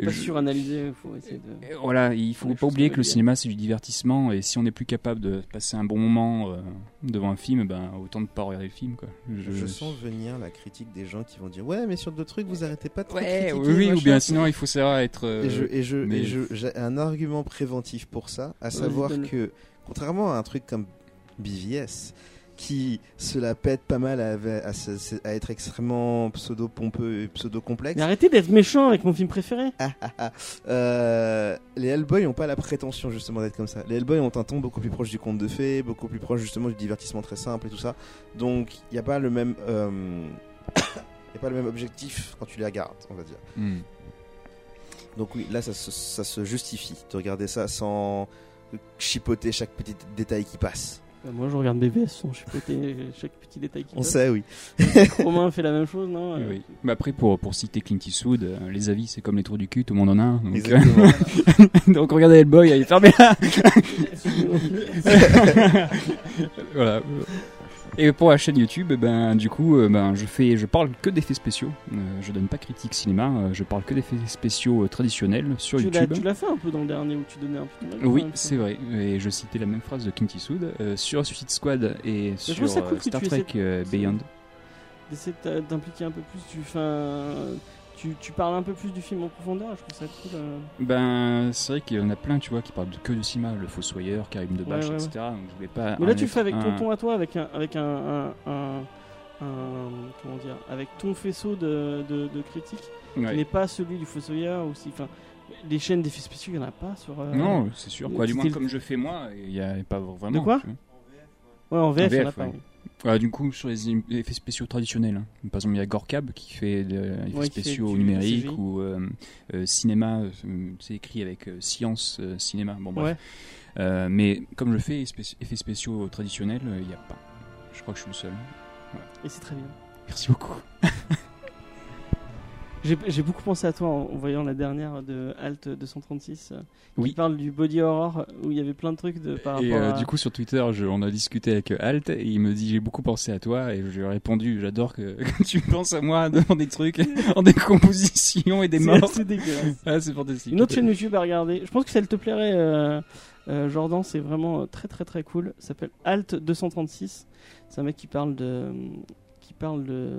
Pas je- suranalyser, faut essayer de. Voilà, il faut pas oublier que le bien. cinéma c'est du divertissement et si on n'est plus capable de passer un bon moment euh, devant un film, ben autant ne pas regarder le film quoi. Je sens venir la critique des gens qui vont dire Ouais, mais sur d'autres trucs, vous arrêtez pas de Ouais, critiquer, oui, oui, ou bien sinon il faut savoir être. euh, Et je, et je, mais- et je- j'ai un argument préventif pour ça, à savoir que, contrairement à un truc comme BVS, qui se la pète pas mal à, à à être extrêmement pseudo-pompeux et pseudo-complexe, Mais arrêtez d'être méchant avec mon film préféré. ah, ah, ah, euh, les Hellboy n'ont pas la prétention justement d'être comme ça. Les Hellboy ont un ton beaucoup plus proche du conte de fées, beaucoup plus proche justement du divertissement très simple et tout ça. Donc il n'y a pas le même. euh, (coughs) y a pas le même objectif quand tu les regardes, on va dire. hmm. Donc oui, là, ça se, ça se justifie de regarder ça sans chipoter chaque petit détail qui passe. Bah, moi, je regarde BVS sans chipoter (laughs) chaque petit détail On passe. sait, oui. (laughs) Romain fait la même chose, non Oui, Euh, oui. Mais après pour pour citer Clint Eastwood, euh, les avis c'est comme les trous du cul, tout le monde en a un. Donc, euh, (laughs) donc regardez Hellboy, allez fermez là. voilà. Et pour la chaîne YouTube, eh ben du coup, euh, ben je fais, je parle que d'effets spéciaux. Euh, je donne pas critique cinéma, euh, je parle que d'effets spéciaux euh, traditionnels sur tu l'as YouTube. tu l'as fait un peu dans le dernier où tu donnais un peu avis, Oui, même, c'est vrai. Et je citais la même phrase de Clint Eastwood euh, sur Suicide Squad et sur Star Trek de- Beyond. D'essayer de d'impliquer un peu plus. Enfin, tu, tu parles un peu plus du film en profondeur. Je trouve ça cool. euh. Ben, c'est vrai qu'il y en a plein, tu vois, qui parlent de- que du cinéma, le Fossoyeur, Karim Debache, Ouais, ouais, etc. Donc je voulais pas. Mais là, tu le fais avec ton un- ton à toi, avec un, avec un, un, un- un- comment dire, avec ton faisceau de, de, de critiques, Ouais. qui n'est pas celui du Fossoyeur aussi. Enfin, les chaînes d'effets spéciaux, il y en a pas sur. euh, Non, c'est sûr. Quoi, du moins, comme je fais moi, il n'y a pas vraiment. De quoi. Ouais, en VF, il y en a pas. ouais. Ouais, du coup, sur les effets spéciaux traditionnels, hein. par exemple, il y a Gorkab qui fait des effets Ouais, spéciaux numériques ou euh, euh, cinéma, euh, c'est écrit avec science, cinéma. Bon, bref. Ouais. Mais comme je fais effets spéciaux traditionnels, il n'y a pas. Je crois que je suis le seul. Et c'est très bien. Merci beaucoup. (laughs) J'ai j'ai beaucoup pensé à toi en, en voyant la dernière de Alt 236 euh, Oui. qui parle du body horror où il y avait plein de trucs de par Et rapport euh, à... du coup sur Twitter, je- on a discuté avec Alt et il me dit j'ai beaucoup pensé à toi et je lui ai répondu j'adore que, (laughs) que tu penses à moi dans des trucs, (laughs) en décomposition et des c'est morts. assez dégueulasse. Ah, c'est fantastique. Une autre chaîne YouTube à regarder. Je pense que ça te plairait, euh, euh, Jordan. C'est vraiment très très très cool. S'appelle Alt 236. C'est un mec qui parle de, qui parle de,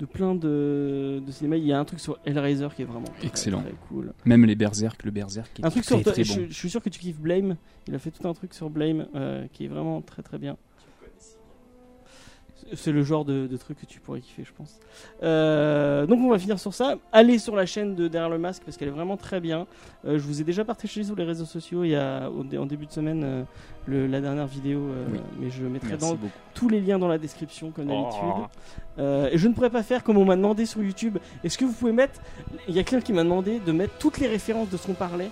de plein de, de cinéma. Il y a un truc sur Hellraiser qui est vraiment très, Excellent. très cool. Même les Berserk, le Berserk est Un truc très, sur. très je, bon. je suis sûr que tu kiffes Blame. Il a fait tout un truc sur Blame euh, qui est vraiment très très bien. C'est le genre de, de truc que tu pourrais kiffer, je pense. Euh, donc on va finir sur ça. Allez sur la chaîne de Derrière le Masque parce qu'elle est vraiment très bien. Euh, je vous ai déjà partagé sur les réseaux sociaux il y a au en début de semaine euh, le- la dernière vidéo, Oui. mais je mettrai dans tous les liens dans la description comme Oh. d'habitude. Et je ne pourrais pas faire comme on m'a demandé sur YouTube. Est-ce que vous pouvez mettre Il y a quelqu'un qui m'a demandé de mettre toutes les références de ce qu'on parlait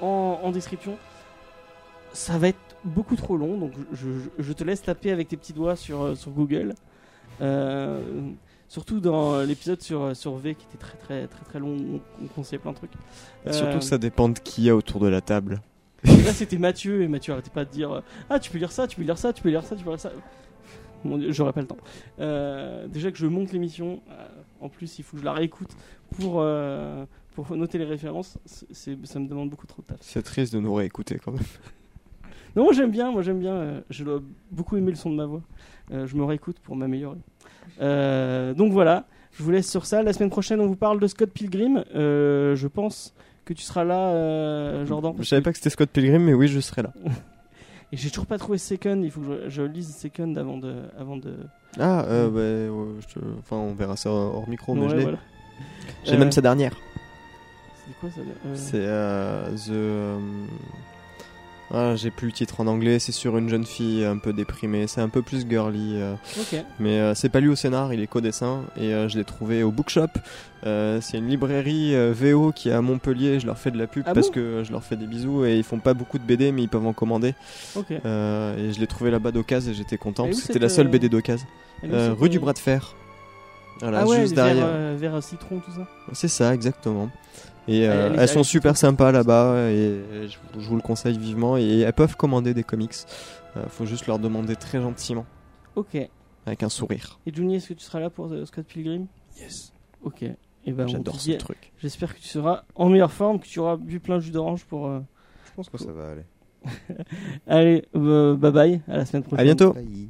en, en description. Ça va être beaucoup trop long, donc je, te laisse taper avec tes petits doigts sur, euh, sur Google. Euh, surtout dans l'épisode sur, sur V qui était très très très très long, on, on conseillait plein de trucs. Surtout Euh, que ça dépend de qui y a autour de la table. Là c'était Mathieu et Mathieu arrêtait pas de dire euh, Ah tu peux lire ça, tu peux lire ça, tu peux lire ça, tu peux lire ça. Mon Dieu, j'aurais pas le temps. Euh, déjà que je monte l'émission, euh, en plus il faut que je la réécoute pour, euh, pour noter les références, ça me demande beaucoup trop de taf. C'est triste de nous réécouter quand même. Non, moi j'aime bien, moi j'aime bien, euh, je dois beaucoup aimer le son de ma voix. Euh, je me réécoute pour m'améliorer. Euh, donc voilà, je vous laisse sur ça. La semaine prochaine on vous parle de Scott Pilgrim. Je pense que tu seras là, Jordan. Je savais pas que c'était Scott Pilgrim, mais oui, je serai là. (laughs) Et j'ai toujours pas trouvé Second, il faut que je, je lise Second avant de. Avant de... Ah, euh, bah, ouais, je te- enfin, on verra ça hors micro, mais Ouais, je l'ai. voilà. J'ai Euh, même sa dernière. C'est quoi ça euh, C'est The. Ah, j'ai plus le titre en anglais. C'est sur une jeune fille un peu déprimée. C'est un peu plus girly. euh, mais euh, c'est pas lui au scénar, il est co-dessin. Et euh, je l'ai trouvé au Bookshop. C'est une librairie VO qui est à Montpellier. Je leur fais de la pub Ah parce bon? que je leur fais des bisous. Et ils font pas beaucoup de BD, mais ils peuvent en commander. Et je l'ai trouvé là-bas d'occasion et j'étais content. Parce que C'était la seule BD d'occasion. Rue du Bras de Fer. Voilà, ah ouais, juste derrière. vers Citron, tout ça? C'est ça, exactement. Et euh, elles sont super sympas là-bas et je, je vous le conseille vivement. Et elles peuvent commander des comics. Euh, faut juste leur demander très gentiment, Ok. Et avec un sourire. Juni, est-ce que tu seras là pour euh, Scott Pilgrim? Yes. Ok. Et ben, on J'adore ce truc. J'espère que tu seras en meilleure forme, que tu auras bu plein de jus d'orange pour. euh, Je pense que ça va aller. (laughs) Allez, euh, bye bye, à la semaine prochaine. À bientôt. Bye.